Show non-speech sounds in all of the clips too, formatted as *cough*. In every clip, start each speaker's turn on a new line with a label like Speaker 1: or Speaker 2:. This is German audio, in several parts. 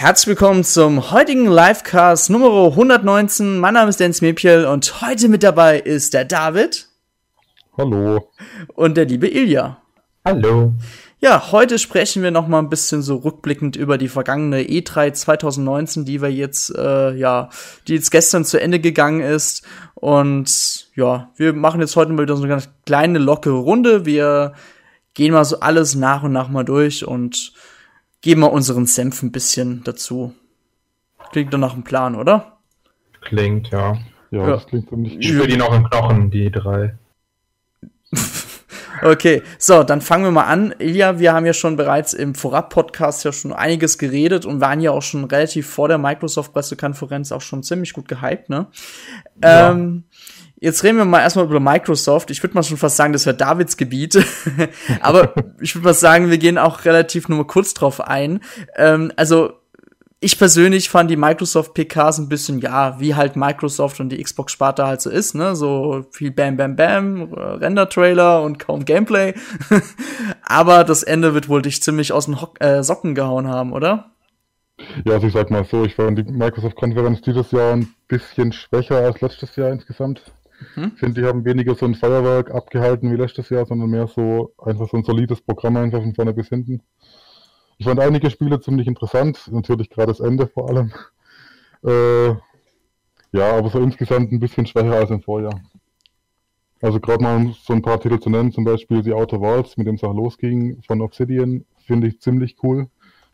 Speaker 1: Herzlich willkommen zum heutigen Livecast Nummer 119. Mein Name ist Dennis Mepiel und heute mit dabei ist der David.
Speaker 2: Hallo.
Speaker 1: Und der liebe Ilja.
Speaker 3: Hallo.
Speaker 1: Ja, heute sprechen wir noch mal ein bisschen so rückblickend über die vergangene E3 2019, die wir jetzt, äh, ja, die jetzt gestern zu Ende gegangen ist. Und ja, wir machen jetzt heute mal wieder so eine ganz kleine, lockere Runde. Wir gehen mal so alles nach und nach mal durch und geben wir unseren Senf ein bisschen dazu. Klingt doch nach einem Plan, oder?
Speaker 3: Klingt, ja.
Speaker 2: Ja,
Speaker 1: Ja.
Speaker 2: das klingt ziemlich
Speaker 3: Ich will die noch im Knochen, die drei. *laughs*
Speaker 1: Okay, so, dann fangen wir mal an. Ilja, wir haben ja schon bereits im Vorab-Podcast ja schon einiges geredet und waren ja auch schon relativ vor der Microsoft-Pressekonferenz auch schon ziemlich gut gehypt, ne?
Speaker 3: Ja.
Speaker 1: Ähm, jetzt reden wir mal erstmal über Microsoft. Ich würde mal schon fast sagen, das wäre Davids Gebiet. *laughs* Aber *laughs* ich würde mal sagen, wir gehen auch relativ nur mal kurz drauf ein. Ähm, also, ich persönlich fand die Microsoft PKs ein bisschen, ja, wie halt Microsoft und die Xbox-Sparte halt so ist, ne? So viel Bam, Bam, Bam, äh, Render-Trailer und kaum Gameplay. *laughs* Aber das Ende wird wohl dich ziemlich aus den Hock äh, Socken gehauen haben, oder?
Speaker 2: Ja, also ich sag mal so, ich fand die Microsoft-Konferenz dieses Jahr ein bisschen schwächer als letztes Jahr insgesamt.
Speaker 1: Mhm.
Speaker 2: Ich finde, die haben weniger so ein Feuerwerk abgehalten wie letztes Jahr, sondern mehr so einfach so ein solides Programm einfach von vorne bis hinten. Ich fand einige Spiele ziemlich interessant, natürlich gerade das Ende vor allem. *laughs* Äh, ja, aber so insgesamt ein bisschen schwächer als im Vorjahr. Also gerade mal so ein paar Titel zu nennen, zum Beispiel die Outer Worlds, mit dem es auch losging, von Obsidian, finde ich ziemlich cool.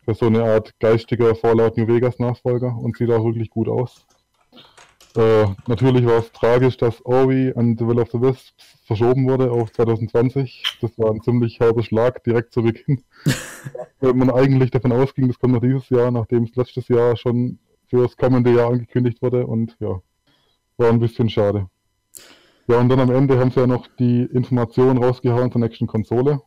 Speaker 2: Das ist so eine Art geistiger Fallout New Vegas Nachfolger und sieht auch wirklich gut aus. Äh, natürlich war es tragisch, dass Ori and the Will of the Wisps verschoben wurde auf 2020. Das war ein ziemlich herber Schlag direkt zu Beginn. *laughs* Wenn man eigentlich davon ausging, das kommt noch dieses Jahr, nachdem es letztes Jahr schon für das kommende Jahr angekündigt wurde und ja, war ein bisschen schade. Ja, und dann am Ende haben sie ja noch die Information rausgehauen zur nächsten Konsole.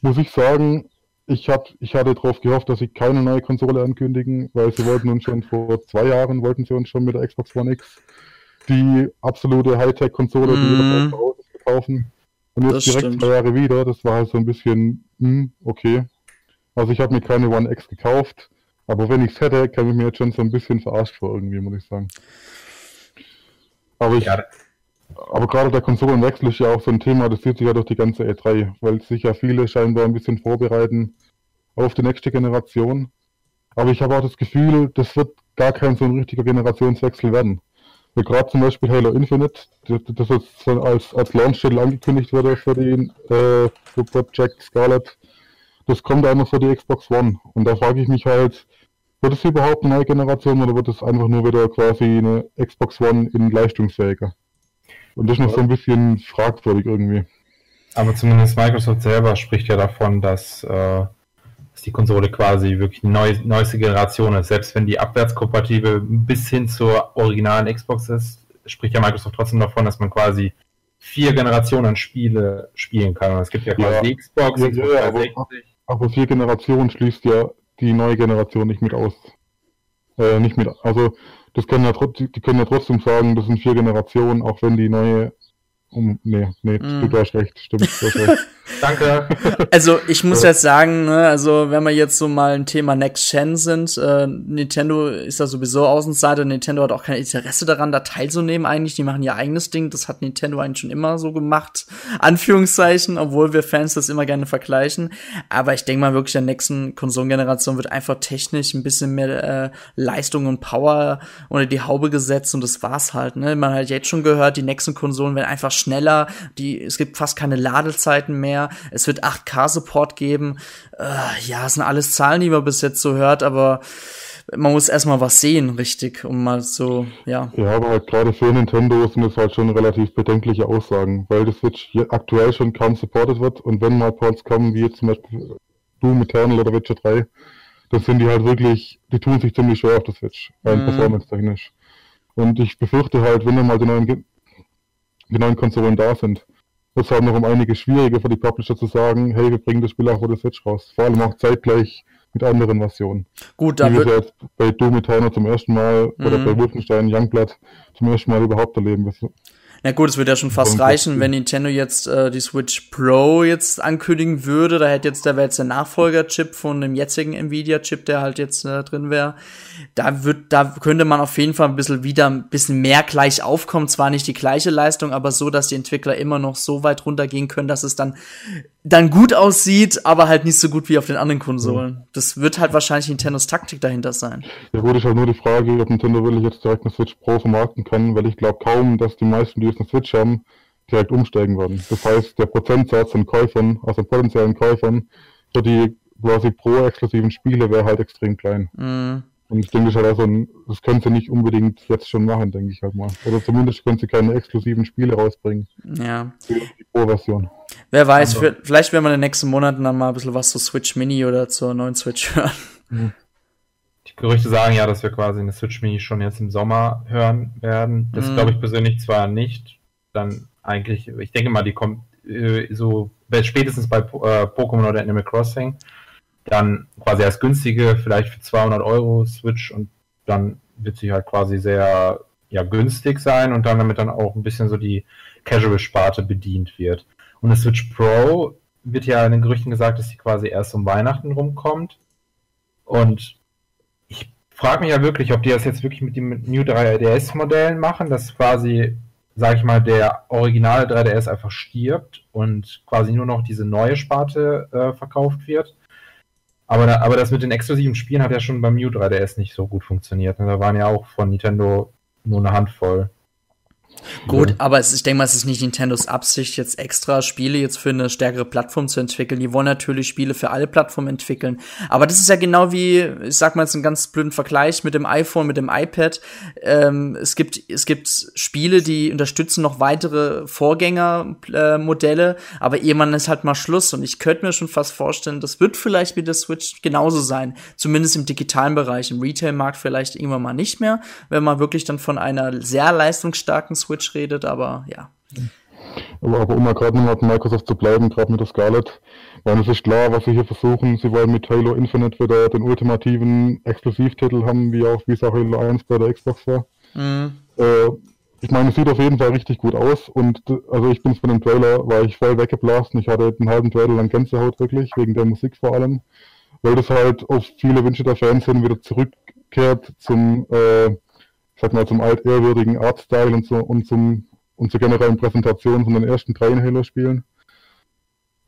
Speaker 2: Muss ich sagen, ich, hab, ich hatte darauf gehofft, dass sie keine neue Konsole ankündigen, weil sie wollten uns schon vor zwei Jahren, wollten sie uns schon mit der Xbox One X die absolute Hightech-Konsole, die
Speaker 1: Mhm.
Speaker 2: zu Hause verkaufen. Und jetzt
Speaker 1: Das
Speaker 2: direkt
Speaker 1: stimmt.
Speaker 2: zwei Jahre wieder, das war halt so ein bisschen, hm, okay. Also ich habe mir keine One X gekauft, aber wenn ich es hätte, käme ich mir jetzt schon so ein bisschen verarscht vor irgendwie, muss ich sagen. Aber ich,
Speaker 3: Ja,
Speaker 2: aber gerade der Konsolenwechsel ist ja auch so ein Thema, das zieht sich ja durch die ganze E3, weil sich ja viele scheinbar ein bisschen vorbereiten auf die nächste Generation. Aber ich habe auch das Gefühl, das wird gar kein so ein richtiger Generationswechsel werden. Weil gerade zum Beispiel Halo Infinite, das, jetzt als, als Launch-Titel angekündigt wurde für die äh, für Project Scarlet, das kommt einfach für die Xbox One. Und da frage ich mich halt, wird es überhaupt eine neue Generation oder wird es einfach nur wieder quasi eine Xbox One in leistungsfähiger? Und das ist noch so ein bisschen fragwürdig irgendwie.
Speaker 3: aber zumindest Microsoft selber spricht ja davon, dass, äh, dass die Konsole quasi wirklich die neu, neueste Generation ist. Selbst wenn die abwärtskompatibel bis hin zur originalen Xbox ist, spricht ja Microsoft trotzdem davon, dass man quasi vier Generationen Spiele spielen kann. Und es gibt ja quasi
Speaker 2: Ja.
Speaker 3: die Xbox,
Speaker 2: Ja,
Speaker 3: Xbox
Speaker 2: ja, aber-
Speaker 3: 360.
Speaker 2: Aber vier Generationen schließt ja die neue Generation nicht mit aus. Äh, nicht mit, also das können ja trotzdem, die können ja trotzdem sagen, das sind vier Generationen, auch wenn die neue um, nee, nee,
Speaker 1: Mhm.
Speaker 2: du hast recht, stimmt, du hast recht. *laughs*
Speaker 3: Danke.
Speaker 1: Also ich muss jetzt sagen, ne, also wenn wir jetzt so mal ein Thema Next Gen sind, äh, Nintendo ist da sowieso Außenseiter. Nintendo hat auch kein Interesse daran, da teilzunehmen eigentlich. Die machen ihr eigenes Ding. Das hat Nintendo eigentlich schon immer so gemacht. Anführungszeichen, obwohl wir Fans das immer gerne vergleichen. Aber ich denke mal wirklich, der nächsten Konsolengeneration wird einfach technisch ein bisschen mehr äh, Leistung und Power unter die Haube gesetzt und das war's halt. Ne? Man hat jetzt schon gehört, die nächsten Konsolen werden einfach schneller. Die, es gibt fast keine Ladezeiten mehr. Es wird 8K-Support geben. Äh, ja, es sind alles Zahlen, die man bis jetzt so hört, aber man muss erstmal was sehen, richtig, um mal so, ja.
Speaker 2: Ja, aber halt gerade für Nintendo sind das halt schon relativ bedenkliche Aussagen, weil das Switch aktuell schon kaum supported wird und wenn mal Ports kommen, wie jetzt zum Beispiel Doom Eternal oder Witcher 3, dann sind die halt wirklich, die tun sich ziemlich schwer auf der Switch, rein
Speaker 1: Mhm.
Speaker 2: performance-technisch. Und ich befürchte halt, wenn dann mal die neuen, die neuen Konsolen da sind, es halt noch um einiges schwieriger für die Publisher zu sagen, hey, wir bringen das Spiel auch für die Switch raus. Vor allem auch zeitgleich mit anderen Versionen.
Speaker 1: Gut,
Speaker 2: Wie
Speaker 1: da
Speaker 2: wir
Speaker 1: wird,
Speaker 2: jetzt bei Doom Eternal zum ersten Mal oder
Speaker 1: Mhm.
Speaker 2: bei Wolfenstein Youngblood zum ersten Mal überhaupt erleben.
Speaker 1: Na gut, es würde ja schon fast reichen, wenn Nintendo jetzt äh, die Switch Pro jetzt ankündigen würde. Da hätte jetzt, da wäre jetzt der Nachfolger-Chip von dem jetzigen Nvidia-Chip, der halt jetzt äh, drin wäre. Da wird, da könnte man auf jeden Fall ein bisschen wieder ein bisschen mehr gleich aufkommen. Zwar nicht die gleiche Leistung, aber so, dass die Entwickler immer noch so weit runtergehen können, dass es dann dann gut aussieht, aber halt nicht so gut wie auf den anderen Konsolen. Mhm. Das wird halt wahrscheinlich Nintendos Taktik dahinter sein.
Speaker 2: Ja gut, ist halt nur die Frage, ob Nintendo wirklich jetzt direkt eine Switch Pro vermarkten kann, weil ich glaube kaum, dass die meisten, die jetzt eine Switch haben, direkt umsteigen werden. Das heißt, der Prozentsatz an Käufern, also potenziellen Käufern, für die quasi Pro-exklusiven Spiele wäre halt extrem klein. Mhm. Und ich denke, das, halt also ein, das können sie nicht unbedingt jetzt schon machen, denke ich halt mal. Oder zumindest können sie keine exklusiven Spiele rausbringen.
Speaker 1: Ja.
Speaker 2: Für die Pro-Version.
Speaker 1: Wer weiß, für, vielleicht werden wir in den nächsten Monaten dann mal ein bisschen was zur Switch Mini oder zur neuen Switch hören.
Speaker 3: Mhm. Die Gerüchte sagen ja, dass wir quasi eine Switch Mini schon jetzt im Sommer hören werden. Das mhm. glaube ich persönlich zwar nicht. Dann eigentlich, ich denke mal, die kommt äh, so spätestens bei äh, Pokémon oder Animal Crossing dann quasi als günstige, vielleicht für 200 Euro Switch und dann wird sie halt quasi sehr ja, günstig sein und dann damit dann auch ein bisschen so die Casual-Sparte bedient wird. Und eine Switch Pro wird ja in den Gerüchten gesagt, dass sie quasi erst um Weihnachten rumkommt. Und ich frage mich ja wirklich, ob die das jetzt wirklich mit dem New 3DS-Modellen machen, dass quasi, sag ich mal, der originale 3DS einfach stirbt und quasi nur noch diese neue Sparte äh, verkauft wird aber, da, aber das mit den exklusiven Spielen hat ja schon beim New 3DS nicht so gut funktioniert. Ne? Da waren ja auch von Nintendo nur eine Handvoll.
Speaker 1: Gut, ja. aber es, ich denke mal, es ist nicht Nintendos Absicht, jetzt extra Spiele jetzt für eine stärkere Plattform zu entwickeln. Die wollen natürlich Spiele für alle Plattformen entwickeln. Aber das ist ja genau wie, ich sag mal jetzt einen ganz blöden Vergleich mit dem iPhone, mit dem iPad. Ähm, es gibt, es gibt Spiele, die unterstützen noch weitere Vorgängermodelle, äh, aber irgendwann ist halt mal Schluss. Und ich könnte mir schon fast vorstellen, das wird vielleicht mit der Switch genauso sein. Zumindest im digitalen Bereich. Im Retail-Markt vielleicht irgendwann mal nicht mehr, wenn man wirklich dann von einer sehr leistungsstarken Switch redet, aber ja.
Speaker 2: Aber, aber um mal gerade nochmal bei Microsoft zu bleiben, gerade mit der Scarlett, weil es ist klar, was sie hier versuchen. Sie wollen mit Halo Infinite wieder den ultimativen Exklusivtitel haben, wie auch wie es auch Halo 1 bei der Xbox war. Mhm. Äh, ich meine, es sieht auf jeden Fall richtig gut aus und also ich bin von dem Trailer, war ich voll weggeblasen. Ich hatte einen halben Trailer lang Gänsehaut wirklich, wegen der Musik vor allem, weil das halt auf viele Wünsche der Fans hin wieder zurückkehrt zum äh, sag mal, zum altehrwürdigen Artstyle und, so, und, zum, und zur generellen Präsentation von den ersten drei Halo-Spielen.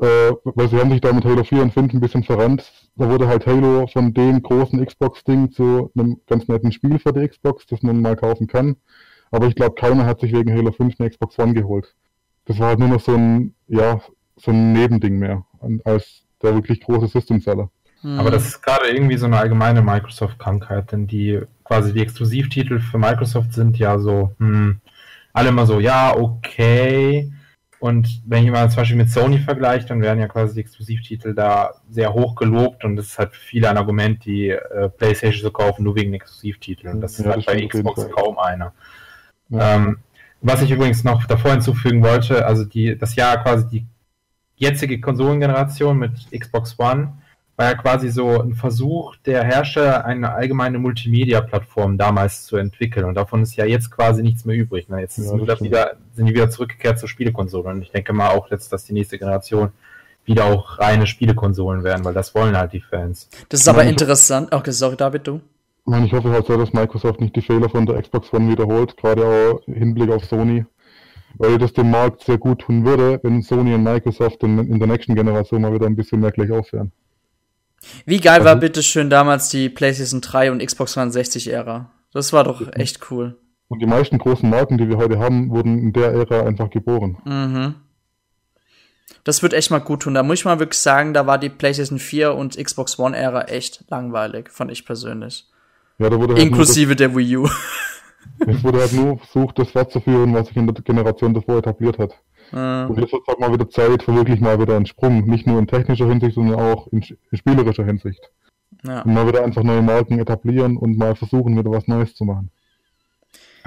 Speaker 2: Äh, weil sie haben sich da mit Halo 4 und 5 ein bisschen verrannt. Da wurde halt Halo von dem großen Xbox-Ding zu einem ganz netten Spiel für die Xbox, das man mal kaufen kann. Aber ich glaube, keiner hat sich wegen Halo 5 eine Xbox One geholt. Das war halt nur noch so ein, ja, so ein Nebending mehr, als der wirklich große System-Seller.
Speaker 3: Aber das ist gerade irgendwie so eine allgemeine Microsoft-Krankheit, denn die quasi die Exklusivtitel für Microsoft sind ja so, hm, alle immer so, ja, okay. Und wenn ich mal zum Beispiel mit Sony vergleicht, dann werden ja quasi die Exklusivtitel da sehr hoch gelobt und das ist halt für viele ein Argument, die äh, PlayStation zu kaufen, nur wegen Exklusivtiteln. Das ist ja, halt bei Xbox kaum einer. Ja. Ähm, was ich übrigens noch davor hinzufügen wollte, also die, das Jahr quasi die jetzige Konsolengeneration mit Xbox One war ja quasi so ein Versuch der Herrscher, eine allgemeine Multimedia-Plattform damals zu entwickeln. Und davon ist ja jetzt quasi nichts mehr übrig. Ne? Jetzt ja, wieder, sind die wieder zurückgekehrt zur Spielekonsole. Und ich denke mal auch jetzt, dass die nächste Generation wieder auch reine Spielekonsolen werden, weil das wollen halt die Fans.
Speaker 1: Das ist aber interessant. Okay, sorry, David, du.
Speaker 2: Ich hoffe halt so, dass Microsoft nicht die Fehler von der Xbox One wiederholt, gerade auch im Hinblick auf Sony. Weil das dem Markt sehr gut tun würde, wenn Sony und Microsoft in, in der nächsten Generation mal wieder ein bisschen mehr gleich aufhören.
Speaker 1: Wie geil war also- bitteschön damals die PlayStation 3 und Xbox 360 Ära? Das war doch echt cool.
Speaker 2: Und die meisten großen Marken, die wir heute haben, wurden in der Ära einfach geboren. Mhm.
Speaker 1: Das wird echt mal gut tun. Da muss ich mal wirklich sagen, da war die PlayStation 4 und Xbox One Ära echt langweilig, fand ich persönlich. Ja, da wurde halt Inklusive der Wii U. *laughs*
Speaker 2: es wurde halt nur versucht, das fortzuführen, was sich in der Generation davor etabliert hat. Mhm. Und jetzt wird halt mal wieder Zeit für wirklich mal wieder einen Sprung. Nicht nur in technischer Hinsicht, sondern auch in, in spielerischer Hinsicht. Ja. Und mal wieder einfach neue Marken etablieren und mal versuchen, wieder was Neues zu machen.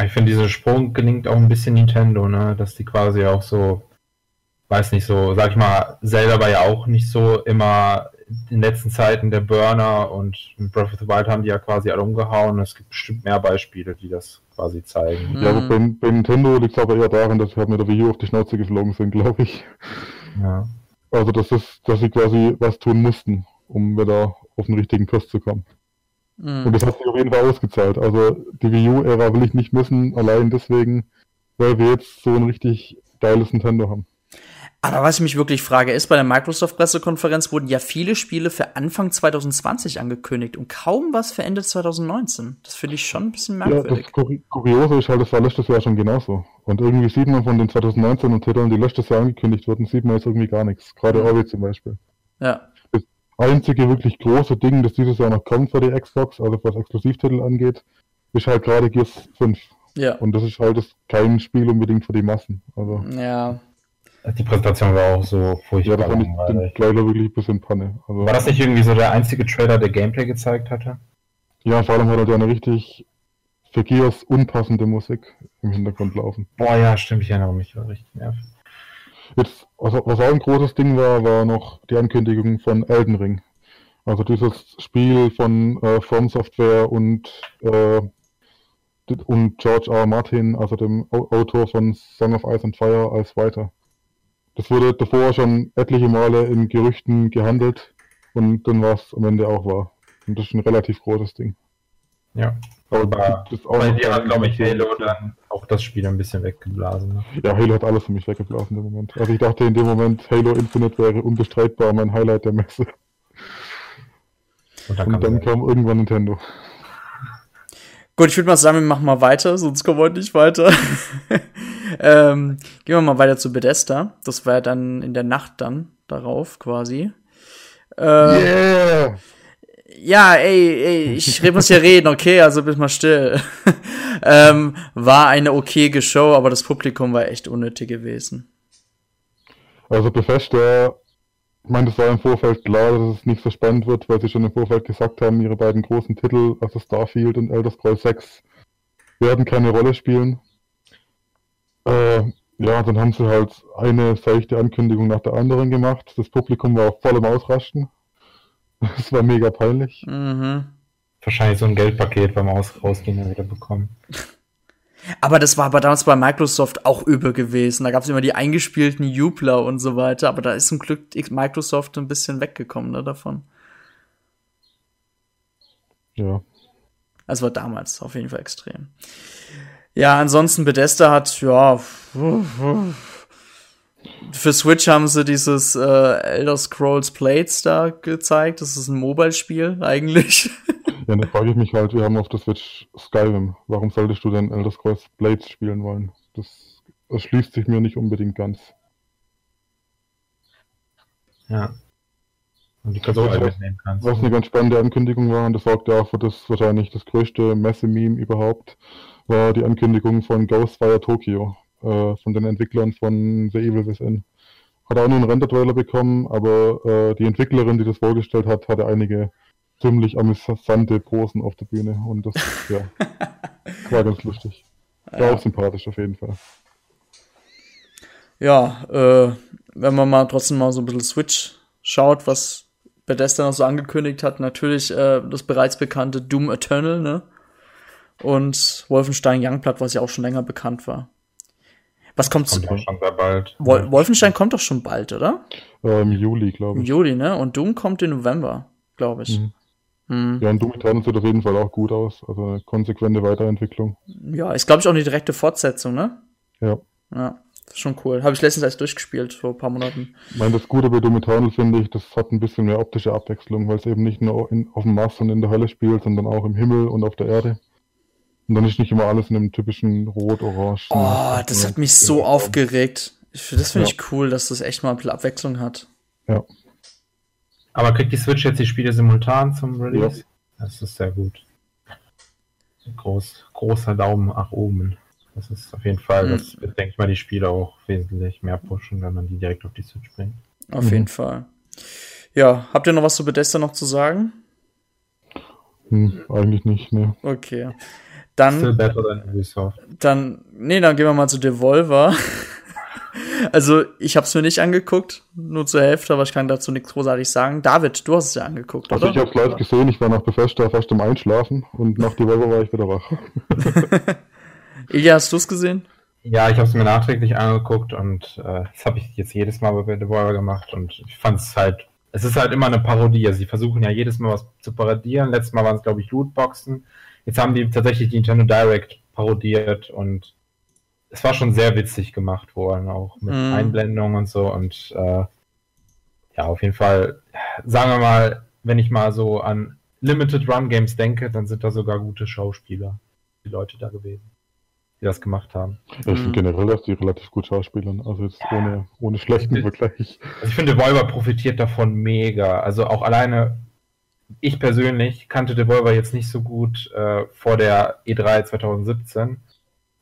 Speaker 3: Ich finde, dieser Sprung gelingt auch ein bisschen Nintendo, ne? Dass die quasi auch so, weiß nicht, so, sag ich mal, Zelda war ja auch nicht so immer in den letzten Zeiten der Burner und Breath of the Wild haben die ja quasi alle umgehauen. Es gibt bestimmt mehr Beispiele, die das quasi zeigen.
Speaker 2: Ja, aber bei, bei Nintendo liegt es aber eher daran, dass sie halt mit der Wii U auf die Schnauze geflogen sind, *laughs* glaube ich.
Speaker 3: Ja.
Speaker 2: Also das ist, dass sie quasi was tun mussten, um wieder auf den richtigen Kurs zu kommen. Und
Speaker 1: Mhm.
Speaker 2: das hat sich auf jeden Fall ausgezahlt. Also die Wii U-Ära will ich nicht missen, allein deswegen, weil wir jetzt so ein richtig geiles Nintendo haben.
Speaker 1: Aber was ich mich wirklich frage, ist, bei der Microsoft-Pressekonferenz wurden ja viele Spiele für Anfang 2020 angekündigt und kaum was für Ende 2019. Das finde ich schon ein bisschen
Speaker 2: Ja,
Speaker 1: merkwürdig.
Speaker 2: das Kuri- Kuriose ist halt, das war letztes Jahr schon genauso. Und irgendwie sieht man von den 2019er Titeln, die letztes Jahr angekündigt wurden, sieht man jetzt irgendwie gar nichts. Gerade. Orbi zum Beispiel.
Speaker 1: Ja.
Speaker 2: Einzige wirklich große Ding, das dieses Jahr noch kommt für die Xbox, also was Exklusivtitel angeht, ist halt gerade Gears 5.
Speaker 1: Ja.
Speaker 2: Und das ist halt das, kein Spiel unbedingt für die Massen. Also,
Speaker 1: Ja.
Speaker 3: Die Präsentation war auch so
Speaker 2: ja,
Speaker 3: furchtbar
Speaker 2: das fand ich den. Trailer wirklich ein bisschen Panne. Also,
Speaker 3: War das nicht irgendwie so der einzige Trailer, der Gameplay gezeigt hatte?
Speaker 2: ja, vor allem hat er ja eine richtig für Gears unpassende Musik im Hintergrund laufen.
Speaker 3: Boah, ja, stimmt, ich erinnere mich, war richtig nervig.
Speaker 2: Jetzt, was, was auch ein großes Ding war, war noch die Ankündigung von Elden Ring. Also dieses Spiel von äh, From Software und, äh, und George R. Martin, also dem Au- Autor von Song of Ice and Fire, als weiter. Das wurde davor schon etliche Male in Gerüchten gehandelt und dann war es am Ende auch wahr. Und das ist ein relativ großes Ding.
Speaker 3: Ja.
Speaker 2: Aber
Speaker 3: Aber
Speaker 2: das auch
Speaker 3: Bei dir hat, glaube ich, Halo dann auch das Spiel ein bisschen weggeblasen. Ne?
Speaker 2: Ja, Halo hat alles für mich weggeblasen im Moment. Also ich dachte in dem Moment, Halo Infinite wäre unbestreitbar mein Highlight der Messe.
Speaker 3: Und dann
Speaker 2: Und
Speaker 3: kam
Speaker 2: dann
Speaker 3: dann
Speaker 2: kam irgendwann Nintendo.
Speaker 1: Gut, ich würde mal sagen, wir machen mal weiter, sonst kommen wir heute nicht weiter. Ähm, gehen wir mal weiter zu Bethesda. Das war ja dann in der Nacht dann darauf quasi. Äh,
Speaker 2: Yeah!
Speaker 1: Ja, ey, ey, ich muss hier reden, okay, also bist mal still. *laughs* ähm, war eine okayge Show, aber das Publikum war echt unnötig gewesen.
Speaker 2: Also Bethesda, ich meine, das war im Vorfeld klar, dass es nicht so spannend wird, weil sie schon im Vorfeld gesagt haben, ihre beiden großen Titel, also Starfield und Elder Scrolls 6, werden keine Rolle spielen. Äh, ja, dann haben sie halt eine seichte Ankündigung nach der anderen gemacht. Das Publikum war voll im Ausrasten. *laughs* Das war mega peinlich.
Speaker 1: Mhm.
Speaker 3: wahrscheinlich so ein Geldpaket beim Aus Rausgehen dann wieder bekommen. *laughs*
Speaker 1: Aber das war aber damals bei Microsoft auch übel gewesen. Da gab es immer die eingespielten Jubler und so weiter. Aber da ist zum Glück Microsoft ein bisschen weggekommen ne, davon.
Speaker 2: Ja.
Speaker 1: Also war damals auf jeden Fall extrem. Ja, ansonsten Bethesda hat, ja, für Switch haben sie dieses äh, Elder Scrolls Blades da gezeigt. Das ist ein Mobile-Spiel eigentlich. *laughs*
Speaker 2: Ja, dann frage ich mich halt, wir haben auf der Switch Skyrim. Warum solltest du denn Elder Scrolls Blades spielen wollen? Das, das schließt sich mir nicht unbedingt ganz.
Speaker 3: Ja. Und die Konsole
Speaker 2: Was-
Speaker 3: mitnehmen kannst.
Speaker 2: Was eine ganz spannende Ankündigung war, und das sorgte auch für das wahrscheinlich das größte Messe-Meme überhaupt, war die Ankündigung von Ghostwire Tokyo, äh, von den Entwicklern von The Evil Within. Hat auch nur einen Render-Trailer bekommen, aber äh, die Entwicklerin, die das vorgestellt hat, hatte einige ziemlich amüsante Posen auf der Bühne und das, *laughs* ja, war ganz lustig. War
Speaker 1: Ja.
Speaker 2: auch sympathisch auf jeden Fall.
Speaker 1: Ja, äh, wenn man mal trotzdem mal so ein bisschen Switch schaut, was Bethesda noch so angekündigt hat, natürlich äh, das bereits bekannte Doom Eternal, ne? Und Wolfenstein Youngblood, was ja auch schon länger bekannt war. Was kommt zu?
Speaker 3: Kommt auch schon sehr bald.
Speaker 1: Wol Wolfenstein kommt doch schon bald, oder?
Speaker 2: Äh, Im Juli, glaube
Speaker 1: Im
Speaker 2: ich.
Speaker 1: Juli, ne? Und Doom kommt im November, glaube ich.
Speaker 2: Mhm.
Speaker 1: Hm.
Speaker 2: Ja, und Doom Eternal sieht auf jeden Fall auch gut aus. Also eine konsequente Weiterentwicklung.
Speaker 1: Ja, ist, glaube ich, auch eine direkte Fortsetzung, ne?
Speaker 2: Ja.
Speaker 1: Ja, schon cool. Habe ich letztens erst durchgespielt, vor ein paar Monaten.
Speaker 2: Ich meine, das Gute bei Doom Eternal finde ich, das hat ein bisschen mehr optische Abwechslung, weil es eben nicht nur in, auf dem Mars und in der Hölle spielt, sondern auch im Himmel und auf der Erde. Und dann ist nicht immer alles in einem typischen Rot-Orange.
Speaker 1: Oh, das hat mich so
Speaker 2: Ja.
Speaker 1: aufgeregt. Ich, das finde
Speaker 2: Ja.
Speaker 1: ich cool, dass das echt mal ein bisschen Abwechslung hat.
Speaker 2: Ja.
Speaker 3: Aber kriegt die Switch jetzt die Spiele simultan zum Release? Das ist sehr gut. Groß, großer Daumen nach oben. Das ist auf jeden Fall,
Speaker 1: Mhm.
Speaker 3: das wird, denke ich mal, die Spiele auch wesentlich mehr pushen, wenn man die direkt auf die Switch bringt.
Speaker 1: Auf
Speaker 2: Mhm.
Speaker 1: jeden Fall. Ja, habt ihr noch was zu Bethesda noch zu sagen?
Speaker 2: Hm, eigentlich nicht, ne.
Speaker 1: Okay.
Speaker 3: Still
Speaker 1: Dann,
Speaker 3: better than Ubisoft.
Speaker 1: dann, nee, dann gehen wir mal zu Devolver. *laughs* also, ich hab's mir nicht angeguckt, nur zur Hälfte, aber ich kann dazu nichts großartig sagen. David, du hast es ja angeguckt,
Speaker 2: Also
Speaker 1: oder?
Speaker 2: ich habe es live gesehen, ich war nach Bethesda fast im Einschlafen und nach Devolver war ich wieder wach. *laughs*
Speaker 1: Ilja, hast du es gesehen?
Speaker 3: Ja, ich habe es mir nachträglich angeguckt und äh, das habe ich jetzt jedes Mal bei Devolver gemacht und ich fand es halt, es ist halt immer eine Parodie. Also sie versuchen ja jedes Mal was zu parodieren. Letztes Mal waren es, glaube ich, Lootboxen. Jetzt haben die tatsächlich die Nintendo Direct parodiert und es war schon sehr witzig gemacht worden, auch mit
Speaker 1: Mm.
Speaker 3: Einblendungen und so. Und äh, ja, auf jeden Fall, sagen wir mal, wenn ich mal so an Limited Run Games denke, dann sind da sogar gute Schauspieler, die Leute da gewesen, die das gemacht haben.
Speaker 2: Ja, ich finde
Speaker 1: Mhm.
Speaker 2: generell, dass die relativ gut schauspielern. Also jetzt ohne, ohne schlechten
Speaker 3: Ja.
Speaker 2: Vergleich.
Speaker 3: Also ich finde, Devolver profitiert davon mega. Also auch alleine, ich persönlich kannte Devolver jetzt nicht so gut äh, vor der E3 2017.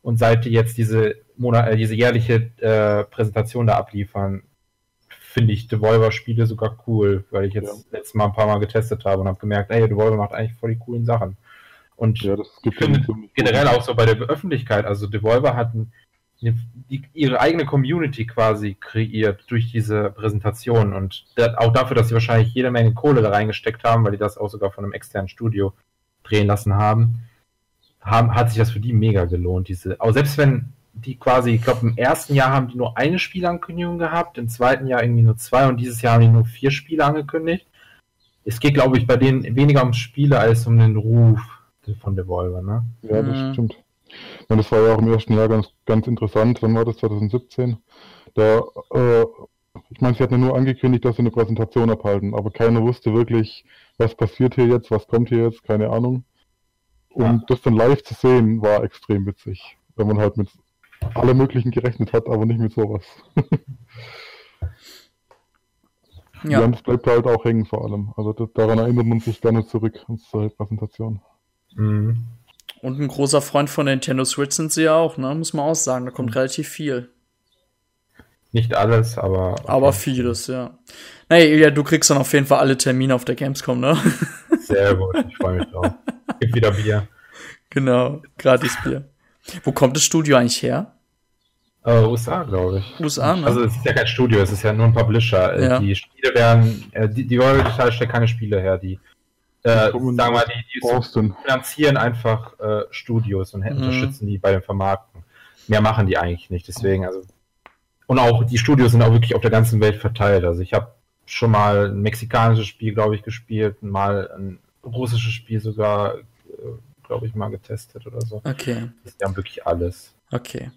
Speaker 3: Und seit die jetzt diese, Monat, äh, diese jährliche äh, Präsentation da abliefern, finde ich Devolver-Spiele sogar cool, weil ich jetzt letztes Mal ein paar Mal getestet habe und habe gemerkt, ey, Devolver macht eigentlich voll die coolen Sachen. Und
Speaker 2: Ja, das
Speaker 3: ich finde generell auch so bei der Öffentlichkeit, also Devolver hat eine, die, ihre eigene Community quasi kreiert durch diese Präsentation und da, auch dafür, dass sie wahrscheinlich jede Menge Kohle da reingesteckt haben, weil die das auch sogar von einem externen Studio drehen lassen haben, haben hat sich das für die mega gelohnt. Diese, auch selbst wenn die quasi, ich glaube, im ersten Jahr haben die nur eine Spielankündigung gehabt, im zweiten Jahr irgendwie nur zwei und dieses Jahr haben die nur vier Spiele angekündigt. Es geht, glaube ich, bei denen weniger ums Spiele als um den Ruf von Devolver, ne?
Speaker 2: Ja, das
Speaker 1: Mhm.
Speaker 2: stimmt. Und das war ja auch im ersten Jahr ganz, ganz interessant. Wann war das? 2017? Da, äh, ich meine, sie hatten ja nur angekündigt, dass sie eine Präsentation abhalten, aber keiner wusste wirklich, was passiert hier jetzt, was kommt hier jetzt, keine Ahnung. Und
Speaker 3: Ja.
Speaker 2: das dann live zu sehen, war extrem witzig. Wenn man halt mit allem Möglichen gerechnet hat, aber nicht mit sowas. Ja.
Speaker 1: Ja.
Speaker 2: und das bleibt halt auch hängen vor allem. Also das, daran erinnert man sich gerne zurück an solche Präsentationen.
Speaker 3: Mhm.
Speaker 1: Und ein großer Freund von Nintendo Switch sind sie ja auch, ne? Muss man auch sagen. Da kommt relativ viel.
Speaker 3: Nicht alles, aber.
Speaker 1: Aber vieles, ja. Naja, Ilja, du kriegst dann auf jeden Fall alle Termine auf der Gamescom, ne? *laughs*
Speaker 3: Sehr gut, ich freue mich drauf. Gibt wieder Bier.
Speaker 1: genau, gratis Bier. Wo kommt das Studio eigentlich her?
Speaker 3: Äh, USA, glaube ich.
Speaker 1: USA, ne?
Speaker 3: Also es ist ja kein Studio, es ist ja nur ein Publisher. Äh,
Speaker 1: Ja.
Speaker 3: Die Spiele werden, äh, die, die Royal Digital stellt keine Spiele her, die, äh, sagen wir mal, die, die
Speaker 2: Austin.
Speaker 3: finanzieren einfach äh, Studios und
Speaker 1: Mhm.
Speaker 3: unterstützen die bei dem Vermarkten. Mehr machen die eigentlich nicht, deswegen, also. Und auch die Studios sind auch wirklich auf der ganzen Welt verteilt. Also ich habe schon mal ein mexikanisches Spiel, glaube ich, gespielt, mal ein russisches Spiel sogar, äh, glaube ich, mal getestet oder so.
Speaker 1: Okay,
Speaker 3: Das ist ja wirklich alles.
Speaker 1: okay.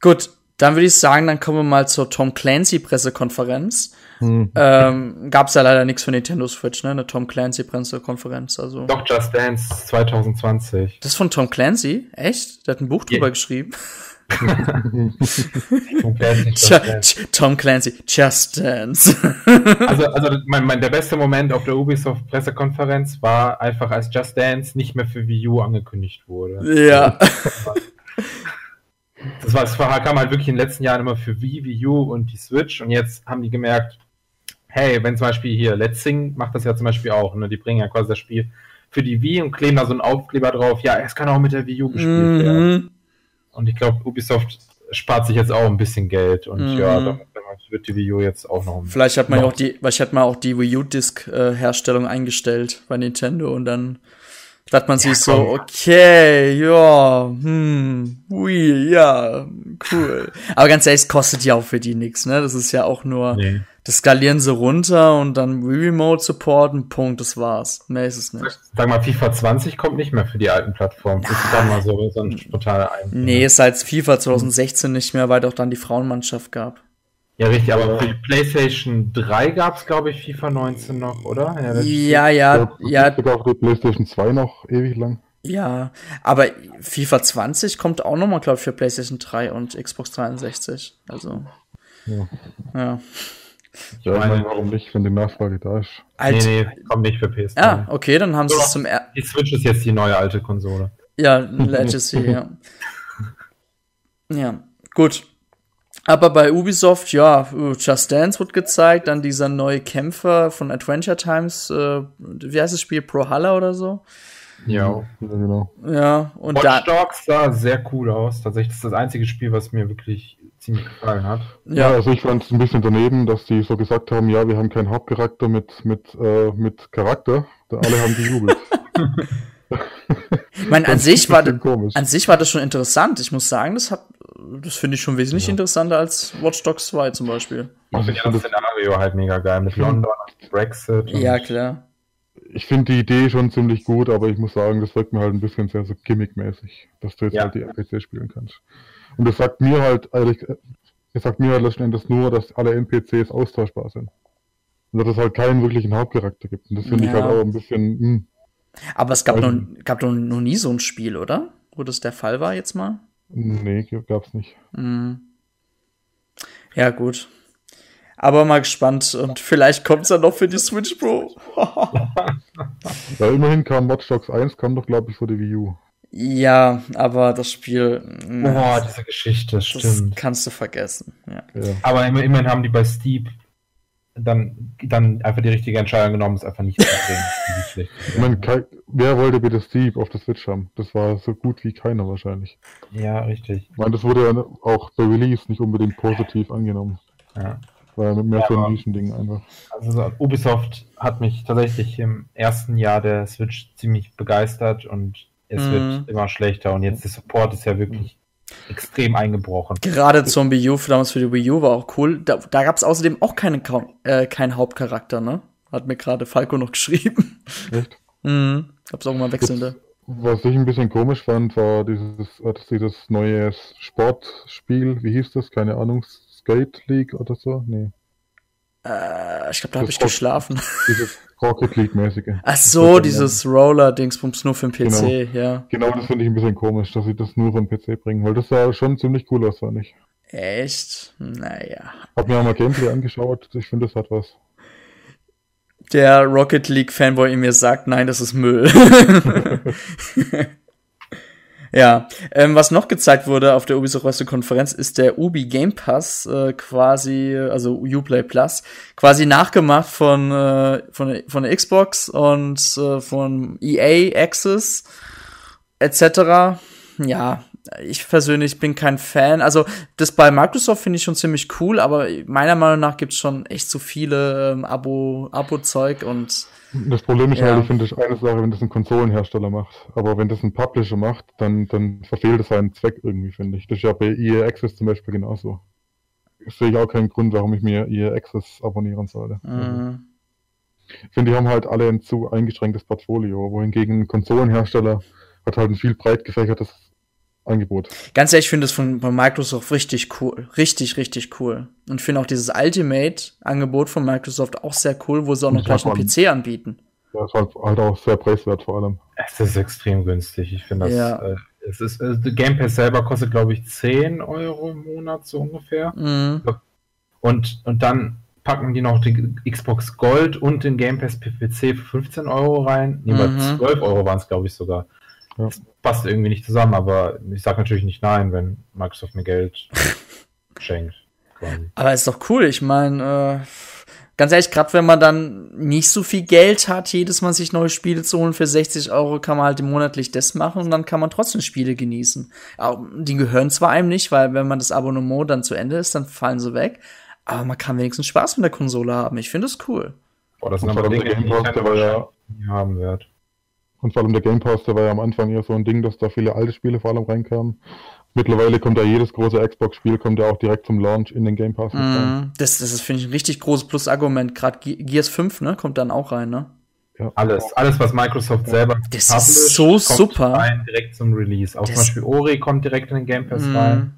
Speaker 1: Gut, dann würde ich sagen, dann kommen wir mal zur Tom Clancy Pressekonferenz.
Speaker 2: Hm.
Speaker 1: Ähm, gab's ja leider nichts für Nintendo Switch, ne? Eine Tom Clancy Pressekonferenz, also.
Speaker 3: Doch Just Dance 2020.
Speaker 1: Das ist von Tom Clancy? Echt? Der hat ein Buch drüber geschrieben.
Speaker 3: Dance.
Speaker 1: tsch, Tom Clancy, Just Dance.
Speaker 3: Also, also mein, mein, der beste Moment auf der Ubisoft Pressekonferenz war einfach, als Just Dance nicht mehr für Wii U angekündigt wurde.
Speaker 1: ja.
Speaker 3: Das, war, das war, kam halt wirklich in den letzten Jahren immer für Wii, Wii U und die Switch und jetzt haben die gemerkt, hey, wenn zum Beispiel hier Let's Sing macht das ja zum Beispiel auch, ne? die bringen ja quasi das Spiel für die Wii und kleben da so einen Aufkleber drauf, ja, es kann auch mit der Wii U gespielt werden.
Speaker 1: Mhm.
Speaker 3: Und ich glaube, Ubisoft spart sich jetzt auch ein bisschen Geld und
Speaker 1: Mhm.
Speaker 3: ja, damit, damit wird die Wii U jetzt auch noch ein
Speaker 1: Vielleicht hat man ja auch die, vielleicht hat man auch die Wii U Disc äh, Herstellung eingestellt bei Nintendo und dann dachte man sich so,
Speaker 3: komm.
Speaker 1: okay, ja, hm, Wii, ja, cool. Aber ganz ehrlich, es kostet ja auch für die nichts, ne? Das ist ja auch nur,
Speaker 3: Nee.
Speaker 1: Das skalieren sie runter und dann Remote supporten, Punkt, das war's. Mehr ist es nicht.
Speaker 3: Sag mal, FIFA 20 kommt nicht mehr für die alten Plattformen. Das ist dann mal so, so ein spontaner Ein.
Speaker 1: Nee, ist als FIFA 2016 nicht mehr, weil doch dann die Frauenmannschaft gab.
Speaker 3: Ja, richtig, aber für die PlayStation 3 gab es, glaube ich, FIFA 19 noch, oder? Ja, das
Speaker 1: Ja, ja, ja,
Speaker 2: Sogar auf der PlayStation 2 noch ewig lang.
Speaker 1: Ja, aber FIFA 20 kommt auch nochmal, glaube ich, für PlayStation 3 und Xbox 360. Also,
Speaker 2: Ja.
Speaker 1: ja.
Speaker 3: Ich
Speaker 2: Ja,
Speaker 3: meine,
Speaker 2: meine, warum nicht, wenn die Nachfrage da ist.
Speaker 1: Alt,
Speaker 3: nee, nee, kommt nicht für PS3.
Speaker 1: Ah, okay, dann haben sie
Speaker 3: So.
Speaker 1: es zum er
Speaker 3: Die Switch ist jetzt die neue alte Konsole.
Speaker 1: Ja, Legacy, ja. Ja, gut. Aber bei Ubisoft, ja, Just Dance wird gezeigt, dann dieser neue Kämpfer von Adventure Times, äh, wie heißt das Spiel, Brawlhalla oder so?
Speaker 3: Ja.
Speaker 2: Ja, genau.
Speaker 1: Ja, und
Speaker 3: Watch
Speaker 1: da,
Speaker 3: Dogs sah sehr cool aus. Tatsächlich, das ist das einzige Spiel, was mir wirklich ziemlich gefallen hat.
Speaker 2: Ja,
Speaker 1: ja,
Speaker 2: also ich fand es ein bisschen daneben, dass die so gesagt haben, ja, wir haben keinen Hauptcharakter mit, mit, äh, mit Charakter. Da alle haben gejubelt. *laughs*
Speaker 1: ich meine, an sich war an sich war das schon interessant. Ich muss sagen, das hat, das finde ich schon wesentlich ja. interessanter als Watch Dogs 2 zum Beispiel.
Speaker 3: Ich finde ja das Szenario halt mega geil mit London und Brexit. Und
Speaker 1: ja, klar.
Speaker 2: Ich finde die Idee schon ziemlich gut, aber ich muss sagen, das wirkt mir halt ein bisschen sehr so gimmickmäßig, dass du jetzt ja. halt die NPC spielen kannst. Und das sagt mir halt, ehrlich, das sagt mir halt letzten Endes nur, dass alle NPCs austauschbar sind. Und dass es halt keinen wirklichen Hauptcharakter gibt. Und das finde ja. ich halt auch ein bisschen. Mh. Hm.
Speaker 1: Aber es gab, noch, gab noch, noch nie so ein Spiel, oder? Wo das der Fall war jetzt mal?
Speaker 2: Nee, gab's nicht.
Speaker 1: Mhm. Ja, gut. Aber mal gespannt und vielleicht kommt es ja noch für die Switch Pro.
Speaker 2: ja, immerhin kam Watch Dogs 1, kam doch, glaube ich, für die Wii U.
Speaker 1: Ja, aber das Spiel.
Speaker 3: Boah, diese Geschichte, das stimmt.
Speaker 1: Kannst du vergessen. Ja.
Speaker 3: Ja. Aber immerhin haben die bei Steep dann, dann einfach die richtige Entscheidung genommen, es einfach nicht zu bringen. *laughs*
Speaker 2: ich meine, wer wollte bitte Steep auf der Switch haben? Das war so gut wie keiner wahrscheinlich.
Speaker 3: Ja, richtig.
Speaker 2: Ich meine, das wurde ja auch bei Release nicht unbedingt positiv angenommen. Ja. War ja mehr ja, so ein Nischending einfach.
Speaker 3: Also Ubisoft hat mich tatsächlich im ersten Jahr der Switch ziemlich begeistert und es mhm. wird immer schlechter und jetzt der Support ist ja wirklich extrem eingebrochen.
Speaker 1: Gerade zum Wii U, damals für die Wii U war auch cool. Da, da gab es außerdem auch äh, keinen Hauptcharakter, ne? Hat mir gerade Falco noch *laughs* geschrieben. Echt? Mhm. Gab's auch mal wechselnde.
Speaker 2: Was ich ein bisschen komisch fand, war dieses, äh, dieses neue Sportspiel, wie hieß das? Keine Ahnung, Skate League oder so? Nee.
Speaker 1: Äh, ich glaube, da habe ich geschlafen.
Speaker 2: Dieses Rocket League-mäßige. *laughs*
Speaker 1: Ach so, dieses Roller-Dingsbums nur für den PC, genau. ja.
Speaker 2: Genau, das finde ich ein bisschen komisch, dass sie das nur für den PC bringen, weil das sah schon ziemlich cool aus, fand ich.
Speaker 1: Echt? Naja.
Speaker 2: Hab mir auch mal Gameplay angeschaut, ich finde, das hat was.
Speaker 1: Der Rocket League-Fanboy in mir sagt, nein, das ist Müll. *laughs* *laughs* Ja, ähm, was noch gezeigt wurde auf der Ubisoft Konferenz ist der Ubi Game Pass äh, quasi, also Uplay Plus, quasi nachgemacht von äh, von von der Xbox und äh, von EA Access etc. Ja, ich persönlich bin kein Fan. Also das bei Microsoft finde ich schon ziemlich cool, aber meiner Meinung nach gibt es schon echt zu viele ähm, Abo Abo Zeug und
Speaker 2: das Problem ist ja. halt, ich finde, das eine Sache, wenn das ein Konsolenhersteller macht. Aber wenn das ein Publisher macht, dann, dann verfehlt es seinen Zweck irgendwie, finde ich. Das ist ja bei EA Access zum Beispiel genauso. Ich sehe ich auch keinen Grund, warum ich mir EA Access abonnieren sollte. Mhm. Ich finde, die haben halt alle ein zu eingeschränktes Portfolio, wohingegen ein Konsolenhersteller hat halt ein viel breit gefächertes Angebot.
Speaker 1: Ganz ehrlich, ich finde es von, von Microsoft richtig cool. Richtig, richtig cool. Und finde auch dieses Ultimate-Angebot von Microsoft auch sehr cool, wo sie auch noch gleich einen PC anbieten.
Speaker 2: Ja, ist halt, halt, auch sehr preiswert vor allem.
Speaker 3: Es ist extrem günstig. Ich finde das. Ja. Äh, es ist, äh, Game Pass selber kostet, glaube ich, 10 Euro im Monat, so ungefähr. Mhm. Und, und dann packen die noch die Xbox Gold und den Game Pass PPC für 15 Euro rein. Nee, mhm. 12 Euro waren es, glaube ich, sogar. Ja. Das passt irgendwie nicht zusammen, aber ich sage natürlich nicht nein, wenn Microsoft mir Geld *laughs* schenkt.
Speaker 1: Quasi. Aber ist doch cool. Ich meine, äh, ganz ehrlich, gerade wenn man dann nicht so viel Geld hat, jedes Mal sich neue Spiele zu holen für 60 Euro, kann man halt monatlich das machen und dann kann man trotzdem Spiele genießen. Aber die gehören zwar einem nicht, weil wenn man das Abonnement dann zu Ende ist, dann fallen sie weg. Aber man kann wenigstens Spaß mit der Konsole haben. Ich finde es cool.
Speaker 3: Boah, das sind aber Dinge, die ich ja haben werde.
Speaker 2: Und vor allem der Game Pass, der war ja am Anfang eher so ein Ding, dass da viele alte Spiele vor allem reinkamen. Mittlerweile kommt ja jedes große Xbox-Spiel kommt ja auch direkt zum Launch in den Game Pass.
Speaker 1: Mm, das, das ist, finde ich, ein richtig großes Plus-Argument. Gerade Gears 5, ne, kommt dann auch rein, ne?
Speaker 3: Ja. Alles, alles, was Microsoft selber
Speaker 1: das ist so super.
Speaker 3: Rein, direkt zum Release. Auch das zum Beispiel Ori kommt direkt in den Game Pass mm. rein.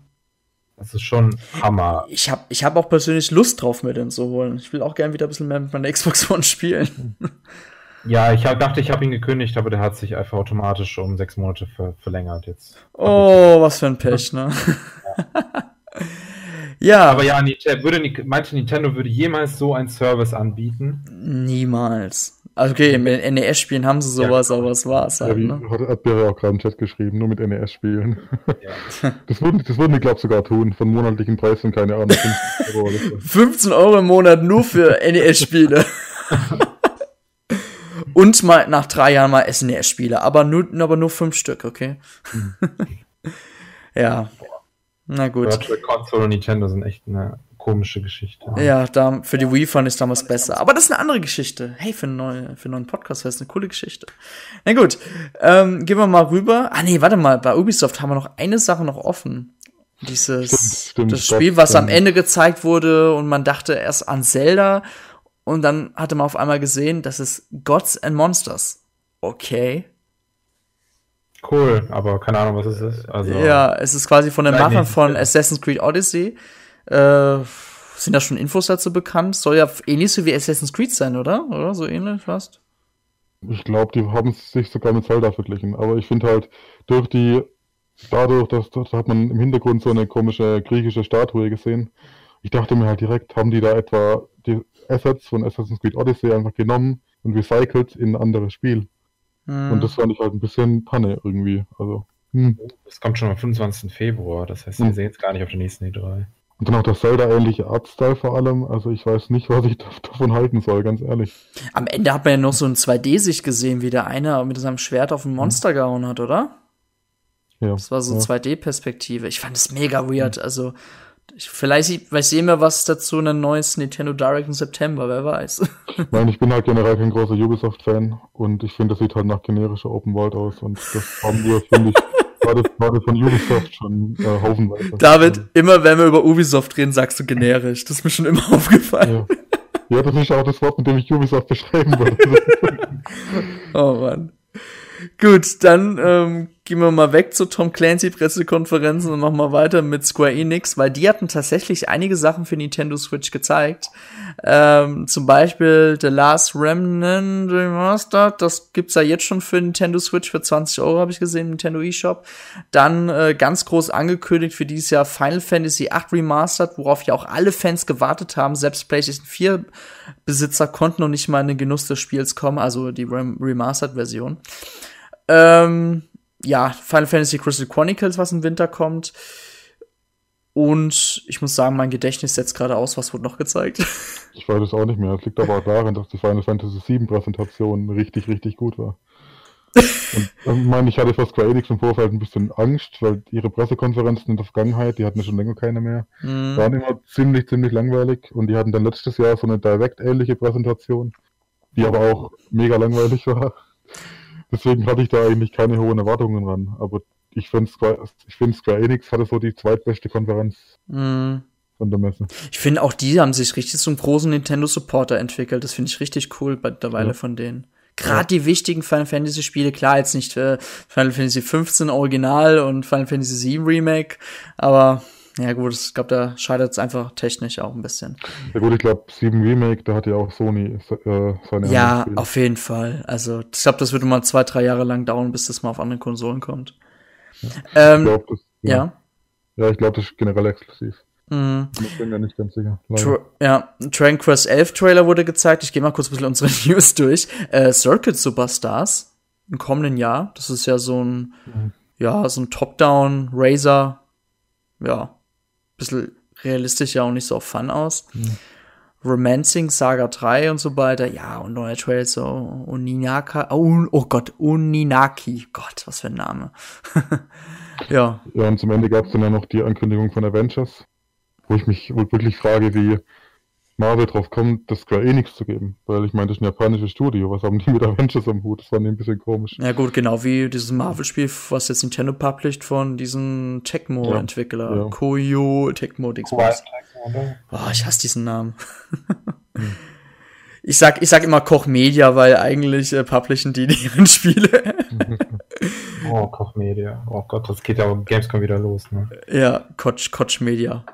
Speaker 3: Das ist schon Hammer.
Speaker 1: Ich habe ich hab auch persönlich Lust drauf, mir den zu holen. Ich will auch gerne wieder ein bisschen mehr mit meiner Xbox One spielen. *laughs*
Speaker 3: Ja, ich hab, dachte, ich habe ihn gekündigt, aber der hat sich einfach automatisch um sechs Monate ver verlängert jetzt.
Speaker 1: Oh, was für ein Pech, ne?
Speaker 3: Ja. *laughs* ja. Aber ja, würde, meinte Nintendo würde jemals so einen Service anbieten?
Speaker 1: Niemals. Also okay, mit NES-Spielen haben sie sowas, ja, aber das war's halt. Ja,
Speaker 2: ne? Hat, hat Barry auch gerade im Chat geschrieben, nur mit NES-Spielen. Ja. *laughs* Das würden, das würden die, glaube ich, sogar tun, von monatlichen Preisen, keine Ahnung. 15
Speaker 1: Euro, 15 *laughs* Euro im Monat nur für NES-Spiele. Und mal nach drei Jahren mal SNES-Spiele, aber nur, aber nur fünf Stück, okay? Mhm. *laughs* ja. Na gut.
Speaker 3: Virtual Console und Nintendo sind echt eine komische Geschichte.
Speaker 1: Ja, da, für die Wii fand ich damals besser. Aber das ist eine andere Geschichte. Hey, für einen neuen, für einen neuen Podcast wäre es eine coole Geschichte. Na gut, ähm, gehen wir mal rüber. Ah nee, warte mal, bei Ubisoft haben wir noch eine Sache noch offen. Dieses
Speaker 2: Stimmt, stimmt,
Speaker 1: das Spiel, was am
Speaker 2: ähm,
Speaker 1: Ende gezeigt wurde und man dachte erst an Zelda und dann hatte man auf einmal gesehen, das ist Gods and Monsters. Okay.
Speaker 3: Cool, aber keine Ahnung, was es ist. Also,
Speaker 1: Ja, es ist quasi von den Machern von. Assassin's Creed Odyssey. Äh, sind da schon Infos dazu bekannt? Soll ja ähnlich so wie Assassin's Creed sein, oder? Oder so ähnlich fast?
Speaker 2: Ich glaube, die haben sich sogar mit Zelda verglichen. Aber ich finde halt, durch die, dadurch, dass da hat man im Hintergrund so eine komische griechische Statue gesehen. Ich dachte mir halt direkt, haben die da etwa Assets von Assassin's Creed Odyssey einfach genommen und recycelt in ein anderes Spiel.
Speaker 1: Hm.
Speaker 2: Und das fand ich halt ein bisschen Panne irgendwie. Also, hm.
Speaker 3: Das kommt schon am 25. Februar, das heißt, wir
Speaker 2: Hm.
Speaker 3: sehen es gar nicht auf der nächsten E3.
Speaker 2: Und dann auch der Zelda-ähnliche Artstyle vor allem. Also ich weiß nicht, *laughs* was ich da- davon halten soll, ganz ehrlich.
Speaker 1: Am Ende hat man ja noch so ein 2D-Sicht gesehen, wie der eine mit seinem Schwert auf ein Monster gehauen hat, oder?
Speaker 2: Ja.
Speaker 1: Das war so
Speaker 2: ja.
Speaker 1: 2D-Perspektive. Ich fand es mega weird. Also, ich, vielleicht, vielleicht sehen wir was dazu in ein neues Nintendo Direct im September, wer weiß. *laughs*
Speaker 2: Ich meine, ich bin halt generell kein großer Ubisoft-Fan und ich finde, das sieht halt nach generischer Open World aus und das haben wir, finde ich, *laughs* gerade, gerade von Ubisoft schon äh, haufenweise.
Speaker 1: David, immer wenn wir über Ubisoft reden, sagst du generisch. Das ist mir schon immer *laughs* aufgefallen.
Speaker 2: Ja. ja, das ist auch das Wort, mit dem ich Ubisoft beschreiben würde.
Speaker 1: Oh Mann. Gut, dann ähm, gehen wir mal weg zur Tom Clancy Pressekonferenz und machen mal weiter mit Square Enix, weil die hatten tatsächlich einige Sachen für Nintendo Switch gezeigt. Ähm, zum Beispiel The Last Remnant Remastered, das gibt's ja jetzt schon für Nintendo Switch für 20 Euro, habe ich gesehen, Nintendo eShop. Dann äh, ganz groß angekündigt für dieses Jahr Final Fantasy VIII Remastered, worauf ja auch alle Fans gewartet haben. Selbst PlayStation 4 Besitzer konnten noch nicht mal in den Genuss des Spiels kommen, also die Rem Remastered-Version. Ähm, ja, Final Fantasy Crystal Chronicles, was im Winter kommt. Und ich muss sagen, mein Gedächtnis setzt gerade aus, was wurde noch gezeigt. *laughs*
Speaker 2: Ich weiß es auch nicht mehr. Es liegt aber auch daran, dass die Final Fantasy VII Präsentation richtig, richtig gut war. Und *laughs* ähm, ich meine, ich hatte vor Square Enix im Vorfeld ein bisschen Angst, weil ihre Pressekonferenzen in der Vergangenheit, die hatten ja schon länger keine mehr,
Speaker 1: Hm.
Speaker 2: waren immer ziemlich, ziemlich langweilig und die hatten dann letztes Jahr so eine Direct-ähnliche Präsentation, die aber auch mega langweilig war. Deswegen hatte ich da eigentlich keine hohen Erwartungen ran. Aber ich finde Square, ich find Square Enix hatte so die zweitbeste Konferenz
Speaker 1: Hm.
Speaker 2: von der Messe.
Speaker 1: Ich finde auch die haben sich richtig zum großen Nintendo Supporter entwickelt. Das finde ich richtig cool bei der Weile
Speaker 2: Ja.
Speaker 1: von denen. Gerade die wichtigen Final Fantasy Spiele, klar jetzt nicht äh, Final Fantasy 15 Original und Final Fantasy 7 Remake, aber ja gut, ich glaube, da scheitert es einfach technisch auch ein bisschen.
Speaker 2: Ja gut, ich glaube 7 Remake, da hat ja auch Sony äh, seine
Speaker 1: Ja, auf jeden Fall. Also ich glaube, das würde mal zwei, drei Jahre lang dauern, bis das mal auf anderen Konsolen kommt.
Speaker 2: Ich
Speaker 1: Ähm,
Speaker 2: glaub, das, ja.
Speaker 1: ja.
Speaker 2: Ja, ich glaube, das ist generell exklusiv.
Speaker 1: Mhm.
Speaker 2: Ich bin mir nicht ganz sicher.
Speaker 1: Tra ja, Dragon Quest 11 Trailer wurde gezeigt. Ich gehe mal kurz ein bisschen unsere *laughs* News durch. Äh, Circuit Superstars im kommenden Jahr. Das ist ja so ein,
Speaker 2: Mhm.
Speaker 1: ja, so ein Top-Down Razer. Ja, bisschen realistisch ja auch nicht so auf Fun aus.
Speaker 2: Mhm.
Speaker 1: Romancing Saga 3 und so weiter. Ja, und neuer Trailer so Uninaka. Oh, oh Gott, Uninaki. Gott, was für ein Name. *laughs* ja,
Speaker 2: Ja, und zum Ende gab es dann ja noch die Ankündigung von Avengers, wo ich mich wirklich frage, wie Marvel drauf kommt, das Square Enix zu geben. Weil ich meine, das ist ein japanisches Studio. Was haben die mit Avengers am Hut? Das fand ich ein bisschen komisch.
Speaker 1: Ja gut, genau wie dieses Marvel-Spiel, was jetzt Nintendo published von diesem Tecmo-Entwickler.
Speaker 2: Ja.
Speaker 1: Koyo Tecmo Dingsbums. Oh, ich hasse diesen Namen. *laughs* Ich sag, ich sag immer Koch Media, weil eigentlich äh, publishen die *laughs* deren Spiele. *laughs*
Speaker 3: Oh, Koch Media. Oh Gott, das geht ja auch Gamescom wieder los, ne?
Speaker 1: ja, Koch, Koch Media.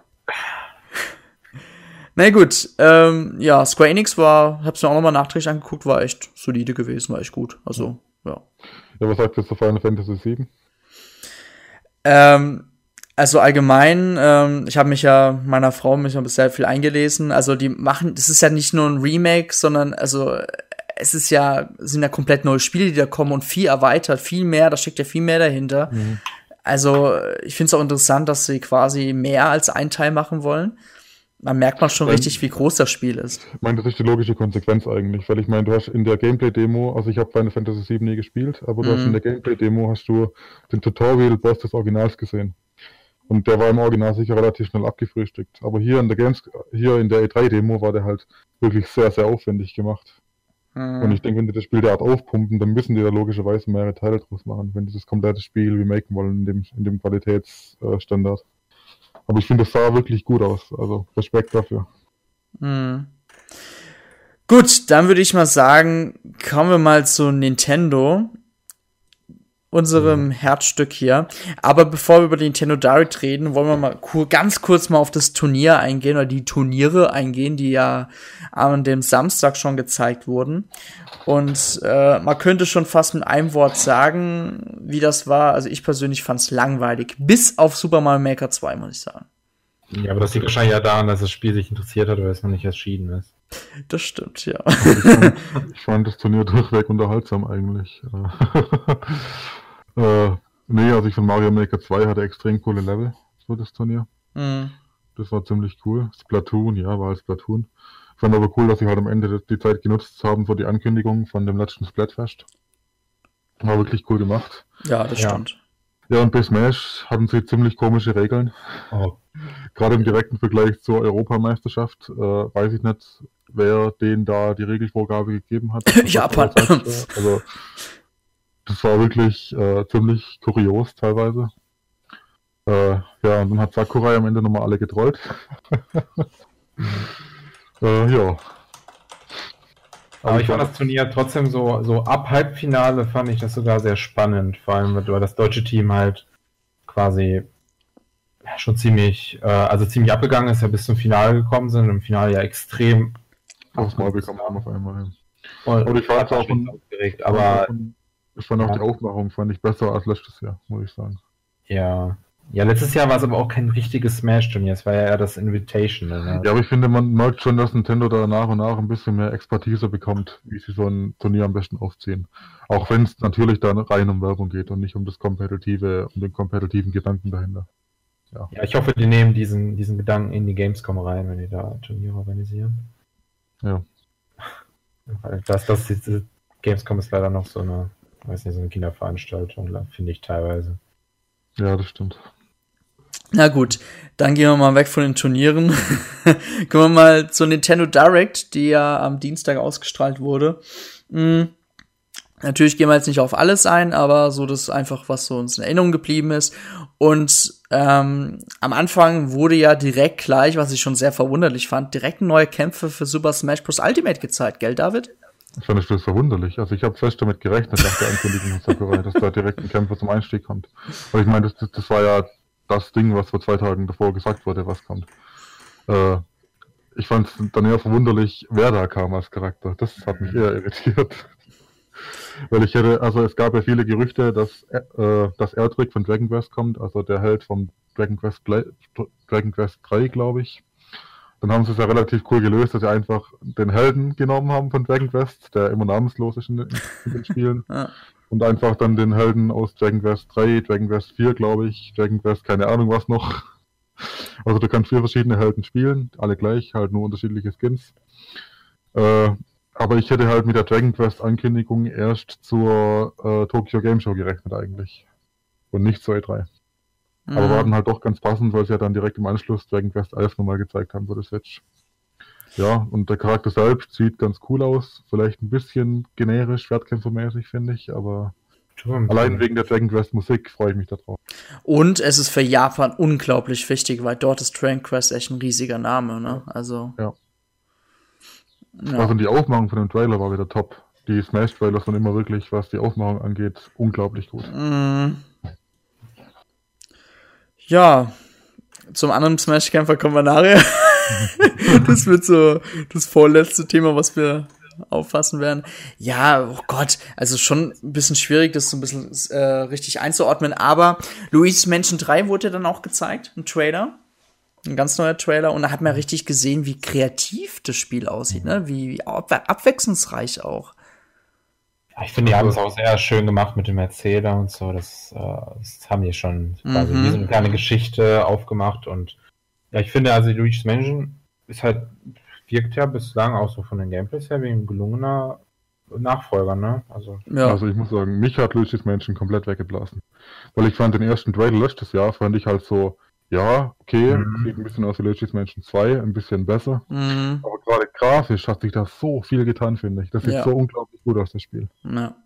Speaker 1: Na gut, ähm, ja, Square Enix war, hab's mir auch nochmal nachträglich angeguckt, war echt solide gewesen, war echt gut. Also, ja.
Speaker 2: Ja, was sagt ihr zu Final Fantasy VII?
Speaker 1: Ähm, also allgemein, ähm, ich habe mich ja meiner Frau mich noch sehr viel eingelesen. Also die machen, das ist ja nicht nur ein Remake, sondern also es ist ja sind ja komplett neue Spiele, die da kommen und viel erweitert, viel mehr. Da steckt ja viel mehr dahinter. Also ich finde es auch interessant, dass sie quasi mehr als ein Teil machen wollen. Man merkt man schon
Speaker 2: Ähm,
Speaker 1: richtig, wie groß das Spiel ist.
Speaker 2: Ich meine, das ist die logische Konsequenz eigentlich, weil ich meine, du hast in der Gameplay-Demo, also ich habe Final Fantasy VII nie gespielt, aber du hast
Speaker 1: Mhm.
Speaker 2: in der Gameplay-Demo hast du den Tutorial-Boss des Originals gesehen. Und der war im Original sicher relativ schnell abgefrühstückt. Aber hier in der Games, hier in der E3-Demo war der halt wirklich sehr, sehr aufwendig gemacht. Mhm. Und ich denke, wenn die das Spiel derart aufpumpen, dann müssen die da logischerweise mehrere Teile draus machen, wenn die das komplette Spiel remaken wollen in dem, in dem Qualitätsstandard. Aber ich finde, das sah wirklich gut aus. Also Respekt dafür.
Speaker 1: Mhm. Gut, dann würde ich mal sagen, kommen wir mal zu Nintendo unserem mhm. Herzstück hier. Aber bevor wir über den Nintendo Direct reden, wollen wir mal ganz kurz mal auf das Turnier eingehen oder die Turniere eingehen, die ja an dem Samstag schon gezeigt wurden. Und äh, man könnte schon fast mit einem Wort sagen, wie das war. Also ich persönlich fand es langweilig. Bis auf Super Mario Maker 2, muss ich sagen.
Speaker 3: Ja, aber das liegt wahrscheinlich ja daran, dass das Spiel sich interessiert hat, weil es noch nicht erschienen ist.
Speaker 1: Das stimmt, ja.
Speaker 2: Ich fand, ich fand das Turnier durchweg unterhaltsam eigentlich. *laughs* Äh, nee, also ich von Mario Maker 2 hatte extrem coole Level, so das Turnier. Mhm. Das war ziemlich cool. Splatoon, ja, war als Splatoon. Ich fand aber cool, dass sie halt am Ende die Zeit genutzt haben für die Ankündigung von dem letzten Splatfest. War wirklich cool gemacht.
Speaker 1: Ja, das ja. stimmt.
Speaker 2: Ja, und bei Smash hatten sie ziemlich komische Regeln. Oh. *laughs* Gerade im direkten Vergleich zur Europameisterschaft äh, weiß ich nicht, wer denen da die Regelvorgabe gegeben hat. *laughs*
Speaker 1: Japan.
Speaker 2: Also das war wirklich äh, ziemlich kurios teilweise. Äh, ja, und dann hat Sakurai am Ende nochmal alle getrollt. *laughs* äh, ja.
Speaker 3: Aber ich fand das Turnier trotzdem so, so ab Halbfinale fand ich das sogar sehr spannend, vor allem weil das deutsche Team halt quasi schon ziemlich, äh, also ziemlich abgegangen ist, ja bis zum Finale gekommen sind und im Finale ja extrem
Speaker 2: aufs Maul bekommen haben auf einmal.
Speaker 3: Und, und ich war jetzt auch aufgeregt, aber
Speaker 2: ich fand auch ja. die Aufmachung fand ich besser als letztes Jahr, muss ich sagen.
Speaker 3: Ja. Ja, letztes Jahr war es aber auch kein richtiges Smash-Turnier, es war ja eher das Invitation.
Speaker 2: Ne? Ja, aber ich finde, man merkt schon, dass Nintendo da nach und nach ein bisschen mehr Expertise bekommt, wie sie so ein Turnier am besten aufziehen. Auch wenn es natürlich da rein um Werbung geht und nicht um das kompetitive, um den kompetitiven Gedanken dahinter.
Speaker 3: Ja. ja, ich hoffe, die nehmen diesen, diesen Gedanken in die Gamescom rein, wenn die da Turniere organisieren.
Speaker 2: Ja. *laughs*
Speaker 3: Weil das, das, das Gamescom ist leider noch so eine weiß nicht, so eine Kinderveranstaltung, finde ich teilweise.
Speaker 2: Ja, das stimmt.
Speaker 1: Na gut, dann gehen wir mal weg von den Turnieren. *laughs* Kommen wir mal zur Nintendo Direct, die ja am Dienstag ausgestrahlt wurde. Mhm. Natürlich gehen wir jetzt nicht auf alles ein, aber so das einfach, was so uns in Erinnerung geblieben ist. Und ähm, am Anfang wurde ja direkt gleich, was ich schon sehr verwunderlich fand, direkt neue Kämpfe für Super Smash Bros. Ultimate gezeigt, gell, David?
Speaker 2: Ich fand das verwunderlich. Also ich habe fest damit gerechnet, nach der Ankündigung von Sakurai, dass da direkt ein Kämpfer zum Einstieg kommt. Weil ich meine, das, das, war ja das Ding, was vor zwei Tagen davor gesagt wurde, was kommt. Äh, ich fand es dann eher verwunderlich, wer da kam als Charakter. Das hat mich eher irritiert. *laughs* Weil ich hätte, also es gab ja viele Gerüchte, dass, äh, dass Erdrick von Dragon Quest kommt, also der Held vom Dragon Quest, Dragon Quest 3, glaube ich. Dann haben sie es ja relativ cool gelöst, dass sie einfach den Helden genommen haben von Dragon Quest, der immer namenslos ist in den, in den Spielen. *laughs* ja. Und einfach dann den Helden aus Dragon Quest 3, Dragon Quest 4, glaube ich, Dragon Quest, keine Ahnung was noch. *laughs* Also du kannst vier verschiedene Helden spielen, alle gleich, halt nur unterschiedliche Skins. Äh, aber ich hätte halt mit der Dragon Quest Ankündigung erst zur äh, Tokyo Game Show gerechnet eigentlich. Und nicht zur E3. Mhm. Aber war dann halt doch ganz passend, weil sie ja dann direkt im Anschluss Dragon Quest 11 nochmal gezeigt haben, wo das Switch. Ja, und der Charakter selbst sieht ganz cool aus. Vielleicht ein bisschen generisch, Schwertkämpfermäßig, finde ich, aber Stimmt. allein wegen der Dragon Quest Musik freue ich mich darauf.
Speaker 1: Und es ist für Japan unglaublich wichtig, weil dort ist Dragon Quest echt ein riesiger Name, ne? Also.
Speaker 2: Ja. ja. Also die Aufmachung von dem Trailer war wieder top. Die Smash-Trailers waren immer wirklich, was die Aufmachung angeht, unglaublich gut. Mhm.
Speaker 1: Ja, zum anderen Smash-Kämpfer kommen wir nachher. *laughs* das wird so das vorletzte Thema, was wir auffassen werden. Ja, oh Gott, also schon ein bisschen schwierig, das so ein bisschen äh, richtig einzuordnen, aber Luigi's Mansion 3 wurde dann auch gezeigt, ein Trailer. Ein ganz neuer Trailer und da hat man richtig gesehen, wie kreativ das Spiel aussieht, ne? Wie, wie abwechslungsreich auch.
Speaker 3: Ich finde, die haben es auch sehr schön gemacht mit dem Erzähler und so. Das, äh, das haben die schon quasi mhm. wie so eine kleine Geschichte aufgemacht. Und ja, ich finde, also Luigi's Mansion ist halt, wirkt ja bislang auch so von den Gameplays her wie ein gelungener Nachfolger, ne?
Speaker 2: Also, ja. also ich muss sagen, mich hat Luigi's Mansion komplett weggeblasen. Weil ich fand den ersten Trailer letztes Jahr, fand ich halt so ja, okay, mhm. sieht ein bisschen aus wie Luigi's Mansion 2, ein bisschen besser. Mhm. Aber gerade grafisch hat sich da so viel getan, finde ich. Das sieht ja. so unglaublich gut aus, das Spiel.
Speaker 1: Ja,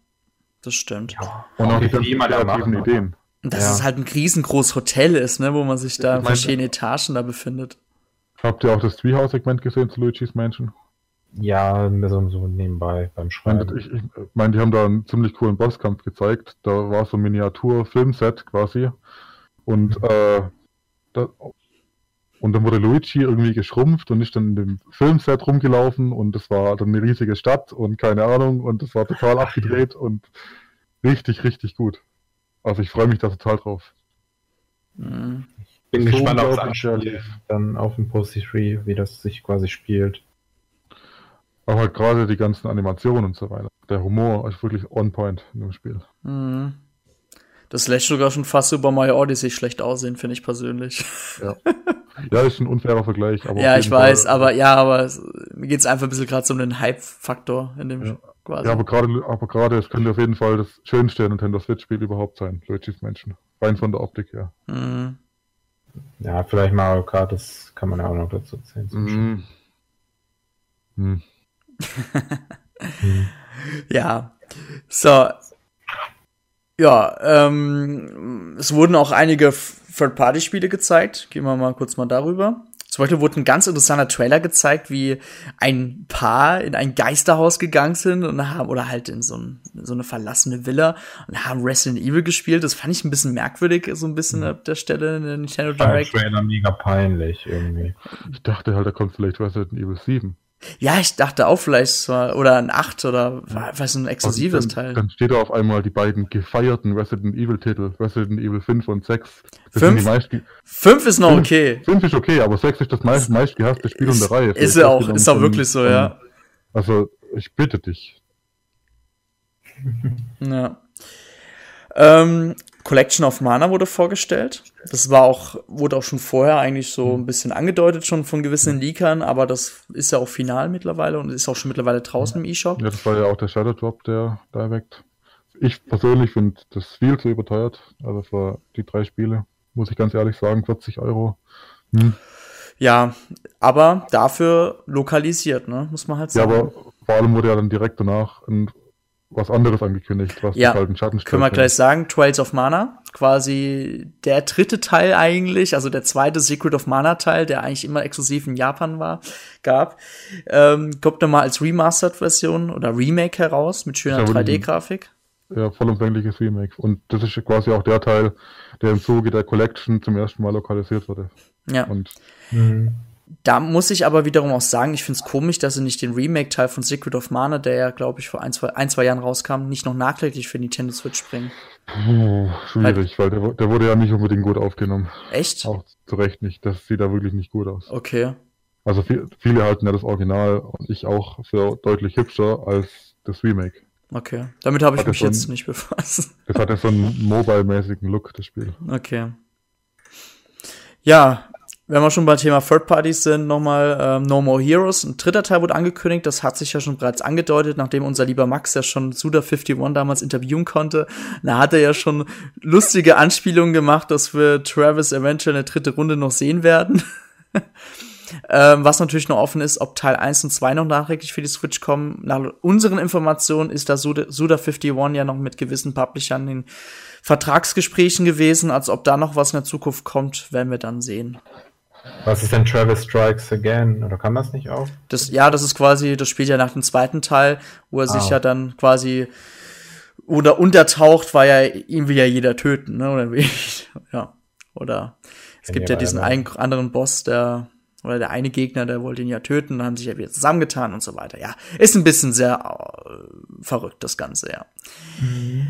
Speaker 1: das stimmt. Ja.
Speaker 2: Und auch, auch die ganzen kreativen Ideen.
Speaker 1: Und dass ja. es halt ein riesengroßes Hotel ist, ne, wo man sich da in verschiedenen Etagen da befindet.
Speaker 2: Habt ihr auch das Treehouse-Segment gesehen zu Luigi's Mansion?
Speaker 3: Ja, so, so nebenbei beim Schreiben.
Speaker 2: Ich, ich meine, die haben da einen ziemlich coolen Bosskampf gezeigt. Da war so ein Miniatur-Filmset quasi. Und, mhm. äh, da, und dann wurde Luigi irgendwie geschrumpft und ist dann in dem Filmset rumgelaufen und das war dann eine riesige Stadt und keine Ahnung und das war total abgedreht und richtig, richtig gut. Also ich freue mich da total drauf.
Speaker 3: Mhm. Ich bin so gespannt auf das dann auf dem Post 3, wie das sich quasi spielt.
Speaker 2: Aber halt gerade die ganzen Animationen und so weiter. Der Humor ist wirklich on point in dem Spiel.
Speaker 1: Mhm. Das lässt sogar schon fast über Mario Odyssey schlecht aussehen, finde ich persönlich.
Speaker 2: Ja. *laughs* ja, ist ein unfairer Vergleich.
Speaker 1: ja, ich weiß, Fall, aber ja, aber mir geht es einfach ein bisschen gerade um den Hype-Faktor in dem
Speaker 2: ja. quasi. Ja, aber gerade, aber gerade, es könnte auf jeden Fall das schönste Nintendo Switch-Spiel überhaupt sein, Luigi's Mansion. Rein von der Optik her. Mhm.
Speaker 3: Ja, vielleicht Mario Kart, das kann man ja auch noch dazu zählen. Mhm.
Speaker 1: Hm. hm. *laughs* Ja. So, ja, ähm, es wurden auch einige Third-Party-Spiele gezeigt. Gehen wir mal kurz mal darüber. Zum Beispiel wurde ein ganz interessanter Trailer gezeigt, wie ein Paar in ein Geisterhaus gegangen sind und haben, oder halt in so, ein, so eine verlassene Villa und haben Resident Evil gespielt. Das fand ich ein bisschen merkwürdig, so ein bisschen mhm. ab der Stelle in der Nintendo Direct.
Speaker 3: Trailer mega peinlich irgendwie.
Speaker 2: Ich dachte halt, da kommt vielleicht Resident Evil 7.
Speaker 1: Ja, ich dachte auch vielleicht oder ein 8 oder was ein exklusives
Speaker 2: dann,
Speaker 1: Teil.
Speaker 2: Dann steht da auf einmal die beiden gefeierten Resident Evil Titel, Resident Evil 5 und 6.
Speaker 1: 5 ist noch 5, okay.
Speaker 2: 5 ist okay, aber 6 ist das meist, meistgehasste Spiel ist, in der Reihe.
Speaker 1: Ist er auch, ist auch wirklich so, ja.
Speaker 2: Also, ich bitte dich.
Speaker 1: ja. Ähm, Collection of Mana wurde vorgestellt. Das war auch, wurde auch schon vorher eigentlich so ein bisschen angedeutet, schon von gewissen Leakern, aber das ist ja auch final mittlerweile und ist auch schon mittlerweile draußen im E-Shop.
Speaker 2: Ja, das war ja auch der Shadow Drop, der Direct. Ich persönlich finde das viel zu überteuert. Also für die drei Spiele, muss ich ganz ehrlich sagen, 40 Euro. Hm.
Speaker 1: Ja, aber dafür lokalisiert, ne? Muss man halt sagen. Ja, aber
Speaker 2: vor allem wurde ja dann direkt danach ein was anderes angekündigt, was
Speaker 1: ja, halt ein Schattenspiel Können wir gleich sagen, Trails of Mana, quasi der dritte Teil eigentlich, also der zweite Secret of Mana Teil, der eigentlich immer exklusiv in Japan war, gab, ähm, kommt nochmal als Remastered-Version oder Remake heraus mit schöner 3D-Grafik.
Speaker 2: Ja, vollumfängliches Remake. Und das ist quasi auch der Teil, der im Zuge der Collection zum ersten Mal lokalisiert wurde.
Speaker 1: Ja.
Speaker 2: Und
Speaker 1: mhm. Da muss ich aber wiederum auch sagen, ich finde es komisch, dass sie nicht den Remake-Teil von Secret of Mana, der ja, glaube ich, vor ein zwei, ein, zwei Jahren rauskam, nicht noch nachträglich für Nintendo Switch bringen.
Speaker 2: Puh, schwierig, weil, weil der, der, wurde ja nicht unbedingt gut aufgenommen.
Speaker 1: Echt?
Speaker 2: Auch zu Recht nicht. Das sieht da wirklich nicht gut aus.
Speaker 1: Okay.
Speaker 2: Also viel, viele halten ja das Original und ich auch für deutlich hübscher als das Remake.
Speaker 1: Okay, damit habe ich mich so jetzt nicht befasst.
Speaker 2: Das hat ja so einen mobile-mäßigen Look, das Spiel.
Speaker 1: Okay. Ja, wenn wir schon beim Thema Third Parties sind, nochmal ähm, No More Heroes. Ein dritter Teil wurde angekündigt, das hat sich ja schon bereits angedeutet, nachdem unser lieber Max ja schon Suda51 damals interviewen konnte. Da hat er ja schon lustige Anspielungen gemacht, dass wir Travis eventuell in der dritte Runde noch sehen werden. *laughs* ähm, was natürlich noch offen ist, ob Teil 1 und 2 noch nachträglich für die Switch kommen. Nach unseren Informationen ist da Suda51 ja noch mit gewissen Publishern in Vertragsgesprächen gewesen, als ob da noch was in der Zukunft kommt, werden wir dann sehen.
Speaker 3: Was ist denn Travis Strikes Again? Oder kann das nicht auch?
Speaker 1: Das, ja, das ist quasi, das spielt ja nach dem zweiten Teil, wo er ah. sich ja dann quasi oder untertaucht, weil ja, ihn will ja jeder töten, ne? Oder wie? *laughs* ja. Oder es gibt ja diesen einen anderen Boss, der oder der eine Gegner, der wollte ihn ja töten, haben sich ja wieder zusammengetan und so weiter. Ja, ist ein bisschen sehr äh, verrückt, das Ganze, ja. Mhm.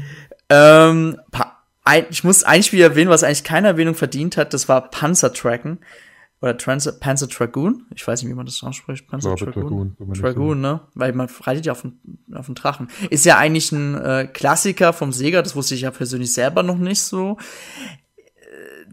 Speaker 1: Ähm, ich muss ein Spiel erwähnen, was eigentlich keine Erwähnung verdient hat, das war Panzer Tracken oder Trans Panzer Dragoon. Ich weiß nicht, wie man das ausspricht. Panzer Dragoon. Dragoon, Dragoon ne? Weil man reitet ja auf den, auf den Drachen. Ist ja eigentlich ein äh, Klassiker vom Sega, das wusste ich ja persönlich selber noch nicht so.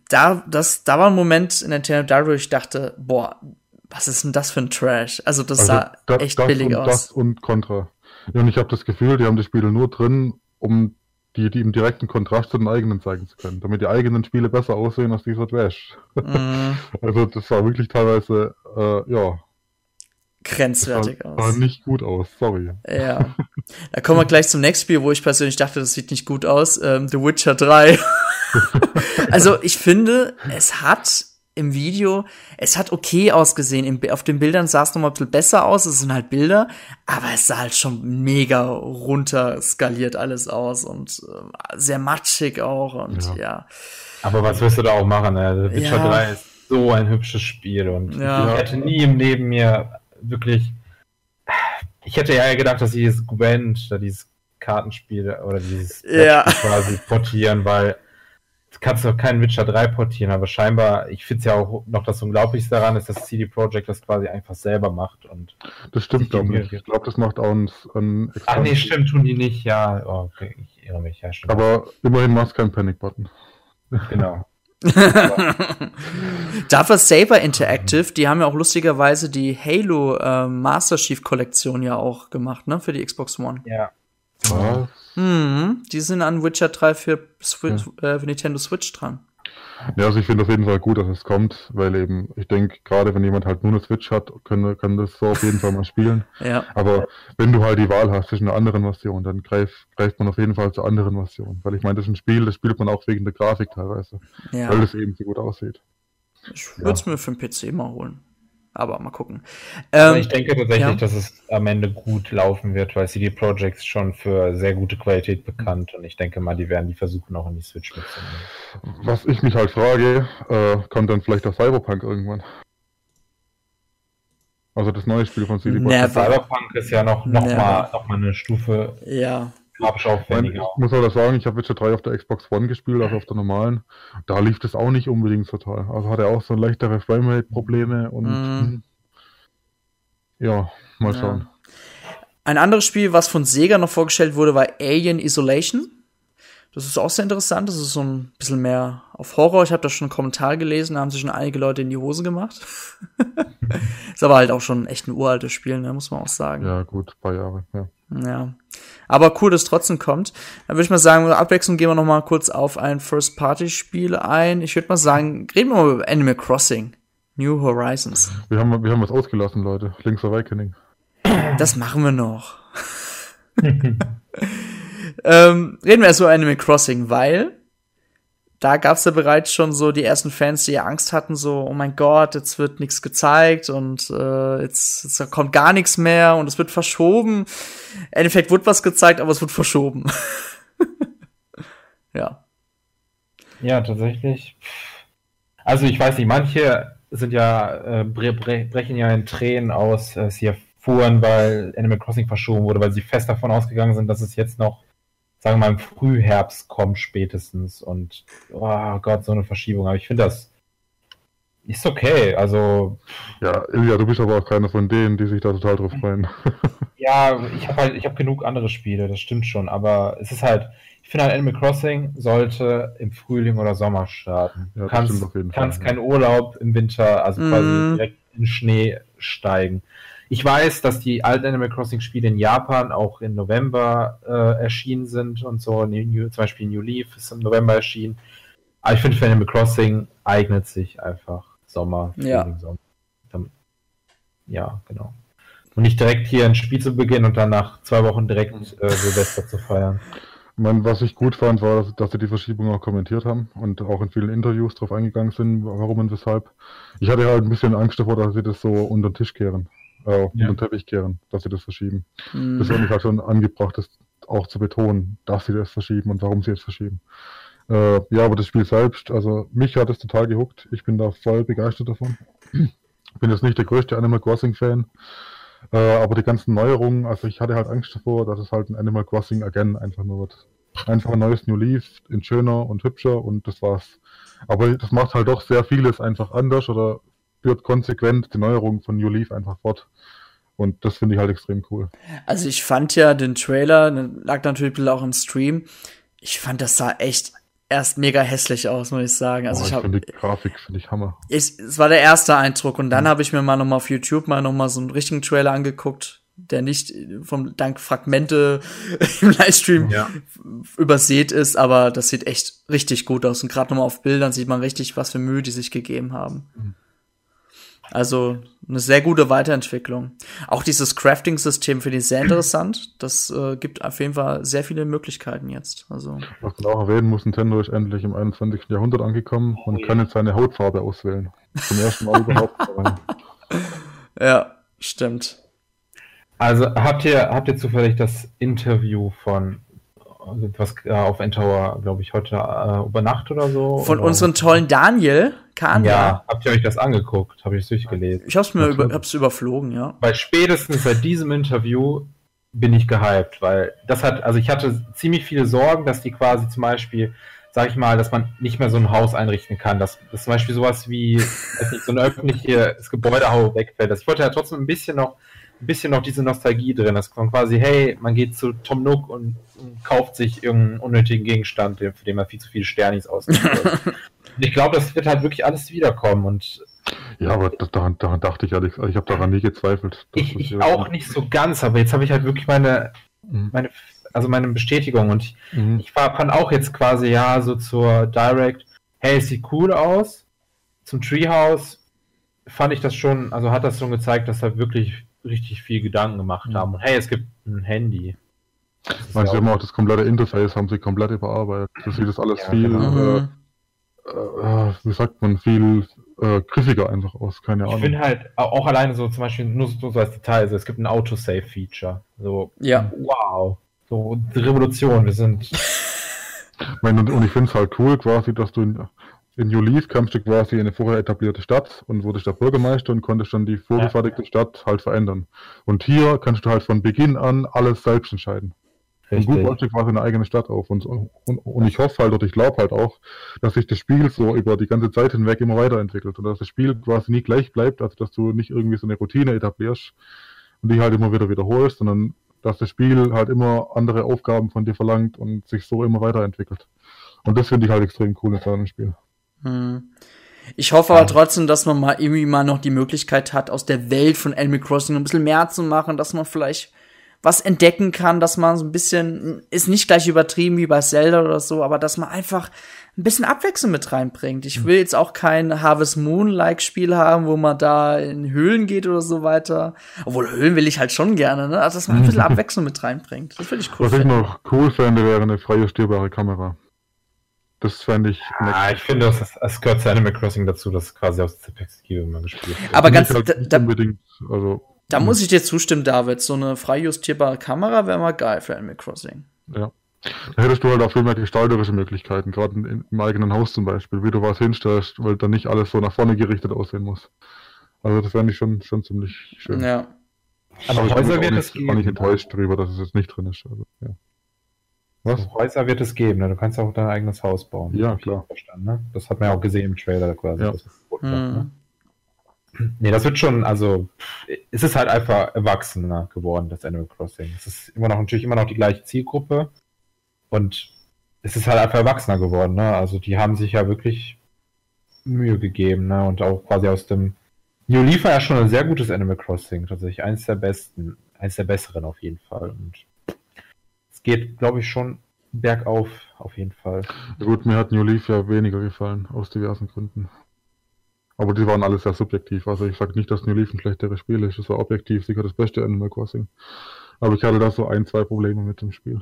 Speaker 1: Da, das, da war ein Moment in der Nintendo wo ich dachte, boah, was ist denn das für ein Trash? Also das also sah das, echt
Speaker 2: das
Speaker 1: billig
Speaker 2: und
Speaker 1: aus.
Speaker 2: Das und Contra. Ja, und ich habe das Gefühl, die haben die Spiele nur drin, um die, die im direkten Kontrast zu den eigenen zeigen zu können, damit die eigenen Spiele besser aussehen als dieser Trash. Mhm. *laughs* Also das sah wirklich teilweise, äh, ja.
Speaker 1: Grenzwertig
Speaker 2: sah, aus. Sah nicht gut aus, sorry.
Speaker 1: Ja. *laughs* Da kommen wir gleich zum nächsten Spiel, wo ich persönlich dachte, das sieht nicht gut aus. Ähm, The Witcher 3. *laughs* also ich finde, es hat im Video, es hat okay ausgesehen. Im, auf den Bildern sah es noch mal ein bisschen besser aus. Es sind halt Bilder, aber es sah halt schon mega runter skaliert alles aus und äh, sehr matschig auch und ja. ja.
Speaker 3: Aber was willst du da auch machen? Ne? Witcher ja. 3 ist so ein hübsches Spiel und ja. ich hätte nie im Leben mir wirklich. Ich hätte ja gedacht, dass dieses Gwent, dieses Kartenspiel oder dieses
Speaker 1: ja.
Speaker 3: quasi portieren, weil kannst du keinen Witcher 3 portieren, aber scheinbar, ich finde es ja auch noch das Unglaublichste daran, ist, dass CD Projekt das quasi einfach selber macht. und
Speaker 2: Das stimmt glaube ich. Ich glaube, das macht auch ein, ein
Speaker 3: Ach nee, stimmt, tun die nicht, ja. Oh, okay, ich irre mich, ja, stimmt.
Speaker 2: Aber immerhin machst kein Panic-Button.
Speaker 3: Genau. *laughs*
Speaker 1: Dafür Saber Interactive, die haben ja auch lustigerweise die Halo äh, Master Chief Kollektion ja auch gemacht, ne, für die Xbox One.
Speaker 3: Ja.
Speaker 2: Was?
Speaker 1: Mhm, die sind an Witcher 3 für, Switch, ja. äh, für Nintendo Switch dran.
Speaker 2: Ja, also ich finde auf jeden Fall gut, dass es kommt, weil eben, ich denke, gerade wenn jemand halt nur eine Switch hat, kann, kann das so auf jeden Fall mal spielen. *laughs*
Speaker 1: Ja.
Speaker 2: Aber wenn du halt die Wahl hast zwischen einer anderen Version, dann greif, greift man auf jeden Fall zur anderen Version. Weil ich meine, das ist ein Spiel, das spielt man auch wegen der Grafik teilweise. Ja. Weil es eben so gut aussieht.
Speaker 1: Ich würde es ja. mir für den PC mal holen. Aber mal gucken.
Speaker 3: Ähm, ich denke tatsächlich, ja. dass es am Ende gut laufen wird, weil CD Projekt schon für sehr gute Qualität bekannt und ich denke mal, die werden die versuchen auch in die Switch mitzunehmen.
Speaker 2: Was ich mich halt frage, äh, kommt dann vielleicht der Cyberpunk irgendwann? Also das neue Spiel von CD
Speaker 3: Projekt. Cyberpunk ist ja noch, noch, mal, noch mal eine Stufe
Speaker 1: ja
Speaker 3: grafisch aufwendiger.
Speaker 2: Ich muss aber sagen, ich habe Witcher 3 auf der Xbox One gespielt, also auf der normalen. Da lief das auch nicht unbedingt total. Also hat er auch so leichtere Framerate-Probleme und mm. ja, mal schauen. Ja.
Speaker 1: Ein anderes Spiel, was von Sega noch vorgestellt wurde, war Alien Isolation. Das ist auch sehr interessant. Das ist so ein bisschen mehr auf Horror. Ich habe da schon einen Kommentar gelesen, da haben sich schon einige Leute in die Hose gemacht. *laughs* ist aber halt auch schon echt ein uraltes Spiel, ne, muss man auch sagen.
Speaker 2: Ja, gut, paar Jahre, ja.
Speaker 1: Ja. Aber cool, dass es trotzdem kommt. Dann würde ich mal sagen, Abwechslung gehen wir noch mal kurz auf ein First-Party-Spiel ein. Ich würde mal sagen, reden wir mal über Animal Crossing. New Horizons.
Speaker 2: Wir haben, wir haben was ausgelassen, Leute. Link's Awakening.
Speaker 1: Das machen wir noch. *laughs* *laughs* ähm, reden wir erst über Animal Crossing, weil da gab's ja bereits schon so die ersten Fans, die ja Angst hatten, so, oh mein Gott, jetzt wird nichts gezeigt und äh, jetzt, jetzt kommt gar nichts mehr und es wird verschoben. Im Endeffekt wird was gezeigt, aber es wird verschoben. *laughs* ja.
Speaker 3: Ja, tatsächlich. Also ich weiß nicht, manche sind ja, äh, bre brechen ja in Tränen aus, äh, sie erfuhren, weil Animal Crossing verschoben wurde, weil sie fest davon ausgegangen sind, dass es jetzt noch sagen wir mal, im Frühherbst kommt spätestens. Und, oh Gott, so eine Verschiebung. Aber ich finde das ist okay. Also.
Speaker 2: Ja, Ilja, du bist aber auch keiner von denen, die sich da total drauf freuen. *laughs*
Speaker 3: ja, ich habe halt, ich habe genug andere Spiele, das stimmt schon. Aber es ist halt, ich finde halt Animal Crossing sollte im Frühling oder Sommer starten. Ja, du kannst, kannst keinen Urlaub im Winter, also quasi mm. direkt in Schnee steigen. Ich weiß, dass die alten Animal Crossing Spiele in Japan auch im November äh, erschienen sind und so. New, zum Beispiel New Leaf ist im November erschienen. Aber ich finde, für Animal Crossing eignet sich einfach Sommer,
Speaker 1: Frühling,
Speaker 3: ja. Sommer. Ja, genau. Und nicht direkt hier ein Spiel zu beginnen und dann nach zwei Wochen direkt äh, Silvester zu feiern.
Speaker 2: meine, was ich gut fand, war, dass, dass, sie die Verschiebung auch kommentiert haben und auch in vielen Interviews darauf eingegangen sind, warum und weshalb. Ich hatte halt ein bisschen Angst davor, dass sie das so unter den Tisch kehren äh, ja. den Teppich kehren, dass sie das verschieben. Mhm. Das ich halt schon angebracht, das auch zu betonen, dass sie das verschieben und warum sie es verschieben. Äh, ja, aber das Spiel selbst, also mich hat es total gehuckt. Ich bin da voll begeistert davon. *clears throat* bin jetzt nicht der größte Animal Crossing-Fan, äh, aber die ganzen Neuerungen, also ich hatte halt Angst davor, dass es halt ein Animal Crossing again einfach nur wird. Einfach ein neues New Leaf, in schöner und hübscher und das war's. Aber das macht halt doch sehr vieles einfach anders oder führt konsequent die Neuerung von New Leaf einfach fort. Und das finde ich halt extrem cool.
Speaker 1: Also ich fand ja den Trailer, lag natürlich auch im Stream. Ich fand, das sah echt erst mega hässlich aus, muss ich sagen. Also oh, ich, ich
Speaker 2: finde die Grafik finde ich Hammer.
Speaker 1: Ich, es war der erste Eindruck und dann mhm. habe ich mir mal noch mal auf YouTube mal noch mal so einen richtigen Trailer angeguckt. der nicht vom dank Fragmente *laughs* im Livestream
Speaker 3: Ja.
Speaker 1: übersät ist, aber das sieht echt richtig gut aus. Und gerade nochmal auf Bildern sieht man richtig, was für Mühe die sich gegeben haben. Also eine sehr gute Weiterentwicklung. Auch dieses Crafting-System finde ich sehr interessant. Das äh, gibt auf jeden Fall sehr viele Möglichkeiten jetzt. Also
Speaker 2: Was man auch erwähnen muss, Nintendo ist endlich im 21. Jahrhundert angekommen. Man
Speaker 3: Oh,
Speaker 2: kann jetzt seine Hautfarbe auswählen. Zum ersten Mal überhaupt. *laughs*
Speaker 1: ja, stimmt.
Speaker 3: Also habt ihr, habt ihr zufällig das Interview von was äh, auf Endtower, glaube ich, heute äh, über Nacht oder so?
Speaker 1: Von
Speaker 3: oder?
Speaker 1: unserem tollen Daniel Kahn.
Speaker 3: Ja, habt ihr euch das angeguckt? Habe ich es durchgelesen.
Speaker 1: Ich hab's mir über, hab's überflogen, ja.
Speaker 3: Weil spätestens seit diesem Interview bin ich gehypt, weil das hat, also ich hatte ziemlich viele Sorgen, dass die quasi zum Beispiel, sag ich mal, dass man nicht mehr so ein Haus einrichten kann, dass, dass zum Beispiel sowas wie, weiß nicht, so ein öffentliches Gebäudehau *laughs* wegfällt. Das- Ich wollte ja trotzdem ein bisschen noch, ein bisschen noch diese Nostalgie drin, dass man quasi, hey, man geht zu Tom Nook und, und kauft sich irgendeinen unnötigen Gegenstand, für den man viel zu viele Sternis ausgibt. ich glaube, das wird halt wirklich alles wiederkommen und
Speaker 2: Ja, aber das, daran, daran dachte ich ehrlich. Ich habe daran nie gezweifelt.
Speaker 3: ich,
Speaker 2: das
Speaker 3: ich auch nicht so ganz, aber jetzt habe ich halt wirklich meine,
Speaker 2: Mhm.
Speaker 3: meine, also meine Bestätigung und ich,
Speaker 2: Mhm.
Speaker 3: ich war, fand auch jetzt quasi ja so zur Direct, hey, es sieht cool aus. Zum Treehouse fand ich das schon, also hat das schon gezeigt, dass da wirklich richtig viel Gedanken gemacht
Speaker 2: Mhm.
Speaker 3: haben. Und hey, es gibt ein Handy. Das ist
Speaker 2: Manche
Speaker 3: ja
Speaker 2: haben auch das komplette Interface haben sie komplett überarbeitet. Das sieht das alles
Speaker 3: Ja,
Speaker 2: viel,
Speaker 3: genau.
Speaker 1: Mhm.
Speaker 2: äh, äh, wie sagt man, viel äh, griffiger einfach aus. Keine
Speaker 3: ich
Speaker 2: Ahnung.
Speaker 3: finde halt au- auch alleine so zum Beispiel nur so, so als Detail, also es gibt ein Autosave-Feature. So,
Speaker 1: Ja.
Speaker 3: wow. So, Revolution, wir sind.
Speaker 2: Ich meine, und, und ich finde es halt cool quasi, dass du in, New Leaf kamst du quasi in eine vorher etablierte Stadt und wurdest der Bürgermeister und konntest dann die vorgefertigte Stadt halt verändern. Und hier kannst du halt von Beginn an alles selbst entscheiden. Und gut baust du quasi eine eigene Stadt auf. Und, und, und ich hoffe halt, oder ich glaube halt auch, dass sich das Spiel so über die ganze Zeit hinweg immer weiterentwickelt und dass das Spiel quasi nie gleich bleibt, also dass du nicht irgendwie so eine Routine etablierst und die halt immer wieder wiederholst, sondern dass das Spiel halt immer andere Aufgaben von dir verlangt und sich so immer weiterentwickelt. Und das finde ich halt extrem cool in so einem Spiel.
Speaker 1: Hm. Ich hoffe aber trotzdem, dass man mal irgendwie mal noch die Möglichkeit hat, aus der Welt von Animal Crossing ein bisschen mehr zu machen, dass man vielleicht was entdecken kann, dass man so ein bisschen, ist nicht gleich übertrieben wie bei Zelda oder so, aber dass man einfach ein bisschen Abwechslung mit reinbringt. Ich will jetzt auch kein Harvest Moon-like Spiel haben, wo man da in Höhlen geht oder so weiter. Obwohl Höhlen will ich halt schon gerne, ne? Also, dass man ein bisschen *laughs* Abwechslung mit reinbringt. Das würde ich cool
Speaker 2: Was ich noch cool fände, wäre eine freie stehbare Kamera. Das fände ich
Speaker 3: Ah, ich finde, das, es gehört zu Animal Crossing dazu, dass quasi aus der Perspektive immer gespielt wird.
Speaker 1: Aber ganz,
Speaker 2: halt
Speaker 1: da,
Speaker 2: unbedingt, also
Speaker 1: Da muss ich dir zustimmen, David. So eine frei justierbare Kamera wäre mal geil für Animal Crossing.
Speaker 2: Ja. Da hättest du halt auch viel mehr gestalterische Möglichkeiten, gerade im eigenen Haus zum Beispiel, wie du was hinstellst, weil dann nicht alles so nach vorne gerichtet aussehen muss. Also das fände ich schon, schon ziemlich schön.
Speaker 1: Ja.
Speaker 3: Aber
Speaker 2: ich bin
Speaker 3: Häuser
Speaker 2: auch
Speaker 3: wird
Speaker 2: nicht,
Speaker 3: es
Speaker 2: auch nicht enttäuscht darüber, dass es jetzt nicht drin ist. Also, ja. Was?
Speaker 3: Häuser wird es geben, ne? du kannst auch dein eigenes Haus bauen.
Speaker 2: Ja, klar.
Speaker 3: Verstanden, ne? Das hat man ja auch gesehen im Trailer quasi.
Speaker 2: Ja.
Speaker 3: wird,
Speaker 1: Hm.
Speaker 3: ne? Nee, das wird schon, also es ist halt einfach erwachsener geworden, das Animal Crossing. Es ist immer noch natürlich immer noch die gleiche Zielgruppe und es ist halt einfach erwachsener geworden, ne? Also die haben sich ja wirklich Mühe gegeben, ne? Und auch quasi aus dem New Leaf war ja schon ein sehr gutes Animal Crossing, tatsächlich eins der besten, eins der besseren auf jeden Fall. Und es geht, glaube ich, schon bergauf, auf jeden Fall.
Speaker 2: Ja, gut, mir hat New Leaf ja weniger gefallen, aus diversen Gründen. Aber die waren alle sehr subjektiv. Also ich sage nicht, dass New Leaf ein schlechteres Spiel ist. Es war objektiv sicher das beste Animal Crossing. Aber ich hatte da so ein, zwei Probleme mit dem Spiel.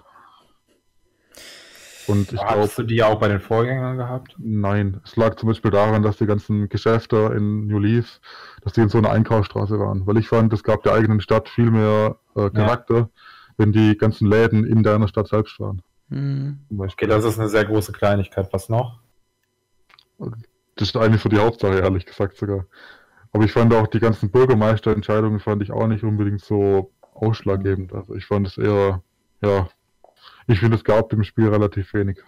Speaker 2: Und ich glaube,
Speaker 3: Hast du die auch bei den Vorgängern gehabt?
Speaker 2: Nein, es lag zum Beispiel daran, dass die ganzen Geschäfte in New Leaf, dass die in so einer Einkaufsstraße waren. Weil ich fand, es gab der eigenen Stadt viel mehr äh, Charakter, wenn die ganzen Läden in deiner Stadt selbst waren.
Speaker 1: Hm.
Speaker 2: Zum
Speaker 3: Okay, das ist eine sehr große Kleinigkeit. Was noch?
Speaker 2: Das ist eigentlich so die Hauptsache, ehrlich gesagt sogar. Aber ich fand auch die ganzen Bürgermeisterentscheidungen fand ich auch nicht unbedingt so ausschlaggebend. Also ich fand es eher, ja, ich finde es gab dem Spiel relativ wenig.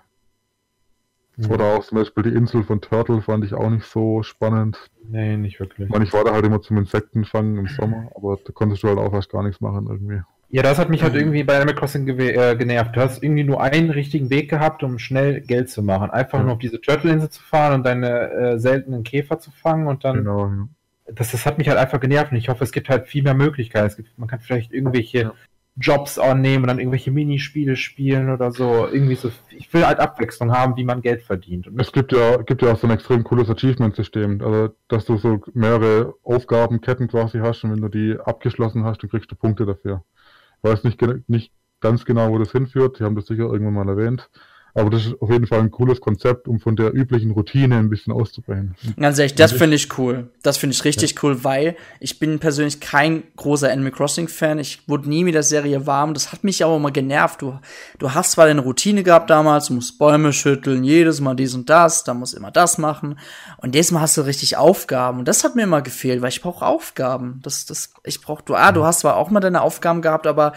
Speaker 2: Oder auch zum Beispiel die Insel von Turtle fand ich auch nicht so spannend.
Speaker 3: Nee, nicht wirklich.
Speaker 2: Ich meine, ich war da halt immer zum Insektenfangen im Sommer, aber da konntest du halt auch fast gar nichts machen irgendwie.
Speaker 3: Ja, das hat mich halt
Speaker 1: Mhm.
Speaker 3: irgendwie bei Animal Crossing gewe- äh, genervt. Du hast irgendwie nur einen richtigen Weg gehabt, um schnell Geld zu machen. Einfach
Speaker 2: Ja.
Speaker 3: nur auf diese Turtle-Insel zu fahren und deine äh, seltenen Käfer zu fangen und dann
Speaker 2: Genau, ja.
Speaker 3: das, das hat mich halt einfach genervt und ich hoffe, es gibt halt viel mehr Möglichkeiten. Es gibt, man kann vielleicht irgendwelche ja. Jobs annehmen und dann irgendwelche Minispiele spielen oder so. Irgendwie so. Ich will halt Abwechslung haben, wie man Geld verdient.
Speaker 2: Und es gibt ja, gibt ja auch so ein extrem cooles Achievement-System. Also, dass du so mehrere Aufgabenketten quasi hast und wenn du die abgeschlossen hast, dann kriegst du Punkte dafür. Weiß nicht, nicht ganz genau, wo das hinführt. Die haben das sicher irgendwann mal erwähnt. Aber das ist auf jeden Fall ein cooles Konzept, um von der üblichen Routine ein bisschen auszubrechen.
Speaker 1: Ganz ehrlich, das finde ich cool. Das finde ich richtig ja. cool, weil ich bin persönlich kein großer Animal Crossing Fan. Ich wurde nie mit der Serie warm. Das hat mich aber immer genervt. Du, du hast zwar deine Routine gehabt damals, du musst Bäume schütteln, jedes Mal dies und das, da musst immer das machen. Und jedes Mal hast du richtig Aufgaben. Und das hat mir immer gefehlt, weil ich brauche Aufgaben. Das, das, ich brauche, du, ah, du hast zwar auch mal deine Aufgaben gehabt, aber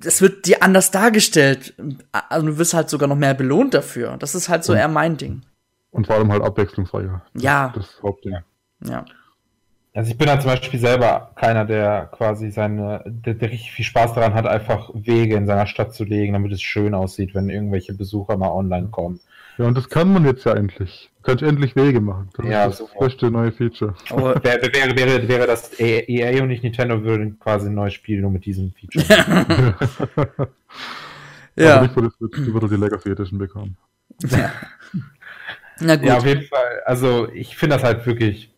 Speaker 1: das wird dir anders dargestellt. Also du wirst halt sogar noch mehr belohnt dafür. Das ist halt so eher mein Ding.
Speaker 2: Und vor allem halt abwechslungsreicher.
Speaker 1: Ja.
Speaker 2: Das Hauptding.
Speaker 1: Ja.
Speaker 3: Also ich bin halt zum Beispiel selber keiner, der quasi seine, der, der, richtig viel Spaß daran hat, einfach Wege in seiner Stadt zu legen, damit es schön aussieht, wenn irgendwelche Besucher mal online kommen.
Speaker 2: Ja, und das kann man jetzt ja endlich. Du kannst endlich Wege machen. Das
Speaker 3: ja,
Speaker 2: ist das beste neue Feature.
Speaker 3: Aber *laughs* wäre, wäre, wäre, wäre das EA und nicht Nintendo würden quasi ein neues Spiel nur mit diesem Feature.
Speaker 2: ja. *laughs* Aber nicht, wo das wird, die Legacy Edition bekommen.
Speaker 3: Ja. Na gut. Ja, auf jeden Fall. Also ich finde das halt wirklich,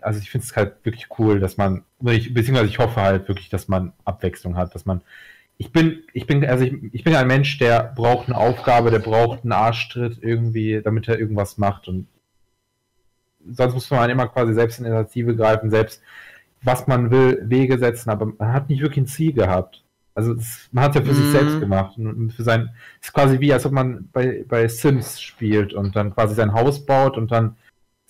Speaker 3: also ich finde es halt wirklich cool, dass man, beziehungsweise ich hoffe halt wirklich, dass man Abwechslung hat, dass man ich bin, ich bin, also ich, ich bin ein Mensch, der braucht eine Aufgabe, der braucht einen Arschtritt irgendwie, damit er irgendwas macht. Und sonst muss man immer quasi selbst in Initiative greifen, selbst was man will, Wege setzen, aber man hat nicht wirklich ein Ziel gehabt. Also es, man hat es ja für mm. sich mhm. selbst gemacht. Und für sein, es ist quasi wie, als ob man bei, bei Sims spielt und dann quasi sein Haus baut und dann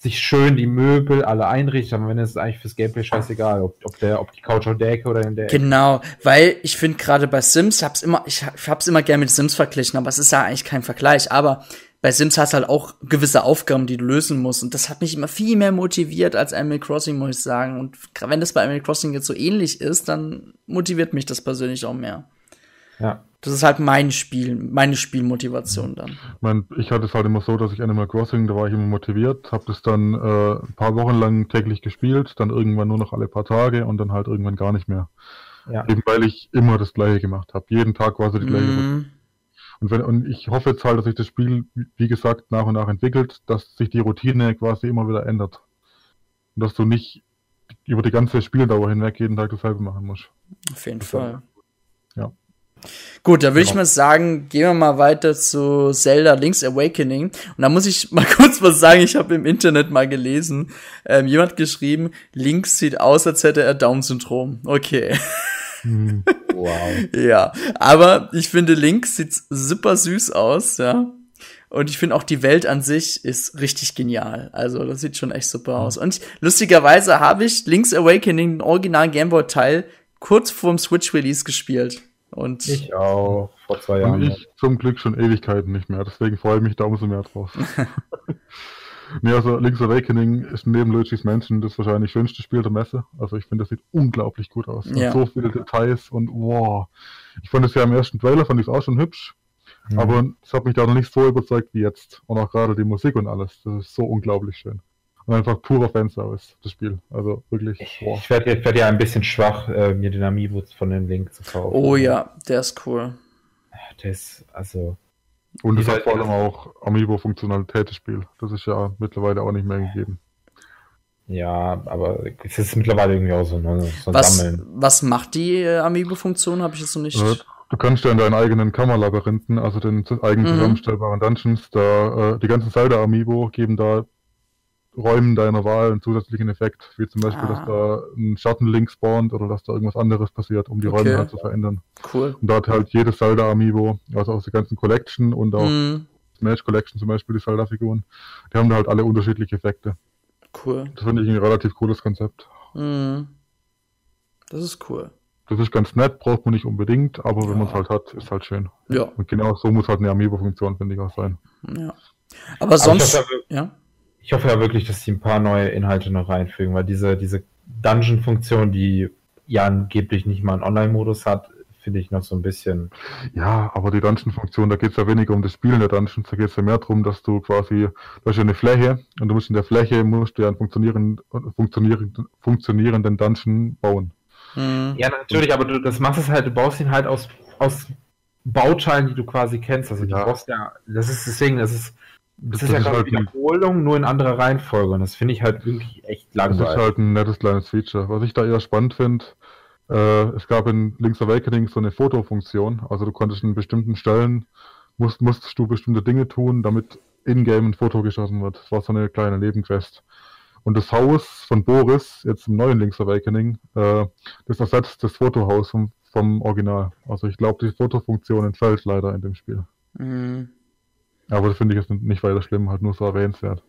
Speaker 3: sich schön die Möbel alle einrichtet, aber wenn es eigentlich fürs Gameplay scheißegal, ob, ob der, ob die Couch auf der Ecke oder in der
Speaker 1: Ecke. Genau, weil ich finde gerade bei Sims, ich hab's immer, ich hab's immer gerne mit Sims verglichen, aber es ist ja eigentlich kein Vergleich, aber bei Sims hast du halt auch gewisse Aufgaben, die du lösen musst. Und das hat mich immer viel mehr motiviert als Animal Crossing, muss ich sagen. Und wenn das bei Animal Crossing jetzt so ähnlich ist, dann motiviert mich das persönlich auch mehr.
Speaker 3: Ja.
Speaker 1: Das ist halt mein Spiel, meine Spielmotivation dann.
Speaker 2: Ich, mein, ich hatte es halt immer so, dass ich Animal Crossing, da war ich immer motiviert, habe das dann äh, ein paar Wochen lang täglich gespielt, dann irgendwann nur noch alle paar Tage und dann halt irgendwann gar nicht mehr. Ja. Eben weil ich immer das gleiche gemacht habe. Jeden Tag war so die gleiche mm. Und, wenn, und ich hoffe jetzt halt, dass sich das Spiel, wie gesagt, nach und nach entwickelt, dass sich die Routine quasi immer wieder ändert. Und dass du nicht über die ganze Spieldauer hinweg jeden Tag dasselbe machen musst.
Speaker 1: Auf jeden das Fall.
Speaker 2: Ja.
Speaker 1: Gut, da würde genau. ich mal sagen, gehen wir mal weiter zu Zelda Link's Awakening. Und da muss ich *laughs* mal kurz was sagen. Ich habe im Internet mal gelesen, ähm, jemand geschrieben, Link sieht aus, als hätte er Down-Syndrom. Okay.
Speaker 2: Hm.
Speaker 3: Wow. *laughs*
Speaker 1: ja, aber ich finde, Link sieht super süß aus, ja. Und ich finde auch die Welt an sich ist richtig genial. Also das sieht schon echt super aus. Und lustigerweise habe ich Link's Awakening, den Original Gameboy Teil, kurz vorm Switch Release gespielt. Und
Speaker 3: ich auch, vor zwei Jahren.
Speaker 2: Und ich zum Glück schon Ewigkeiten nicht mehr, deswegen freue ich mich da umso mehr drauf. *laughs* nee, also Link's Awakening ist neben Luigi's Mansion das wahrscheinlich schönste Spiel der Messe. Also ich finde, das sieht unglaublich gut aus.
Speaker 1: Ja.
Speaker 2: So viele Details und wow. Ich fand es ja im ersten Trailer, fand ich es auch schon hübsch. Mhm. Aber es hat mich da noch nicht so überzeugt wie jetzt. Und auch gerade die Musik und alles. Das ist so unglaublich schön und einfach purer Fanservice, das Spiel. Also wirklich.
Speaker 3: Ich, ich werde jetzt werd ja ein bisschen schwach, äh, mir den Amiibo von den Link zu kaufen.
Speaker 1: Oh ja, der ist cool.
Speaker 3: Der ist, also.
Speaker 2: Und es hat vor allem auch Amiibo-Funktionalität, das Spiel. Das ist ja mittlerweile auch nicht mehr gegeben.
Speaker 3: Ja, aber es ist mittlerweile irgendwie auch so, ne, so
Speaker 1: ein was, Sammeln. Was macht die äh, Amiibo-Funktion? Habe ich jetzt noch nicht.
Speaker 2: Ja, du kannst ja in deinen eigenen Kammerlabyrinthen, also den eigenen mhm. zusammenstellbaren Dungeons, da äh, die ganzen Zelda-Amiibo geben da Räumen deiner Wahl einen zusätzlichen Effekt, wie zum Beispiel, ah. dass da ein Schattenlink spawnt oder dass da irgendwas anderes passiert, um die okay. Räume halt zu verändern.
Speaker 1: Cool.
Speaker 2: Und da hat halt jedes Zelda-Amiibo, also aus der ganzen Collection und auch mm. Smash Collection zum Beispiel, die Zelda-Figuren, die haben da halt alle unterschiedliche Effekte.
Speaker 1: Cool.
Speaker 2: Das finde ich ein relativ cooles Konzept.
Speaker 1: Mm. Das ist cool.
Speaker 2: Das ist ganz nett, braucht man nicht unbedingt, aber ja. wenn man es halt hat, ist halt schön.
Speaker 1: Ja.
Speaker 2: Und genau so muss halt eine Amiibo-Funktion, finde ich, auch sein.
Speaker 1: Ja. Aber sonst, aber ja
Speaker 3: ich hoffe ja wirklich, dass sie ein paar neue Inhalte noch reinfügen, weil diese, diese Dungeon-Funktion, die ja angeblich nicht mal einen Online-Modus hat, finde ich noch so ein bisschen.
Speaker 2: Ja, aber die Dungeon-Funktion, da geht es ja weniger um das Spielen der Dungeons, da geht es ja mehr darum, dass du quasi, du hast ja eine Fläche und du musst in der Fläche musst du ja einen funktionierenden, funktionierenden, funktionierenden Dungeon bauen.
Speaker 3: Mhm. Ja, natürlich, aber du das machst es halt, du baust ihn halt aus, aus Bauteilen, die du quasi kennst. Also ja. du brauchst ja, das ist deswegen, das ist das, das ist ja gerade halt Wiederholung, nur in anderer Reihenfolge. Und das finde ich halt wirklich echt langweilig.
Speaker 2: Das ist halt ein nettes kleines Feature. Was ich da eher spannend finde, äh, es gab in Link's Awakening so eine Fotofunktion. Also du konntest in bestimmten Stellen, musst, musstest du bestimmte Dinge tun, damit in-game ein Foto geschossen wird. Das war so eine kleine Nebenquest. Und das Haus von Boris, jetzt im neuen Link's Awakening, äh, das ersetzt das Fotohaus vom, vom Original. Also ich glaube, die Fotofunktion entfällt leider in dem Spiel. Mhm. Aber das finde ich jetzt nicht weiter schlimm, halt nur so erwähnenswert.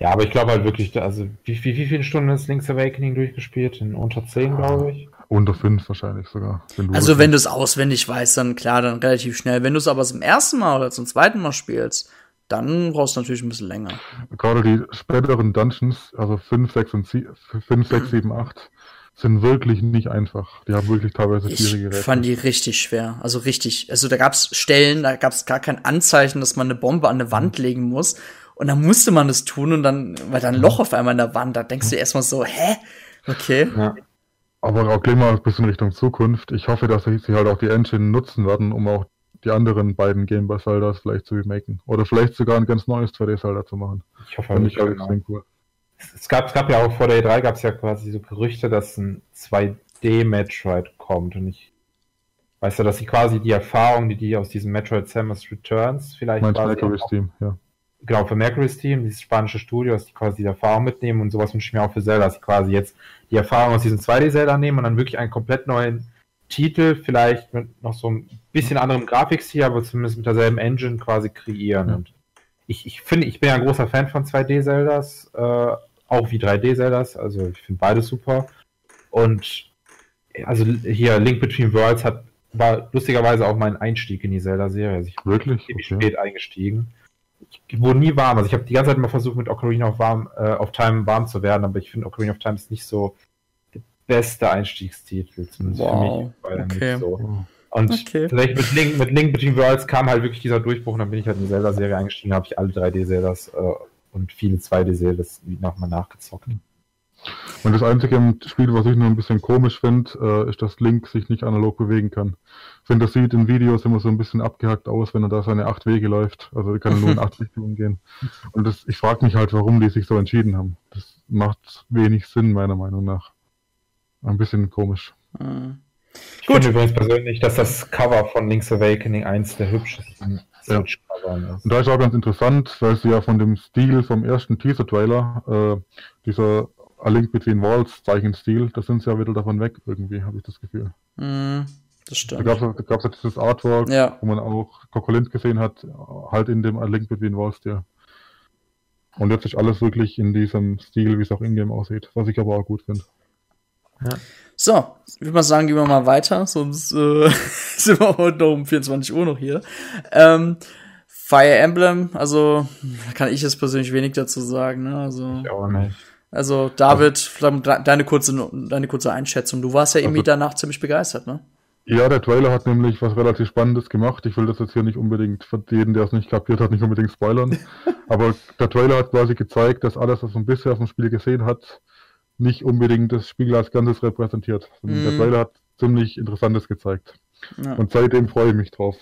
Speaker 3: Ja, aber ich glaube halt wirklich, also wie, wie, wie viele Stunden ist Link's Awakening durchgespielt? In unter 10, glaube ich.
Speaker 2: Unter 5 wahrscheinlich sogar.
Speaker 1: Wenn also wenn du es auswendig weißt, dann klar, dann relativ schnell. Wenn du es aber zum ersten Mal oder zum zweiten Mal spielst, dann brauchst du natürlich ein bisschen länger.
Speaker 2: Gerade die späteren Dungeons, also 5, 6 und 7, 5, 6, 7, 8, sind wirklich nicht einfach. Die haben wirklich teilweise schwierige
Speaker 1: Rätsel. Ich fand die richtig schwer. Also richtig. Also da gab's Stellen, da gab's gar kein Anzeichen, dass man eine Bombe an eine Wand legen muss. Und dann musste man das tun und dann war da ein Loch auf einmal in der Wand. Da denkst du erstmal so, hä? Okay. Ja.
Speaker 2: Aber auch gehen wir ein bisschen Richtung Zukunft. Ich hoffe, dass sie halt auch die Engine nutzen werden, um auch die anderen beiden Game Boy Zeldas vielleicht zu remaken. Oder vielleicht sogar ein ganz neues 2D Zelda zu machen.
Speaker 3: Ich hoffe, Finde ich extrem cool es gab, es gab ja auch vor der E3 gab es ja quasi so Gerüchte, dass ein 2D-Metroid kommt und ich weiß ja, dass sie quasi die Erfahrung, die die aus diesem Metroid Samus Returns vielleicht
Speaker 2: Mein Mercury Steam, ja.
Speaker 3: Genau, für Mercury Steam, dieses spanische Studio, dass die quasi die Erfahrung mitnehmen und sowas wünsche ich mir auch für Zelda, dass sie quasi jetzt die Erfahrung aus diesem 2D-Zelda nehmen und dann wirklich einen komplett neuen Titel, vielleicht mit noch so ein bisschen anderem Grafikstil, aber zumindest mit derselben Engine quasi kreieren. Ja. Und ich, ich finde, ich bin ja ein großer Fan von 2D-Zeldas, äh, auch wie 3D-Zeldas, also ich finde beides super. Und also hier Link Between Worlds hat war lustigerweise auch mein Einstieg in die Zelda-Serie. Also ich
Speaker 2: bin wirklich
Speaker 3: okay. spät eingestiegen. Ich wurde nie warm. Also ich habe die ganze Zeit immer versucht, mit Ocarina of, warm, äh, of Time warm zu werden, aber ich finde Ocarina of Time ist nicht so der beste Einstiegstitel, zumindest
Speaker 1: wow. für mich. Okay.
Speaker 3: So. Und okay. tatsächlich mit Link, mit Link Between Worlds kam halt wirklich dieser Durchbruch und dann bin ich halt in die Zelda-Serie eingestiegen, habe ich alle 3D-Zeldas äh, und viele 2D-Zeldas nochmal nachgezockt.
Speaker 2: Und das einzige im Spiel, was ich nur ein bisschen komisch finde, äh, ist, dass Link sich nicht analog bewegen kann. Ich finde, das sieht in Videos immer so ein bisschen abgehackt aus, wenn er da seine acht Wege läuft. Also er kann nur in *laughs* acht Richtungen gehen. Und das, ich frage mich halt, warum die sich so entschieden haben. Das macht wenig Sinn, meiner Meinung nach. Ein bisschen komisch.
Speaker 3: Mhm. Ich Gut. finde übrigens persönlich, dass das Cover von Link's Awakening eins der hübschesten
Speaker 2: ja. Und da ist auch ganz interessant, weil sie ja von dem Stil vom ersten Teaser-Trailer, äh, dieser A Link Between Walls Zeichenstil, da sind sie ja wieder davon weg, irgendwie, habe ich das Gefühl.
Speaker 1: Mm, das stimmt.
Speaker 2: Da gab es ja dieses Artwork, ja. wo man auch Kokolint gesehen hat, halt in dem A Link Between Walls Stil. Und jetzt ist alles wirklich in diesem Stil, wie es auch in-game aussieht, was ich aber auch gut finde.
Speaker 1: Ja. So, ich würde mal sagen, gehen wir mal weiter, sonst äh, *laughs* sind wir heute noch um 24 Uhr noch hier. Ähm, Fire Emblem, also kann ich jetzt persönlich wenig dazu sagen. Ne? Also,
Speaker 3: ich auch nicht.
Speaker 1: Also David, deine kurze, deine kurze Einschätzung. Du warst ja irgendwie also, danach ziemlich begeistert, ne?
Speaker 2: Ja, der Trailer hat nämlich was relativ Spannendes gemacht. Ich will das jetzt hier nicht unbedingt für jeden, der es nicht kapiert hat, nicht unbedingt spoilern. *laughs* Aber der Trailer hat quasi gezeigt, dass alles, was man bisher auf dem Spiel gesehen hat, nicht unbedingt das Spiel als Ganzes repräsentiert. Mm. Der mhm. Trailer hat ziemlich Interessantes gezeigt. Ja. Und seitdem freue ich mich drauf.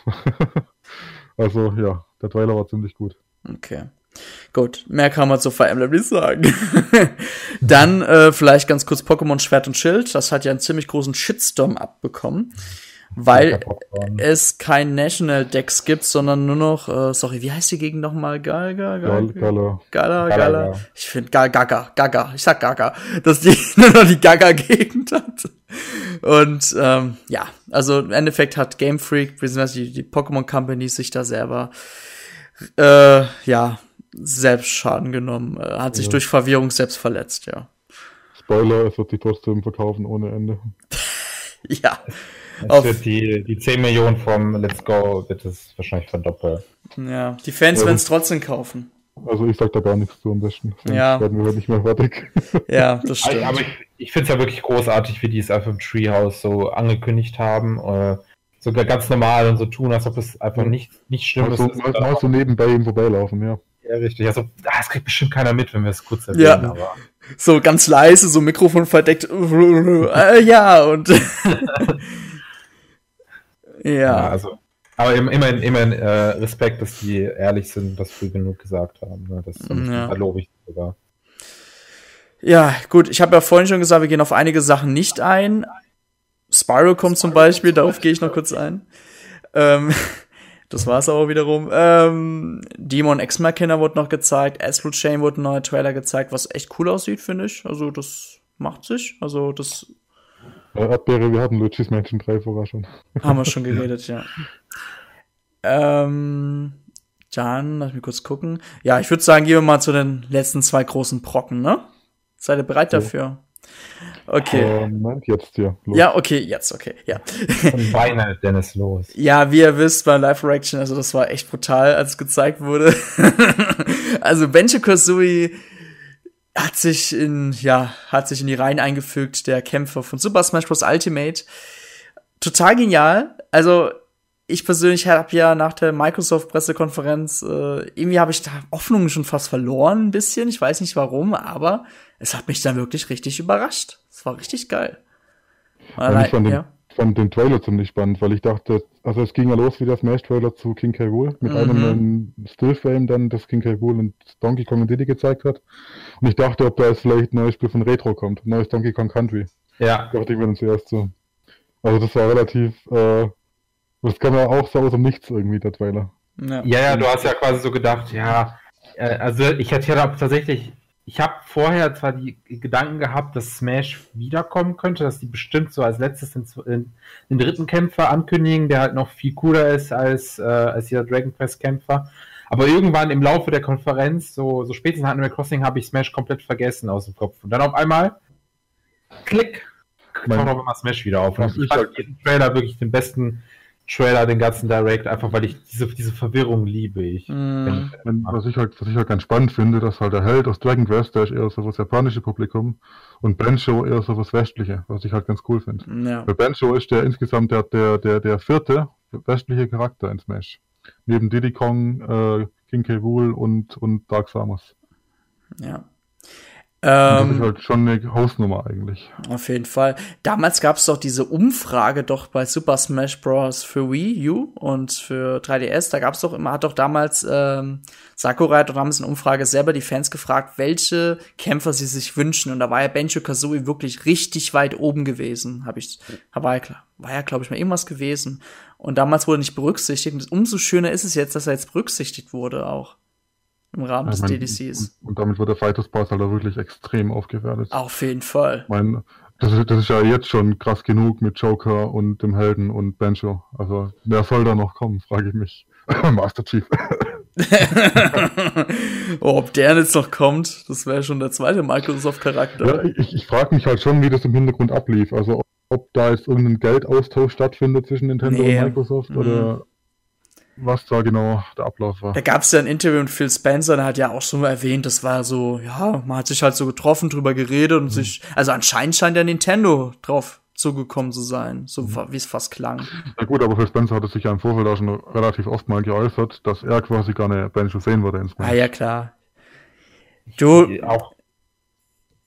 Speaker 2: *laughs* also ja, der Trailer war ziemlich gut.
Speaker 1: Okay. Gut, mehr kann man zu Fire Emblem nicht sagen. *laughs* Dann äh, vielleicht ganz kurz Pokémon Schwert und Schild. Das hat ja einen ziemlich großen Shitstorm abbekommen weil es kein National Dex gibt, sondern nur noch, äh, sorry, wie heißt die Gegend nochmal? Galga? Gala. Gala, Gala. Ich finde Gaga, Gaga, ich sag Gaga, dass die *laughs* nur noch die Gaga-Gegend hat. Und ähm, ja, also im Endeffekt hat Game Freak, beziehungsweise die, die Pokémon Company sich da selber äh, ja, selbst Schaden genommen, äh, hat sich ja. durch Verwirrung selbst verletzt, ja.
Speaker 2: Spoiler, es wird die trotzdem verkaufen ohne Ende. *laughs*
Speaker 1: ja.
Speaker 3: Es wird die, die 10 Millionen vom Let's Go wird es wahrscheinlich verdoppeln.
Speaker 1: Ja, die Fans ja, werden es trotzdem kaufen.
Speaker 2: Also ich sag da gar nichts zu am besten.
Speaker 1: Ja.
Speaker 2: werden wir nicht mehr fertig. *laughs*
Speaker 1: Ja, das stimmt.
Speaker 3: Aber ich, ich finde es ja wirklich großartig, wie die es einfach im Treehouse so angekündigt haben. Äh, sogar ganz normal und so tun, als ob es einfach
Speaker 2: Ja.
Speaker 3: nicht, nicht schlimm
Speaker 2: Mal so,
Speaker 3: ist.
Speaker 2: mal, mal so nebenbei ihm vorbeilaufen, ja.
Speaker 3: Ja, richtig. Also, ah, das kriegt bestimmt keiner mit, wenn wir es kurz
Speaker 1: Ja.
Speaker 3: erwähnen. Aber
Speaker 1: so ganz leise, so Mikrofon verdeckt. *laughs* Äh, ja, und. *laughs*
Speaker 3: ja,
Speaker 1: ja.
Speaker 3: also. Aber im- immerhin, immerhin äh, Respekt, dass die ehrlich sind und das früh genug gesagt haben. Ne? Das,
Speaker 1: Ja.
Speaker 3: da lobe ich sogar.
Speaker 1: Ja, gut, ich habe ja vorhin schon gesagt, wir gehen auf einige Sachen nicht ein. Spyro kommt zum Beispiel, darauf gehe ich noch kurz ein. Ähm, *laughs* das war's aber wiederum. Ähm, Demon Ex Machina wurde noch gezeigt, Astral Chain wurde ein neuer Trailer gezeigt, was echt cool aussieht, finde ich. Also das macht sich. Also das
Speaker 2: Äh, Erdbeere, wir hatten Luigi's Mansion 3 vorher schon. *laughs*
Speaker 1: haben wir schon *laughs* geredet, ja. Ähm, dann, lass mich kurz gucken. Ja, ich würde sagen, gehen wir mal zu den letzten zwei großen Brocken, ne? Seid ihr bereit dafür? Okay.
Speaker 2: Äh, Moment, jetzt hier. Los.
Speaker 1: Ja, okay, jetzt, okay, ja. *laughs*
Speaker 3: Beine Dennis los.
Speaker 1: Ja, wie ihr wisst, bei Live Reaction, also das war echt brutal, als es gezeigt wurde. also Benjo Kazooie hat sich in, ja, hat sich in die Reihen eingefügt, der Kämpfer von Super Smash Bros. Ultimate. Total genial. Also, ich persönlich habe ja nach der Microsoft-Pressekonferenz, äh, irgendwie habe ich da Hoffnungen schon fast verloren, ein bisschen. Ich weiß nicht warum, aber es hat mich dann wirklich richtig überrascht. Es war richtig geil.
Speaker 2: Den,
Speaker 1: ja.
Speaker 2: Fand den Trailer ziemlich spannend, weil ich dachte, also es ging ja los wie der Smash-Trailer zu King K. Rool, mit
Speaker 1: Mhm.
Speaker 2: einem Stillframe dann, das King K. Rool und Donkey Kong und Diddy gezeigt hat. Und ich dachte, ob da jetzt vielleicht ein neues Spiel von Retro kommt, ein neues Donkey Kong Country.
Speaker 3: Ja,
Speaker 2: Dachte ich mir dann zuerst so. Also das war relativ, äh, das kam ja auch so aus dem Nichts irgendwie, der Trailer.
Speaker 1: ja.
Speaker 3: Ja, ja, du hast ja quasi so gedacht, ja, äh, also ich hätte ja tatsächlich, ich habe vorher zwar die Gedanken gehabt, dass Smash wiederkommen könnte, dass die bestimmt so als letztes den, den, dritten Kämpfer ankündigen, der halt noch viel cooler ist als, äh, als dieser Dragon Quest Kämpfer. Aber irgendwann im Laufe der Konferenz, so, so spätestens nach Animal Crossing, habe ich Smash komplett vergessen aus dem Kopf. Und dann auf einmal, klick, taucht auf einmal Smash wieder auf. Und ich fand diesen Trailer wirklich den besten Trailer, den ganzen Direct, einfach weil ich diese, diese Verwirrung liebe ich.
Speaker 1: Mm.
Speaker 2: Was ich halt, was ich halt ganz spannend finde, dass halt der Held aus Dragon Quest, der ist eher so das japanische Publikum und Benjo eher so das westliche, was ich halt ganz cool finde.
Speaker 1: Ja.
Speaker 2: Bei Benjo ist der insgesamt der, der, der, der vierte westliche Charakter in Smash. Neben Diddy Kong, äh, King K. Rool und, und Dark Samus.
Speaker 1: Ja.
Speaker 2: Und das ist
Speaker 1: Ähm,
Speaker 2: halt schon eine Hausnummer eigentlich.
Speaker 1: auf jeden Fall. Damals gab es doch diese Umfrage doch bei Super Smash Bros. für Wii U und für 3DS. Da gab es doch immer, hat doch damals ähm, Sakurai hat doch damals in der Umfrage selber die Fans gefragt, welche Kämpfer sie sich wünschen. Und da war ja Benjo Kazooie wirklich richtig weit oben gewesen. Hab ich, war ja, klar- war ja glaube ich mal irgendwas gewesen. Und damals wurde nicht berücksichtigt. Und umso schöner ist es jetzt, dass er jetzt berücksichtigt wurde auch im Rahmen des
Speaker 2: Ich mein,
Speaker 1: DDCs.
Speaker 2: Und, und damit wird der Fighters Pass halt auch wirklich extrem aufgewertet.
Speaker 1: Auf jeden Fall.
Speaker 2: Ich meine, das ist, das ist ja jetzt schon krass genug mit Joker und dem Helden und Benjo. Also, wer soll da noch kommen, frage ich mich. *laughs* Master Chief. *laughs*
Speaker 1: oh, ob der jetzt noch kommt, das wäre schon der zweite Microsoft-Charakter.
Speaker 2: Ja, ich, ich frage mich halt schon, wie das im Hintergrund ablief. Also, ob, ob da jetzt irgendein Geldaustausch stattfindet zwischen Nintendo
Speaker 1: Nee.
Speaker 2: und Microsoft
Speaker 1: Mhm.
Speaker 2: oder was da genau der Ablauf war.
Speaker 1: Da gab es ja ein Interview mit Phil Spencer, der hat ja auch schon mal erwähnt, das war so, ja, man hat sich halt so getroffen, drüber geredet und sich, also anscheinend scheint der Nintendo drauf zugekommen zu sein, so wie es fast klang.
Speaker 2: Ja gut, aber Phil Spencer hatte sich ja im Vorfeld auch schon relativ oft mal geäußert, dass er quasi gerne Benjo sehen würde in Smash.
Speaker 1: Ah ja, klar. Du,
Speaker 3: Auch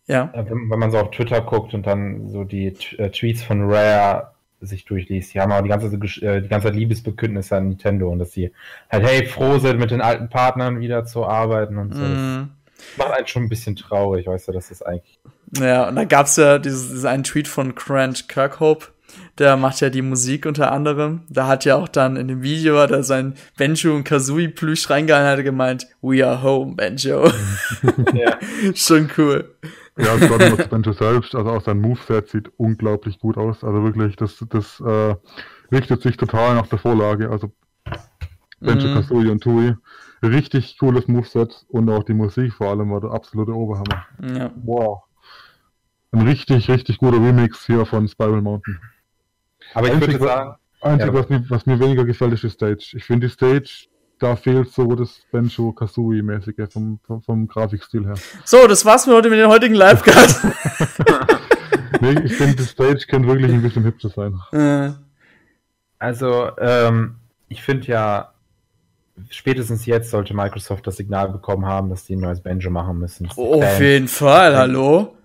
Speaker 1: ja.
Speaker 3: äh, wenn, wenn man so auf Twitter guckt und dann so die T- äh, Tweets von Rare sich durchliest, die haben auch die ganze, äh, die ganze Zeit Liebesbekündnisse an Nintendo und dass sie halt, hey, froh sind, mit den alten Partnern wieder zu arbeiten und so.
Speaker 1: Mm.
Speaker 3: Das macht einen schon ein bisschen traurig, weißt du, dass das eigentlich.
Speaker 1: Ja, und da gab's ja dieses, diesen einen Tweet von Grant Kirkhope, der macht ja die Musik unter anderem. Da hat ja auch dann in dem Video hat er sein Benjo und Kazooie Plüsch reingehalten, hat gemeint, we are home, Benjo. *laughs*
Speaker 3: ja. *laughs*
Speaker 1: Schon cool.
Speaker 2: Ja, zu Benjo selbst, also auch sein Moveset sieht unglaublich gut aus. Also wirklich, das, das äh, richtet sich total nach der Vorlage. Also Benjo,
Speaker 1: Mhm.
Speaker 2: Kazooie und Tui. Richtig cooles Moveset und auch die Musik vor allem war der absolute Oberhammer.
Speaker 1: Ja.
Speaker 2: Wow. Ein richtig, richtig guter Remix hier von Spiral Mountain.
Speaker 3: Aber ich
Speaker 2: Einzig,
Speaker 3: würde
Speaker 2: was-
Speaker 3: sagen,
Speaker 2: Einzig,
Speaker 3: Ja.
Speaker 2: was, mir, was mir weniger gefällt, ist die Stage. Ich finde die Stage da fehlt so das Benjo Kazooie-mäßige vom, vom, vom, Grafikstil her.
Speaker 1: So, das war's für heute mit den heutigen Live-Card. *laughs* *laughs*
Speaker 2: nee, ich finde, das Stage könnte wirklich ein bisschen hübscher sein. Äh.
Speaker 3: Also, ähm, ich finde ja, spätestens jetzt sollte Microsoft das Signal bekommen haben, dass die ein neues Banjo machen müssen.
Speaker 1: Oh, auf jeden Fall, hallo.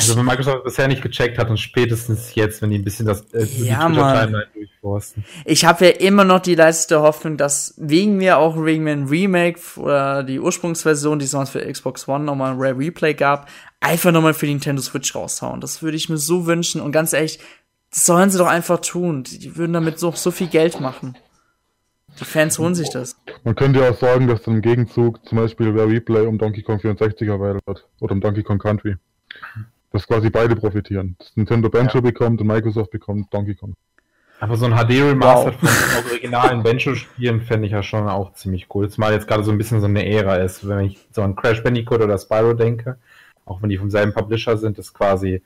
Speaker 3: Also wenn Microsoft bisher nicht gecheckt hat und spätestens jetzt, wenn die ein bisschen das
Speaker 1: äh, ja, Timeline durchforsten. Ich habe ja immer noch die leiste Hoffnung, dass wegen mir auch wegen ein Remake oder die Ursprungsversion, die es sonst für Xbox One nochmal ein Rare Replay gab, einfach nochmal für die Nintendo Switch raushauen. Das würde ich mir so wünschen und ganz ehrlich, das sollen sie doch einfach tun. Die würden damit so, so viel Geld machen. Die Fans holen sich das.
Speaker 2: Man könnte ja auch sagen, dass dann im Gegenzug zum Beispiel Rare Replay um Donkey Kong 64 erweitert wird. Oder um Donkey Kong Country dass quasi beide profitieren. Dass Nintendo Banjo ja. bekommt und Microsoft bekommt Donkey Kong.
Speaker 3: Aber so ein HD-Remaster wow. von originalen Banjo-Spielen fände ich ja schon auch ziemlich cool. Zumal jetzt gerade so ein bisschen so eine Ära ist, wenn ich so an Crash Bandicoot oder Spyro denke, auch wenn die vom selben Publisher sind, ist quasi,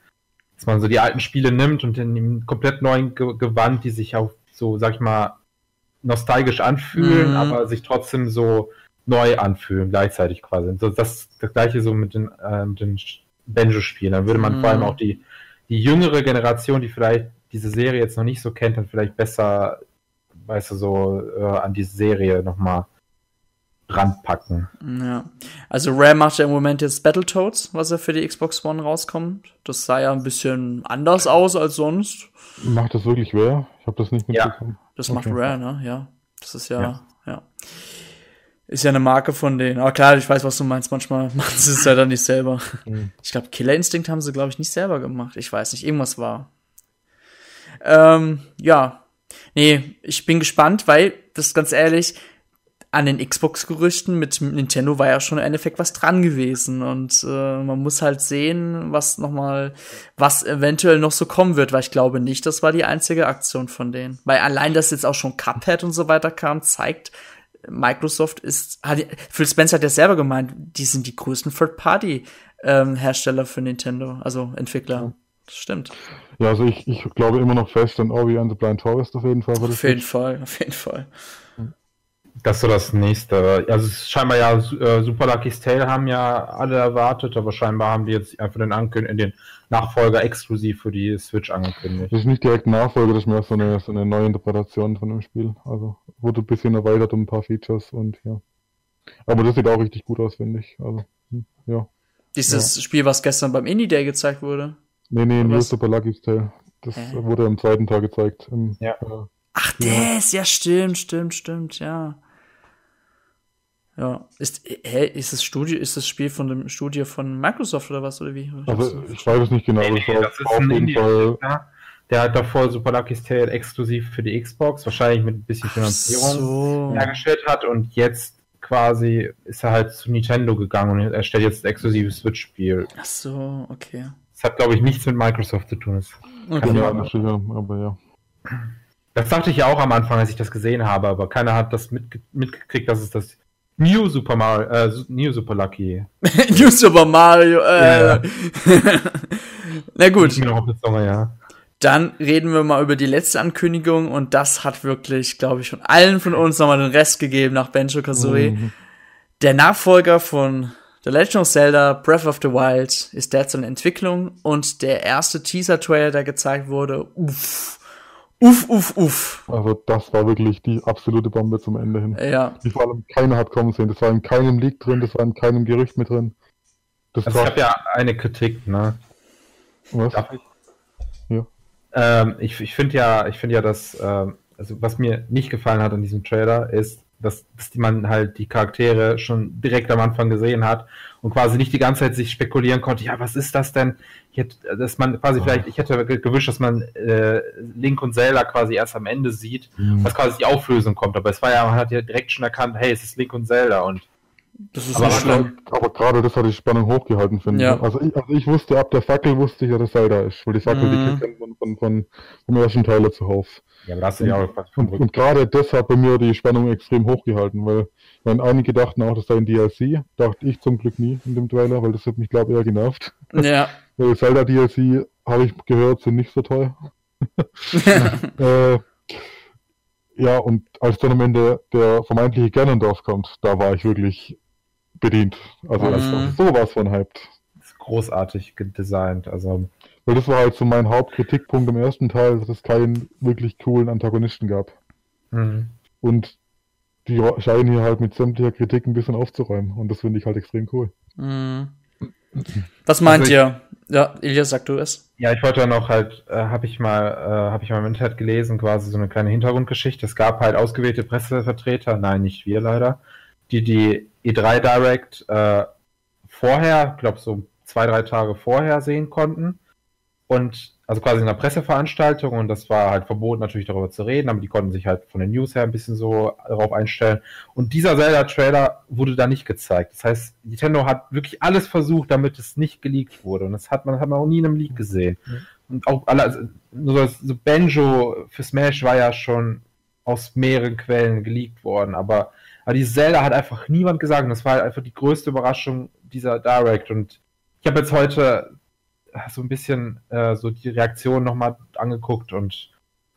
Speaker 3: dass man so die alten Spiele nimmt und in einem komplett neuen Ge Gewand, die sich auch so, sag ich mal, nostalgisch anfühlen, mhm. aber sich trotzdem so neu anfühlen, gleichzeitig quasi. So, das, das gleiche so mit den, äh, mit den Benjo spielen. Dann würde man mhm. vor allem mhm. auch die, die jüngere Generation, die vielleicht diese Serie jetzt noch nicht so kennt, dann vielleicht besser, weißt du, so äh, an diese Serie nochmal ranpacken.
Speaker 1: Ja. Also Rare macht ja im Moment jetzt Battletoads, was ja für die Xbox One rauskommt. Das sah ja ein bisschen anders aus als sonst.
Speaker 2: Macht das wirklich Rare? Ich habe das nicht
Speaker 1: mitbekommen. Ja, das okay. macht Rare, ne? Ja. Das ist ja, ja. ja. Ist ja eine Marke von denen. Aber klar, ich weiß, was du meinst. Manchmal *laughs* machen sie es ja dann nicht selber. Mhm. Ich glaube, Killer Instinct haben sie, glaube ich, nicht selber gemacht. Ich weiß nicht, irgendwas war. Ähm, ja. Nee, ich bin gespannt, weil, das ist ganz ehrlich, an den Xbox-Gerüchten mit Nintendo war ja schon im Endeffekt was dran gewesen. Und äh, man muss halt sehen, was noch mal, was eventuell noch so kommen wird, weil ich glaube nicht, das war die einzige Aktion von denen. Weil allein, dass jetzt auch schon Cuphead und so weiter kam, zeigt, Microsoft ist, hat, Phil Spencer hat ja selber gemeint, die sind die größten Third-Party-Hersteller ähm, für Nintendo, also Entwickler. Ja. Das stimmt.
Speaker 2: Ja, also ich, ich glaube immer noch fest an Ori and the Blind Forest auf jeden Fall.
Speaker 1: Auf jeden Fall, auf jeden Fall.
Speaker 3: Das ist so das nächste. Also scheinbar ja äh, Super Lucky's Tale haben ja alle erwartet, aber scheinbar haben die jetzt einfach den, Ankün den Nachfolger exklusiv für die Switch angekündigt.
Speaker 2: Das ist nicht direkt ein Nachfolger, das ist mehr so eine, so eine neue Interpretation von dem Spiel. Also wurde ein bisschen erweitert um ein paar Features und ja. Aber das sieht auch richtig gut aus, finde ich. Also, hm, ja.
Speaker 1: Dieses ja. Spiel, was gestern beim Indie Day gezeigt wurde?
Speaker 2: Nee, nee, New Super Lucky's Tale. Das äh. wurde am zweiten Tag gezeigt. Im,
Speaker 1: ja. Äh, Ach, das, ja, stimmt, stimmt, stimmt, ja. Ja. Ist, hä, ist das Studio, ist das Spiel von dem Studio von Microsoft oder was, oder wie?
Speaker 2: Also, ich weiß es nicht genau, nee, nee, das ist auf
Speaker 3: jeden Fall. Der hat davor Super Lucky's Tale exklusiv für die Xbox, wahrscheinlich mit ein bisschen Finanzierung so. hergestellt hat und jetzt quasi ist er halt zu Nintendo gegangen und er stellt jetzt ein exklusives Switch-Spiel.
Speaker 1: Ach so, okay.
Speaker 3: Das hat, glaube ich, nichts mit Microsoft zu tun. Das
Speaker 2: okay. Ja, sicher, aber ja.
Speaker 3: Das dachte ich ja auch am Anfang, als ich das gesehen habe, aber keiner hat das mitge mitgekriegt, dass es das New Super Mario, äh, New Super Lucky. *laughs*
Speaker 1: New Super Mario, äh. Ja. *laughs* Na gut.
Speaker 3: Zunge, ja.
Speaker 1: Dann reden wir mal über die letzte Ankündigung und das hat wirklich, glaube ich, von allen von uns nochmal den Rest gegeben nach Benjo Kazooie. Mhm. Der Nachfolger von The Legend of Zelda Breath of the Wild ist derzeit in Entwicklung und der erste Teaser-Trailer, der gezeigt wurde, uff, Uff, uff, uff.
Speaker 2: Also das war wirklich die absolute Bombe zum Ende hin.
Speaker 1: Ja.
Speaker 2: Die vor allem keiner hat kommen sehen. Das war in keinem Leak drin, das war in keinem Gerücht mit drin.
Speaker 3: Das also ich habe ja eine Kritik, ne?
Speaker 2: Was? Darf ich?
Speaker 3: Ja. Ähm, ich ich finde ja, ich finde ja, dass, ähm, also was mir nicht gefallen hat an diesem Trailer, ist, dass, dass man halt die Charaktere schon direkt am Anfang gesehen hat und quasi nicht die ganze Zeit sich spekulieren konnte, ja, was ist das denn? Ich hätte, dass man quasi oh. vielleicht, ich hätte gewünscht, dass man äh, Link und Zelda quasi erst am Ende sieht, mhm. was quasi die Auflösung kommt. Aber es war ja, man hat ja direkt schon erkannt, hey, es ist Link und Zelda und
Speaker 2: das ist aber, schlimm. aber gerade das hat die Spannung hochgehalten, finde ja. ich. Also ich, also ich wusste, ab der Fackel wusste ich ja, dass Zelda ist, weil die Fackel, mhm. die kennt man von, von, vom ersten Teil zuhauf.
Speaker 3: Ja, aber das ist ja auch
Speaker 2: was Und, und gerade das hat bei mir die Spannung extrem hochgehalten, weil wenn einige dachten auch, das sei ein DLC, dachte ich zum Glück nie in dem Trailer, weil das hat mich, glaube ich, eher genervt.
Speaker 1: Ja. *laughs*
Speaker 2: weil Zelda DLC, habe ich gehört, sind nicht so toll. *laughs* *laughs* äh, Ja, und als dann am Ende der vermeintliche Ganondorf kommt, da war ich wirklich bedient. Also
Speaker 1: Mhm.
Speaker 2: war sowas von hyped.
Speaker 3: Großartig gedesignt. Also
Speaker 2: Weil das war halt so mein Hauptkritikpunkt im ersten Teil, dass es keinen wirklich coolen Antagonisten gab.
Speaker 3: mhm.
Speaker 2: Und die scheinen hier halt mit sämtlicher Kritik ein bisschen aufzuräumen. Und das finde ich halt extrem cool.
Speaker 1: Mhm. *laughs* Was meint
Speaker 3: Also ich-
Speaker 1: ihr? Ja, Elias, sag du es.
Speaker 3: Ja, ich wollte dann noch halt, äh, habe ich mal, äh, habe ich mal im Internet gelesen, quasi so eine kleine Hintergrundgeschichte. Es gab halt ausgewählte Pressevertreter, nein, nicht wir leider, die die E3 Direct äh, vorher, glaube so zwei, drei Tage vorher sehen konnten. Und also quasi in einer Presseveranstaltung und das war halt verboten, natürlich darüber zu reden, aber die konnten sich halt von den News her ein bisschen so darauf einstellen. Und dieser Zelda-Trailer wurde da nicht gezeigt. Das heißt, Nintendo hat wirklich alles versucht, damit es nicht geleakt wurde. Und das hat man, hat man auch nie in einem Leak gesehen. Und auch alle, also, das, so Banjo für Smash war ja schon aus mehreren Quellen geleakt worden, aber, aber die Zelda hat einfach niemand gesagt. Und das war halt einfach die größte Überraschung dieser Direct. Und ich habe jetzt heute so ein bisschen äh, so die Reaktion nochmal angeguckt und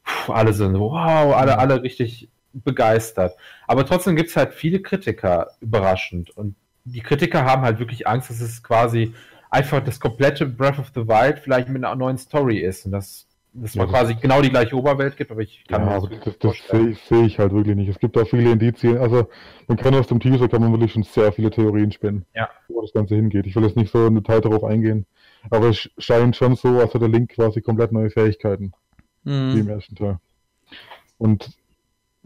Speaker 3: pff, alle sind wow, alle, alle richtig begeistert. Aber trotzdem gibt es halt viele Kritiker, überraschend. Und die Kritiker haben halt wirklich Angst, dass es quasi einfach das komplette Breath of the Wild vielleicht mit einer neuen Story ist. Und dass dass man
Speaker 2: Ja,
Speaker 3: quasi genau die gleiche Oberwelt gibt, aber ich kann
Speaker 2: Ja,
Speaker 3: mir
Speaker 2: aber
Speaker 3: das
Speaker 2: das,
Speaker 3: nicht
Speaker 2: das
Speaker 3: vorstellen.
Speaker 2: sehe ich, sehe ich halt wirklich nicht. Es gibt auch viele Indizien. Also man kann aus dem Teaser kann man wirklich schon sehr viele Theorien spinnen,
Speaker 3: Ja.
Speaker 2: wo das Ganze hingeht. Ich will jetzt nicht so im Detail darauf eingehen. Aber es scheint schon so, als hat der Link quasi komplett neue Fähigkeiten, wie im
Speaker 1: Mhm.
Speaker 2: ersten Teil. Und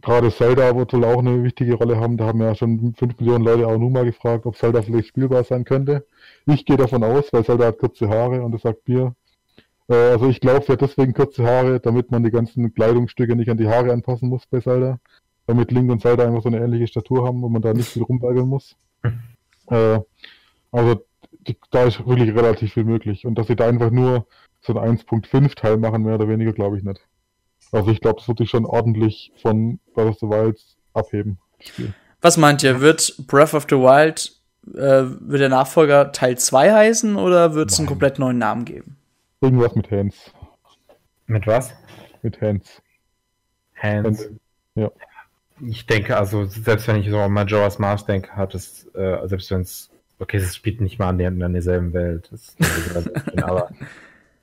Speaker 2: gerade Zelda wird wohl auch eine wichtige Rolle haben. Da haben ja schon 5 Millionen Leute auch nur mal gefragt, ob Zelda vielleicht spielbar sein könnte. Ich gehe davon aus, weil Zelda hat kurze Haare und das sagt mir. Äh, also ich glaube, sie hat deswegen kurze Haare, damit man die ganzen Kleidungsstücke nicht an die Haare anpassen muss bei Zelda. Damit Link und Zelda einfach so eine ähnliche Statur haben, wo man da nicht viel rumbalgeln muss. *laughs* Äh, also die, da ist wirklich relativ viel möglich. Und dass sie da einfach nur so ein 1.5 Teil machen, mehr oder weniger, glaube ich nicht. Also ich glaube, das wird sich schon ordentlich von Breath of the Wild abheben.
Speaker 1: Was meint ihr? Wird Breath of the Wild, äh, wird der Nachfolger Teil 2 heißen oder wird es einen komplett neuen Namen geben?
Speaker 2: Irgendwas mit Hands.
Speaker 3: Mit was?
Speaker 2: Mit Hands.
Speaker 3: Hands.
Speaker 2: Ja.
Speaker 3: Ich denke, also selbst wenn ich so an Majora's Mask denke, hat es, äh, selbst wenn es, okay, es spielt nicht mal annähernd in derselben Welt, das ist aber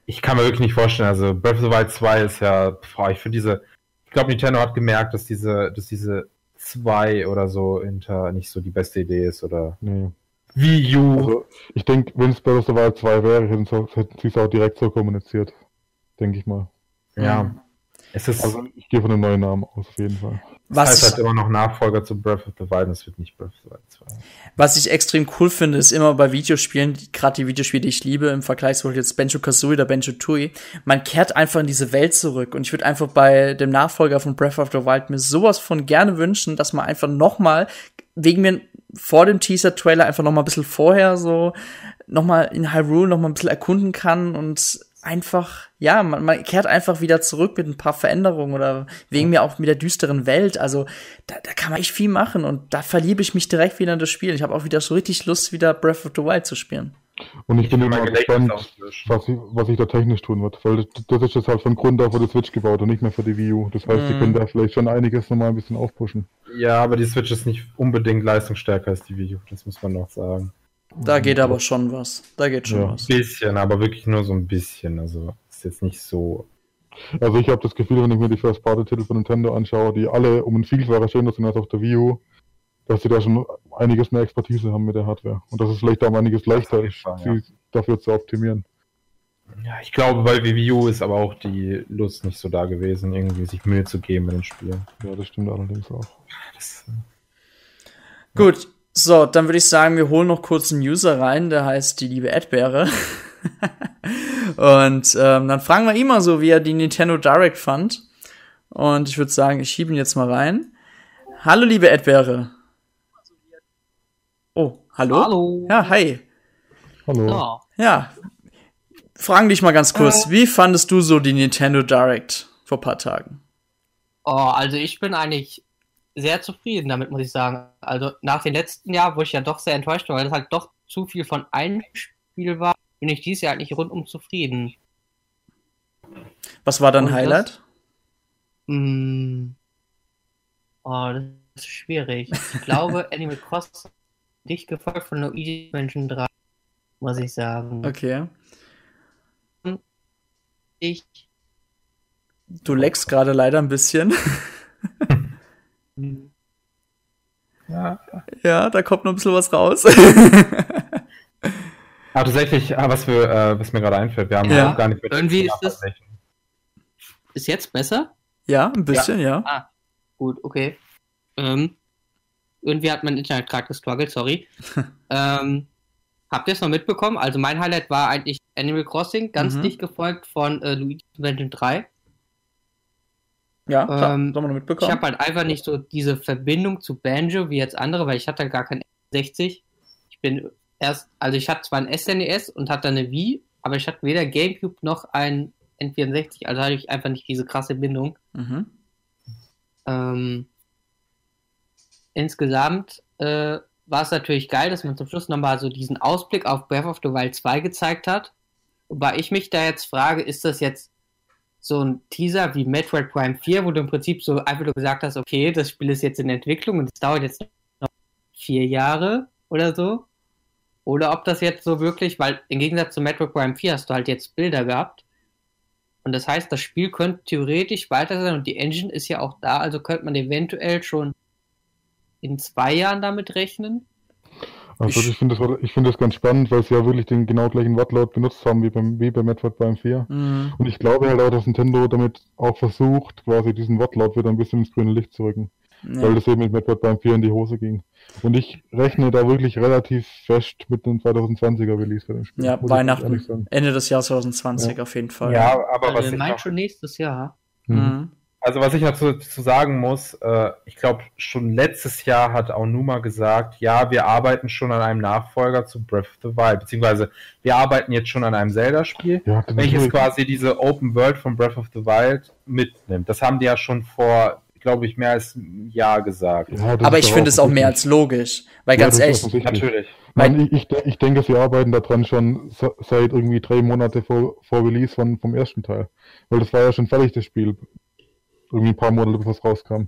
Speaker 3: ich kann mir wirklich nicht vorstellen, also Breath of the Wild 2 ist ja, boah, ich finde diese, ich glaube Nintendo hat gemerkt, dass diese, dass diese 2 oder so hinter nicht so die beste Idee ist oder
Speaker 2: Nee.
Speaker 3: Wii U.
Speaker 2: Also ich denke, wenn es Breath of the Wild 2 wäre, hätten sie es auch direkt so kommuniziert. Denke ich mal.
Speaker 3: ja. Es ist,
Speaker 2: Also ich gehe von einem neuen Namen aus, auf jeden Fall.
Speaker 3: es
Speaker 1: Was
Speaker 3: heißt
Speaker 1: ich,
Speaker 3: halt immer noch Nachfolger zu Breath of the Wild und es wird nicht Breath of the Wild 2.
Speaker 1: was ich extrem cool finde, ist immer bei Videospielen, gerade die Videospiele, die ich liebe, im Vergleich zu jetzt Benjo Kazooie oder Benjo Tui, man kehrt einfach in diese Welt zurück. Und ich würde einfach bei dem Nachfolger von Breath of the Wild mir sowas von gerne wünschen, dass man einfach noch mal wegen mir vor dem Teaser-Trailer einfach noch mal ein bisschen vorher so noch mal in Hyrule noch mal ein bisschen erkunden kann und einfach, ja, man, man kehrt einfach wieder zurück mit ein paar Veränderungen oder wegen mir auch mit der düsteren Welt. Also da, da kann man echt viel machen und da verliebe ich mich direkt wieder in das Spiel. Ich habe auch wieder so richtig Lust, wieder Breath of the Wild zu spielen.
Speaker 2: Und ich bin immer gespannt, was, ich- was sich da technisch tun wird. Weil das, das ist jetzt halt von Grund auf für die Switch gebaut und nicht mehr für die Wii U. Das heißt, die
Speaker 1: Mhm.
Speaker 2: können da vielleicht schon einiges nochmal ein bisschen aufpushen.
Speaker 3: Ja, aber die Switch ist nicht unbedingt leistungsstärker als die Wii U, das muss man noch sagen.
Speaker 1: Da geht aber schon was. Da geht schon
Speaker 2: Ja.
Speaker 1: was.
Speaker 3: Bisschen, aber wirklich nur so ein bisschen. Also ist jetzt nicht so.
Speaker 2: Also ich habe das Gefühl, wenn ich mir die First-Party-Titel von Nintendo anschaue, die alle um ein Vielfaches schöner sind als auf der Wii U, dass sie da schon einiges mehr Expertise haben mit der Hardware. Und dass es vielleicht auch um einiges leichter ist,
Speaker 3: ja.
Speaker 2: sie dafür zu optimieren.
Speaker 3: Ja, ich glaube, bei Wii U ist aber auch die Lust nicht so da gewesen, irgendwie sich Mühe zu geben mit den Spielen.
Speaker 2: Ja, das stimmt allerdings auch.
Speaker 3: Das,
Speaker 1: Gut, so, dann würde ich sagen, wir holen noch kurz einen User rein, der heißt die liebe Erdbeere. *laughs* Und ähm, dann fragen wir ihn mal so, wie er die Nintendo Direct fand. Und ich würde sagen, ich schiebe ihn jetzt mal rein. Hallo, liebe Erdbeere. Oh, hallo?
Speaker 4: Hallo.
Speaker 1: Ja, hi.
Speaker 2: Hallo.
Speaker 4: Ja.
Speaker 1: Fragen dich mal ganz kurz, wie fandest du so die Nintendo Direct vor paar Tagen?
Speaker 4: Oh, also ich bin eigentlich sehr zufrieden damit, muss ich sagen. Also nach dem letzten Jahr, wo ich ja doch sehr enttäuscht war, weil das halt doch zu viel von einem Spiel war, bin ich dieses Jahr eigentlich rundum zufrieden.
Speaker 1: Was war dein
Speaker 4: Und das-
Speaker 1: Highlight?
Speaker 4: Hm, Oh, das ist schwierig. Ich glaube, *laughs* Animal Crossing dicht gefolgt von Luigi Mansion 3, muss ich sagen.
Speaker 1: Okay.
Speaker 4: Ich.
Speaker 1: Du leckst gerade leider ein bisschen. *laughs*
Speaker 3: Ja.
Speaker 1: ja, da kommt noch ein bisschen was raus. *laughs*
Speaker 3: Ah, tatsächlich, ah, was, wir, äh, was mir gerade einfällt, wir haben
Speaker 1: Ja.
Speaker 3: auch gar nicht mit
Speaker 4: Irgendwie ist das-. Ist jetzt besser?
Speaker 1: ja, ein bisschen, ja.
Speaker 4: Ah, gut, okay. Ähm, irgendwie hat mein Internet gerade gestruggelt, sorry. *laughs* ähm, habt ihr es noch mitbekommen? Also mein Highlight war eigentlich Animal Crossing, ganz
Speaker 1: Mhm.
Speaker 4: dicht gefolgt von äh, Luigi Mansion 3.
Speaker 1: Ja, klar.
Speaker 4: Ähm,
Speaker 1: Soll man noch
Speaker 4: Ich
Speaker 1: mitbekommen?
Speaker 4: habe halt einfach nicht so diese Verbindung zu Banjo wie jetzt andere, weil ich hatte gar kein 60. Ich bin erst, also ich hatte zwar ein SNES und hatte eine Wii, aber ich hatte weder Gamecube noch ein N64, also hatte ich einfach nicht diese krasse Bindung.
Speaker 1: Mhm.
Speaker 4: Ähm, insgesamt äh, war es natürlich geil, dass man zum Schluss nochmal so diesen Ausblick auf Breath of the Wild 2 gezeigt hat. Wobei ich mich da jetzt frage, ist das jetzt so ein Teaser wie Metroid Prime 4, wo du im Prinzip so einfach nur gesagt hast, okay, das Spiel ist jetzt in Entwicklung und es dauert jetzt noch vier Jahre oder so? Oder ob das jetzt so wirklich, weil im Gegensatz zu Metroid Prime 4 hast du halt jetzt Bilder gehabt. Und das heißt, das Spiel könnte theoretisch weiter sein und die Engine ist ja auch da, also könnte man eventuell schon in zwei Jahren damit rechnen.
Speaker 2: Also
Speaker 1: Ich-
Speaker 2: ich finde das, ich finde das ganz spannend, weil sie ja wirklich den genau gleichen Wortlaut benutzt haben wie beim, wie bei Metroid Prime 4.
Speaker 1: Mhm.
Speaker 2: Und ich glaube halt auch, dass Nintendo damit auch versucht, quasi diesen Wortlaut wieder ein bisschen ins grüne Licht zu rücken. Weil
Speaker 1: Ja.
Speaker 2: das eben mit Metroid Prime 4 in die Hose ging. Und ich rechne da wirklich relativ fest mit einem 2020er Release für dem Spiel.
Speaker 1: ja,
Speaker 2: muss ich
Speaker 1: Weihnachten. Ende des Jahres 2020 auf jeden Fall.
Speaker 3: Ja, aber was
Speaker 4: Also
Speaker 3: ich
Speaker 4: meint
Speaker 3: noch,
Speaker 4: schon nächstes Jahr.
Speaker 2: Mhm.
Speaker 3: Also was ich dazu zu sagen muss, äh, ich glaube schon letztes Jahr hat Aonuma gesagt, ja, wir arbeiten schon an einem Nachfolger zu Breath of the Wild, beziehungsweise wir arbeiten jetzt schon an einem Zelda-Spiel,
Speaker 2: Ja,
Speaker 3: welches quasi diese Open World von Breath of the Wild mitnimmt. Das haben die ja schon vor, glaube ich, mehr als ein Jahr gesagt.
Speaker 2: Ja,
Speaker 1: Aber ich finde es auch mehr als logisch. Weil
Speaker 2: Ja,
Speaker 1: ganz ehrlich.
Speaker 3: Natürlich.
Speaker 2: Nein, ich, ich, ich denke, sie arbeiten daran schon se- seit irgendwie drei Monate vor, vor Release von, vom ersten Teil. Weil das war ja schon fertig, das Spiel. Irgendwie ein paar Monate bevor es rauskam.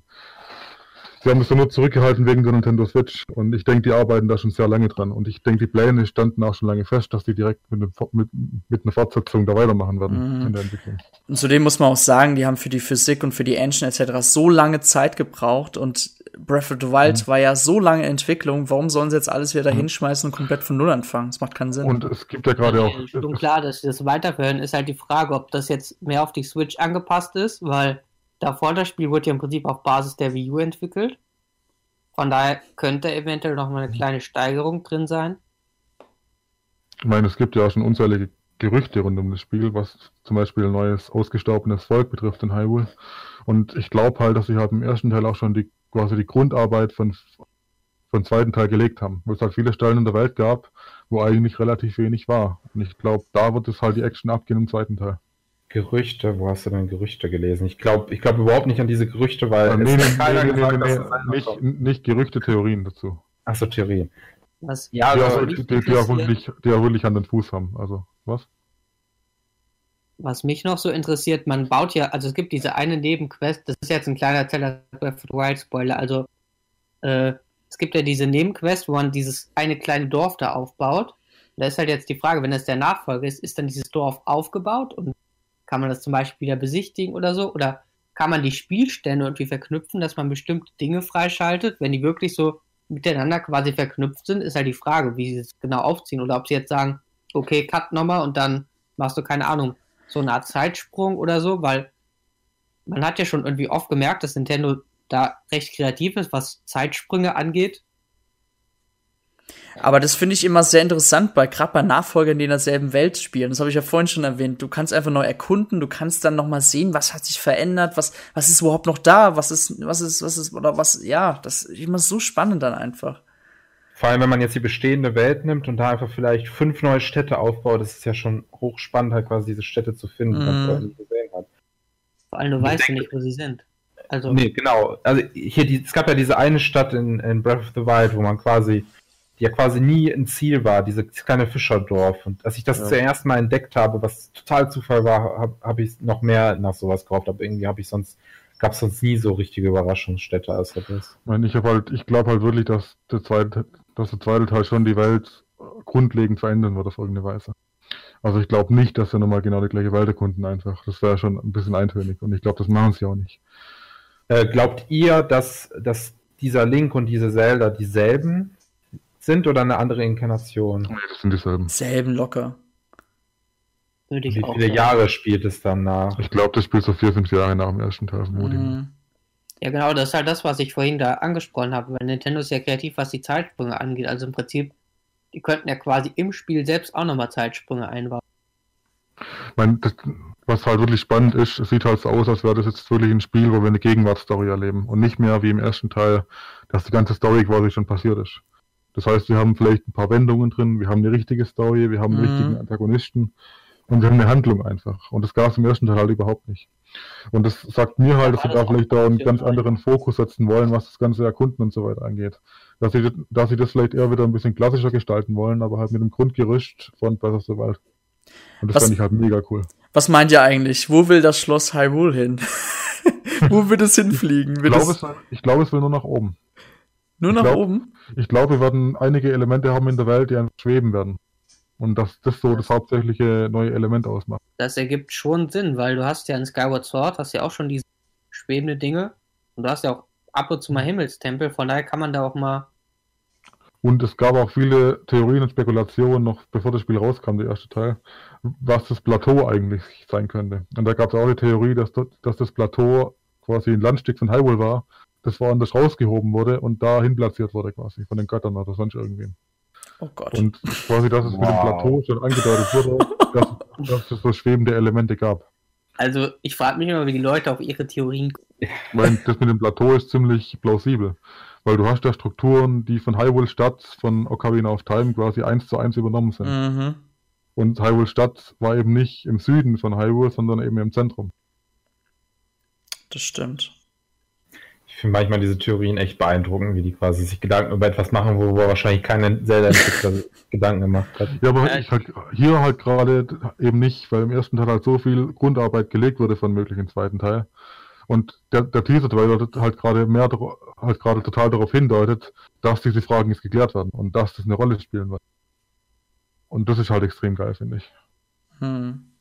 Speaker 2: Sie haben es nur zurückgehalten wegen der Nintendo Switch und ich denke, die arbeiten da schon sehr lange dran. Und ich denke, die Pläne standen auch schon lange fest, dass die direkt mit, einem, mit, mit einer Fortsetzung da weitermachen werden
Speaker 1: Mhm.
Speaker 2: in der Entwicklung.
Speaker 1: Und zudem muss man auch sagen, die haben für die Physik und für die Engine etc. so lange Zeit gebraucht und Breath of the Wild war ja so lange Entwicklung. Warum sollen sie jetzt alles wieder da hinschmeißen und komplett von Null anfangen? Das macht keinen Sinn.
Speaker 2: Und es gibt ja gerade auch.
Speaker 4: Schon klar, dass sie das weiterführen, ist halt die Frage, ob das jetzt mehr auf die Switch angepasst ist, weil davor das Spiel wurde ja im Prinzip auf Basis der Wii U entwickelt. Von daher könnte eventuell noch mal eine kleine Steigerung drin sein.
Speaker 2: Ich meine, es gibt ja auch schon unzählige Gerüchte rund um das Spiel, was zum Beispiel ein neues ausgestorbenes Volk betrifft in Hyrule. Und ich glaube halt, dass sie halt im ersten Teil auch schon die quasi die Grundarbeit von von zweiten Teil gelegt haben, wo es halt viele Stellen in der Welt gab, wo eigentlich relativ wenig war. Und ich glaube, da wird es halt die Action abgehen im zweiten Teil.
Speaker 3: Gerüchte, wo hast du denn Gerüchte gelesen? Ich glaube ich glaub überhaupt nicht an diese Gerüchte, weil
Speaker 2: nee,
Speaker 3: es
Speaker 2: nee,
Speaker 3: hat keiner
Speaker 2: nee,
Speaker 3: gesagt,
Speaker 2: nee,
Speaker 3: dass
Speaker 2: nee, nicht, nicht Gerüchte, Theorien dazu.
Speaker 3: Ach so, Theorien.
Speaker 4: Was
Speaker 3: Ja,
Speaker 2: die,
Speaker 3: also,
Speaker 2: die, die, auch wirklich, die auch wirklich an den Fuß haben. Also, was?
Speaker 4: Was mich noch so interessiert, man baut ja, also es gibt diese eine Nebenquest, das ist jetzt ein kleiner Teller Breath of the Wild Spoiler, also äh, es gibt ja diese Nebenquest, wo man dieses eine kleine Dorf da aufbaut. Und da ist halt jetzt die Frage, wenn das der Nachfolger ist, ist dann dieses Dorf aufgebaut und kann man das zum Beispiel wieder besichtigen oder so? Oder kann man die Spielstände irgendwie verknüpfen, dass man bestimmte Dinge freischaltet? Wenn die wirklich so miteinander quasi verknüpft sind, ist halt die Frage, wie sie es genau aufziehen. Oder ob sie jetzt sagen, okay, cut nochmal und dann machst du, keine Ahnung, so eine Art Zeitsprung oder so, weil man hat ja schon irgendwie oft gemerkt, dass Nintendo da recht kreativ ist, was Zeitsprünge angeht.
Speaker 1: Aber das finde ich immer sehr interessant, bei gerade bei Nachfolgern, die in derselben Welt spielen. Das habe ich ja vorhin schon erwähnt. Du kannst einfach neu erkunden, du kannst dann noch mal sehen, was hat sich verändert, was was ist überhaupt noch da, was ist was ist was ist oder was ja, das ist immer so spannend dann einfach.
Speaker 3: Vor allem, wenn man jetzt die bestehende Welt nimmt und da einfach vielleicht fünf neue Städte aufbaut, das ist ja schon hochspannend, halt quasi diese Städte zu finden, die man
Speaker 1: Mhm.
Speaker 3: vorher nie gesehen hat.
Speaker 4: Vor allem, du
Speaker 3: Ich
Speaker 4: weißt ja nicht, wo sie sind. Also,
Speaker 3: Nee, genau. Also hier, die, es gab ja diese eine Stadt in, in Breath of the Wild, wo man quasi, die ja quasi nie ein Ziel war, dieses kleine Fischerdorf. Und als ich das
Speaker 2: Ja.
Speaker 3: zuerst mal entdeckt habe, was total Zufall war, habe hab ich noch mehr nach sowas gekauft, aber irgendwie habe ich sonst gab es sonst nie so richtige Überraschungsstädte außer das.
Speaker 2: Ich, meine, ich habe halt, ich glaube halt wirklich, dass der zweite, dass der zweite Teil schon die Welt grundlegend verändern wird auf irgendeine Weise. Also ich glaube nicht, dass wir nochmal genau die gleiche Welt erkunden einfach. Das wäre schon ein bisschen eintönig und ich glaube, das machen sie auch nicht.
Speaker 3: Äh, glaubt ihr, dass, dass dieser Link und diese Zelda dieselben sind oder eine andere Inkarnation?
Speaker 2: Nee, das sind dieselben.
Speaker 1: Selben locker.
Speaker 4: Würde ich
Speaker 3: Wie
Speaker 4: auch
Speaker 3: viele
Speaker 4: sagen.
Speaker 3: Jahre spielt es dann nach?
Speaker 2: Ich glaube, das spielt so vier, fünf Jahre nach dem ersten Teil.
Speaker 1: Mhm.
Speaker 4: Ja, genau, das ist halt das, was ich vorhin da angesprochen habe, weil Nintendo ist ja kreativ, was die Zeitsprünge angeht. Also im Prinzip, die könnten ja quasi im Spiel selbst auch nochmal Zeitsprünge einbauen.
Speaker 2: Ich meine, das, was halt wirklich spannend ist, es sieht halt so aus, als wäre das jetzt wirklich ein Spiel, wo wir eine Gegenwartsstory erleben und nicht mehr wie im ersten Teil, dass die ganze Story quasi schon passiert ist. Das heißt, wir haben vielleicht ein paar Wendungen drin, wir haben eine richtige Story, wir haben einen
Speaker 1: Mhm.
Speaker 2: richtigen Antagonisten und wir haben eine Handlung einfach. Und das gab es im ersten Teil halt überhaupt nicht. Und das sagt mir halt, dass sie da vielleicht da einen ganz anderen Fokus setzen wollen, was das ganze Erkunden und so weiter angeht. Dass sie, dass sie das vielleicht eher wieder ein bisschen klassischer gestalten wollen, aber halt mit dem Grundgerüst von Breath of the Wild. Und das
Speaker 1: Was-
Speaker 2: fand ich halt mega cool.
Speaker 1: Was meint ihr eigentlich? Wo will das Schloss Hyrule hin? *laughs* Wo wird es hinfliegen?
Speaker 2: Ich
Speaker 1: Wird
Speaker 2: glaube,
Speaker 1: es
Speaker 2: ich glaube, es will nur nach oben.
Speaker 1: Nur
Speaker 2: ich
Speaker 1: nach
Speaker 2: glaub-
Speaker 1: oben?
Speaker 2: Ich glaube, wir werden einige Elemente haben in der Welt, die einfach schweben werden. Und dass das so das hauptsächliche neue Element ausmacht.
Speaker 4: Das ergibt schon Sinn, weil du hast ja in Skyward Sword, hast ja auch schon diese schwebende Dinge und du hast ja auch ab und zu mal Himmelstempel, von daher kann man da auch mal
Speaker 2: Und es gab auch viele Theorien und Spekulationen, noch bevor das Spiel rauskam, der erste Teil, was das Plateau eigentlich sein könnte. Und da gab es auch die Theorie, dass, dort, dass das Plateau quasi ein Landstück von Hyrule war, das woanders rausgehoben wurde und dahin platziert wurde quasi, von den Göttern oder sonst irgendwem.
Speaker 1: Oh Gott.
Speaker 2: Und quasi, dass es mit dem
Speaker 3: Wow.
Speaker 2: Plateau schon angedeutet wurde, *laughs* dass, dass es so schwebende Elemente gab.
Speaker 4: Also, ich frage mich immer, wie die Leute auf ihre Theorien kommen. *laughs*
Speaker 2: Ich meine, das mit dem Plateau ist ziemlich plausibel, weil du hast ja Strukturen, die von Hyrule Stadt, von Ocarina of Time quasi eins zu eins übernommen sind.
Speaker 1: Mhm.
Speaker 2: Und Hyrule Stadt war eben nicht im Süden von Hyrule, sondern eben im Zentrum.
Speaker 1: Das stimmt.
Speaker 3: Ich finde manchmal diese Theorien echt beeindruckend, wie die quasi sich Gedanken über etwas machen, wo wahrscheinlich keine Zelda-Entwickler *laughs* Gedanken gemacht hat.
Speaker 2: Ja, aber
Speaker 4: Ja,
Speaker 2: halt, hier halt gerade eben nicht, weil im ersten Teil halt so viel Grundarbeit gelegt wurde von möglichen zweiten Teil. Und der, der Teaser-Trailer halt gerade mehr, halt gerade total darauf hindeutet, dass diese Fragen jetzt geklärt werden und dass das eine Rolle spielen wird. Und das ist halt extrem geil, finde ich.
Speaker 1: Hm.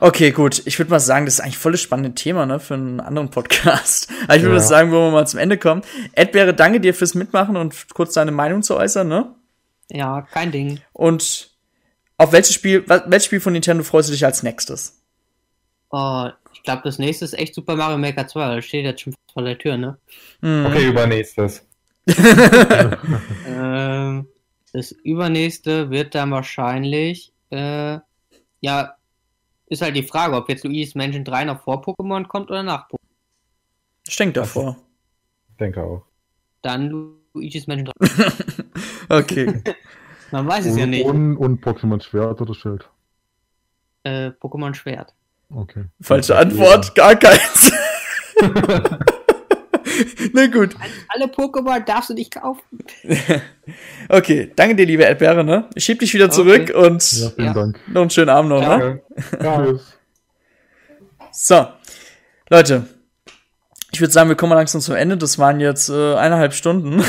Speaker 1: Okay, gut. Ich würde mal sagen, das ist eigentlich voll das spannende Thema, ne, für einen anderen Podcast. Aber ich würde
Speaker 3: Ja.
Speaker 1: sagen, wollen wir mal zum Ende kommen. Edbeere, danke dir fürs Mitmachen und kurz deine Meinung zu äußern, ne?
Speaker 4: Ja, kein Ding.
Speaker 1: Und auf welches Spiel, welches Spiel von Nintendo freust du dich als nächstes?
Speaker 4: Oh, ich glaube, das nächste ist echt Super Mario Maker 2. Das steht jetzt schon fast vor der Tür, ne?
Speaker 1: Hm.
Speaker 3: Okay, übernächstes. *laughs*
Speaker 4: Ähm, das übernächste wird dann wahrscheinlich, äh, ja, ist halt die Frage, ob jetzt Luigi's Mansion 3 noch vor Pokémon kommt oder nach Pokémon.
Speaker 1: Ich denke davor.
Speaker 3: Denke auch.
Speaker 4: Dann Luigi's Mansion 3. *laughs*
Speaker 1: Okay. *laughs*
Speaker 4: Man weiß es ja nicht.
Speaker 2: Und, und Pokémon Schwert oder Schild.
Speaker 4: Äh, Pokémon Schwert.
Speaker 2: Okay.
Speaker 1: Falsche Antwort, gar keins. *laughs* *laughs* Na gut.
Speaker 4: Alle Pokémon darfst du nicht kaufen. *laughs*
Speaker 1: Okay, danke dir, liebe Erdbeere, ne? Ich schieb dich wieder zurück und
Speaker 2: Ja, vielen
Speaker 4: Ja.
Speaker 2: Dank.
Speaker 1: noch einen schönen Abend noch, ne?
Speaker 3: Danke. Ja.
Speaker 2: Tschüss.
Speaker 1: So, Leute, ich würde sagen, wir kommen langsam zum Ende. Das waren jetzt äh, eineinhalb Stunden.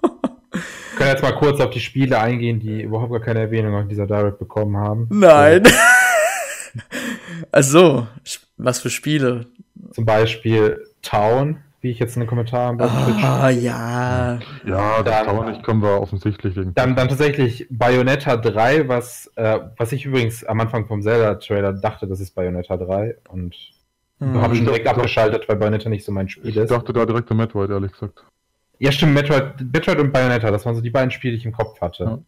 Speaker 3: Wir können jetzt mal kurz auf die Spiele eingehen, die überhaupt gar keine Erwähnung auf dieser Direct bekommen haben.
Speaker 1: Nein. also, *laughs* was für Spiele?
Speaker 3: Zum Beispiel Town, wie ich jetzt in den Kommentaren bei Twitch.
Speaker 1: Ah, ja.
Speaker 2: Ja, das
Speaker 3: Dann-
Speaker 2: kann man nicht, können wir offensichtlich wegen.
Speaker 3: Dann, dann tatsächlich Bayonetta 3, was, äh, was ich übrigens am Anfang vom Zelda-Trailer dachte, das ist Bayonetta 3 und
Speaker 1: Hm.
Speaker 3: habe ich
Speaker 2: ich
Speaker 3: direkt
Speaker 2: dachte-
Speaker 3: abgeschaltet, weil Bayonetta nicht so mein Spiel
Speaker 2: ich
Speaker 3: ist.
Speaker 2: dachte da direkt an Metroid, ehrlich gesagt.
Speaker 3: Ja, stimmt, Metroid, Metroid und Bayonetta, das waren so die beiden Spiele, die ich im Kopf hatte.
Speaker 2: Ja.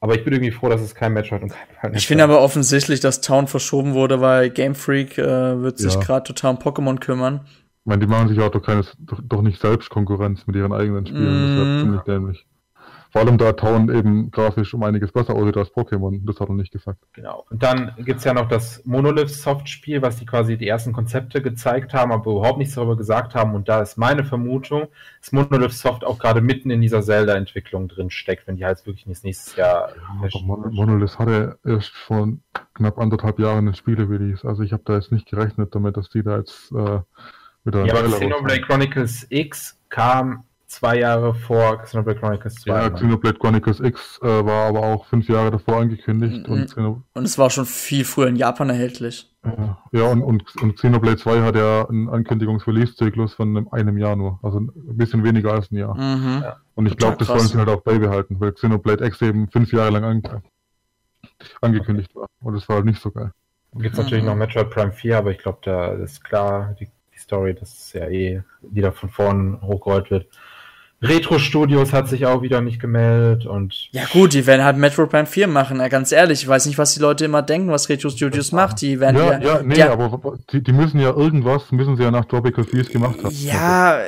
Speaker 3: Aber ich bin irgendwie froh, dass es kein Metroid und kein Bayonetta
Speaker 1: Ich finde aber offensichtlich, dass Town verschoben wurde, weil Game Freak äh, wird sich
Speaker 2: Ja.
Speaker 1: gerade total um Pokémon kümmern.
Speaker 2: Ich meine, die machen sich auch doch, keine, doch, doch nicht selbst Konkurrenz mit ihren eigenen Spielen. Das
Speaker 1: Mm.
Speaker 2: wäre ziemlich dämlich. Vor allem da Town eben grafisch um einiges besser aussieht als Pokémon. Das hat er nicht gesagt.
Speaker 3: Genau. Und dann gibt es ja noch das Monolith-Soft-Spiel, was die quasi die ersten Konzepte gezeigt haben, aber überhaupt nichts darüber gesagt haben. Und da ist meine Vermutung, dass Monolith Soft auch gerade mitten in dieser Zelda-Entwicklung drin steckt, wenn die halt wirklich nächstes Jahr.
Speaker 2: Aber Mon Monolith hatte erst vor knapp anderthalb Jahren ein Spiele-Release. Also ich habe da jetzt nicht gerechnet damit, dass die da jetzt äh.
Speaker 3: Ja, aber Xenoblade Chronicles X kam zwei Jahre vor Xenoblade Chronicles 2.
Speaker 2: Ja, Xenoblade Chronicles X äh, war aber auch fünf Jahre davor angekündigt.
Speaker 1: Mhm. Und, und, es war schon viel früher in Japan erhältlich.
Speaker 2: Ja, ja und, und, und Xenoblade 2 hat ja einen Ankündigungs-Release-Zyklus von einem Jahr nur. Also ein bisschen weniger als ein Jahr. Mhm. Ja. Und ich glaube, das wollen sie halt auch beibehalten, weil Xenoblade X eben fünf Jahre lang an, angekündigt war. Und das war halt nicht so geil.
Speaker 3: Gibt es natürlich mhm. noch Metroid Prime 4, aber ich glaube, da ist klar, die Story, das ist ja eh wieder von vorn hochgerollt wird. Retro Studios hat sich auch wieder nicht gemeldet und.
Speaker 1: Ja gut, die werden halt Metro Prime 4 machen, ja, ganz ehrlich. Ich weiß nicht, was die Leute immer denken, was Retro Studios macht. Die werden
Speaker 2: ja, ja, nee, ja, aber die, die, müssen ja irgendwas, müssen sie ja nach Tropical Freeze gemacht haben.
Speaker 1: Ja,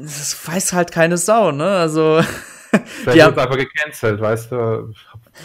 Speaker 1: das weiß halt keine Sau, ne? Also. *laughs*
Speaker 3: Vielleicht die haben einfach gecancelt, weißt du.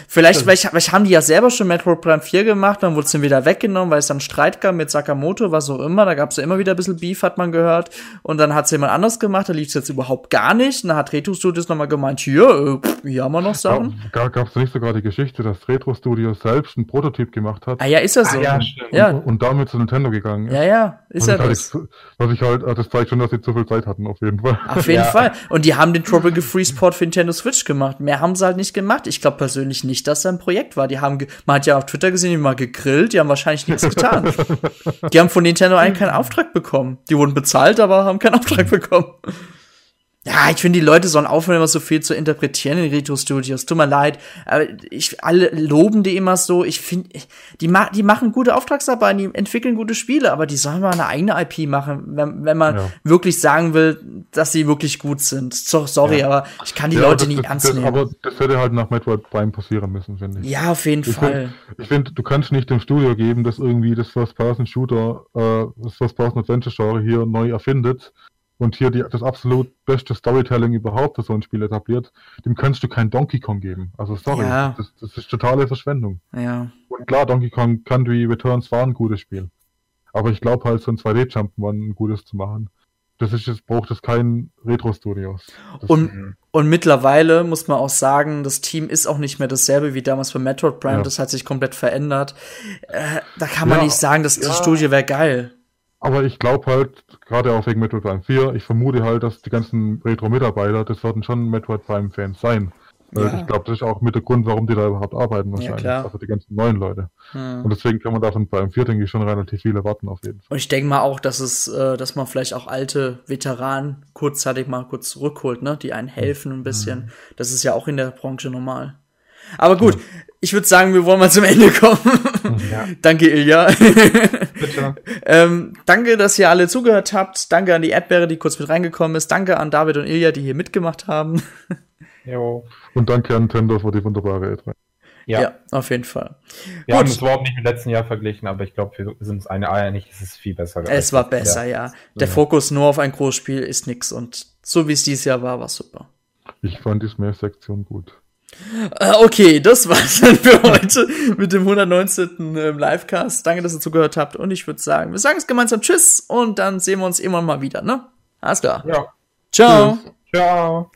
Speaker 1: Vielleicht, vielleicht, vielleicht haben die ja selber schon Metroid Prime 4 gemacht, dann wurde es dann wieder weggenommen, weil es dann Streit gab mit Sakamoto, was auch immer. Da gab es ja immer wieder ein bisschen Beef, hat man gehört. Und dann hat es jemand anders gemacht, da lief es jetzt überhaupt gar nicht. Und dann hat Retro Studios nochmal gemeint, hier, äh, hier haben wir noch Sachen.
Speaker 2: Gab es nicht sogar die Geschichte, dass Retro Studios selbst einen Prototyp gemacht hat?
Speaker 1: Ah ja, ist das so. Ah,
Speaker 2: ja, ja. Und, und, damit zu Nintendo gegangen
Speaker 1: ist. Ja, ja, ist ja das.
Speaker 2: Halt, was ich halt, das zeigt schon, dass sie zu viel Zeit hatten, auf jeden Fall.
Speaker 1: Auf jeden ja. Fall. Und die haben den Tropical Freeze Port für Nintendo Switch gemacht. Mehr haben sie halt nicht gemacht. Ich glaube persönlich nicht, dass da ein Projekt war. Die haben, man hat ja auf Twitter gesehen, die haben mal gegrillt, die haben wahrscheinlich nichts *laughs* getan. die haben von Nintendo eigentlich keinen Auftrag bekommen. Die wurden bezahlt, aber haben keinen Auftrag bekommen. Ja, ich finde, die Leute sollen aufhören, immer so viel zu interpretieren in Retro-Studios. Tut mir leid. Aber ich, alle loben die immer so. Ich finde, die, ma die machen gute Auftragsarbeit, die entwickeln gute Spiele, aber die sollen mal eine eigene IP machen, wenn, wenn man ja. wirklich sagen will, dass sie wirklich gut sind. So, sorry, ja. aber ich kann die ja, Leute das, nicht das, ernst
Speaker 2: das,
Speaker 1: nehmen.
Speaker 2: Aber das hätte halt nach Metroid Prime passieren müssen, finde ich.
Speaker 1: Ja, auf jeden
Speaker 2: ich
Speaker 1: Fall.
Speaker 2: Find, ich finde, du kannst nicht dem Studio geben, dass irgendwie das First-Person-Shooter, äh, das First-Person-Adventure-Genre hier neu erfindet und hier die, das absolut beste Storytelling überhaupt für so ein Spiel etabliert, dem kannst du kein Donkey Kong geben. Also sorry, ja. das, das, ist totale Verschwendung.
Speaker 1: Ja.
Speaker 2: Und klar, Donkey Kong Country Returns war ein gutes Spiel. Aber ich glaube halt, so ein 2D-Jump'n'Run ein gutes zu machen, das ist jetzt, braucht es kein Retro-Studios.
Speaker 1: Und, und mittlerweile muss man auch sagen, das Team ist auch nicht mehr dasselbe wie damals bei Metroid Prime, ja. das hat sich komplett verändert. Äh, da kann man ja, nicht sagen, dass die Studie wäre geil.
Speaker 2: Aber ich glaube halt, gerade auch wegen Metroid Prime 4, ich vermute halt, dass die ganzen Retro-Mitarbeiter, das werden schon Metroid Prime-Fans sein. Ja. Ich glaube, das ist auch mit der Grund, warum die da überhaupt arbeiten wahrscheinlich. Ja, also die ganzen neuen Leute. Hm. Und deswegen kann man davon beim 4, denke ich, schon relativ viele warten auf jeden Fall.
Speaker 1: Und ich denke mal auch, dass es, äh, dass man vielleicht auch alte Veteranen kurzzeitig mal kurz zurückholt, ne, die einen helfen ein bisschen. Hm. Das ist ja auch in der Branche normal. Aber gut, ja. ich würde sagen, wir wollen mal zum Ende kommen. Ja. *laughs* danke, Ilja. Bitte. *laughs* ähm, danke, dass ihr alle zugehört habt. Danke an die Erdbeere, die kurz mit reingekommen ist. Danke an David und Ilja, die hier mitgemacht haben. *laughs*
Speaker 2: jo. Und danke an Nintendo für die wunderbare E3.
Speaker 1: Ja. ja. auf jeden Fall.
Speaker 3: Wir Gut. haben es überhaupt nicht mit letzten Jahr verglichen, aber ich glaube, wir sind uns eine einig, es ist viel besser.
Speaker 1: Es war besser, ja. Der ja. Fokus nur auf ein Großspiel ist nix und so wie es dieses Jahr war, war super.
Speaker 2: Ich fand die Smash-Sektion gut.
Speaker 1: Ah, okay, das war's dann für heute mit dem 119. Ähm, Livecast. Danke, dass ihr zugehört habt und ich würde sagen, wir sagen es gemeinsam Tschüss und dann sehen wir uns irgendwann mal wieder, ne? Alles klar.
Speaker 3: Ja.
Speaker 1: Ciao.
Speaker 3: Tschüss. Ciao.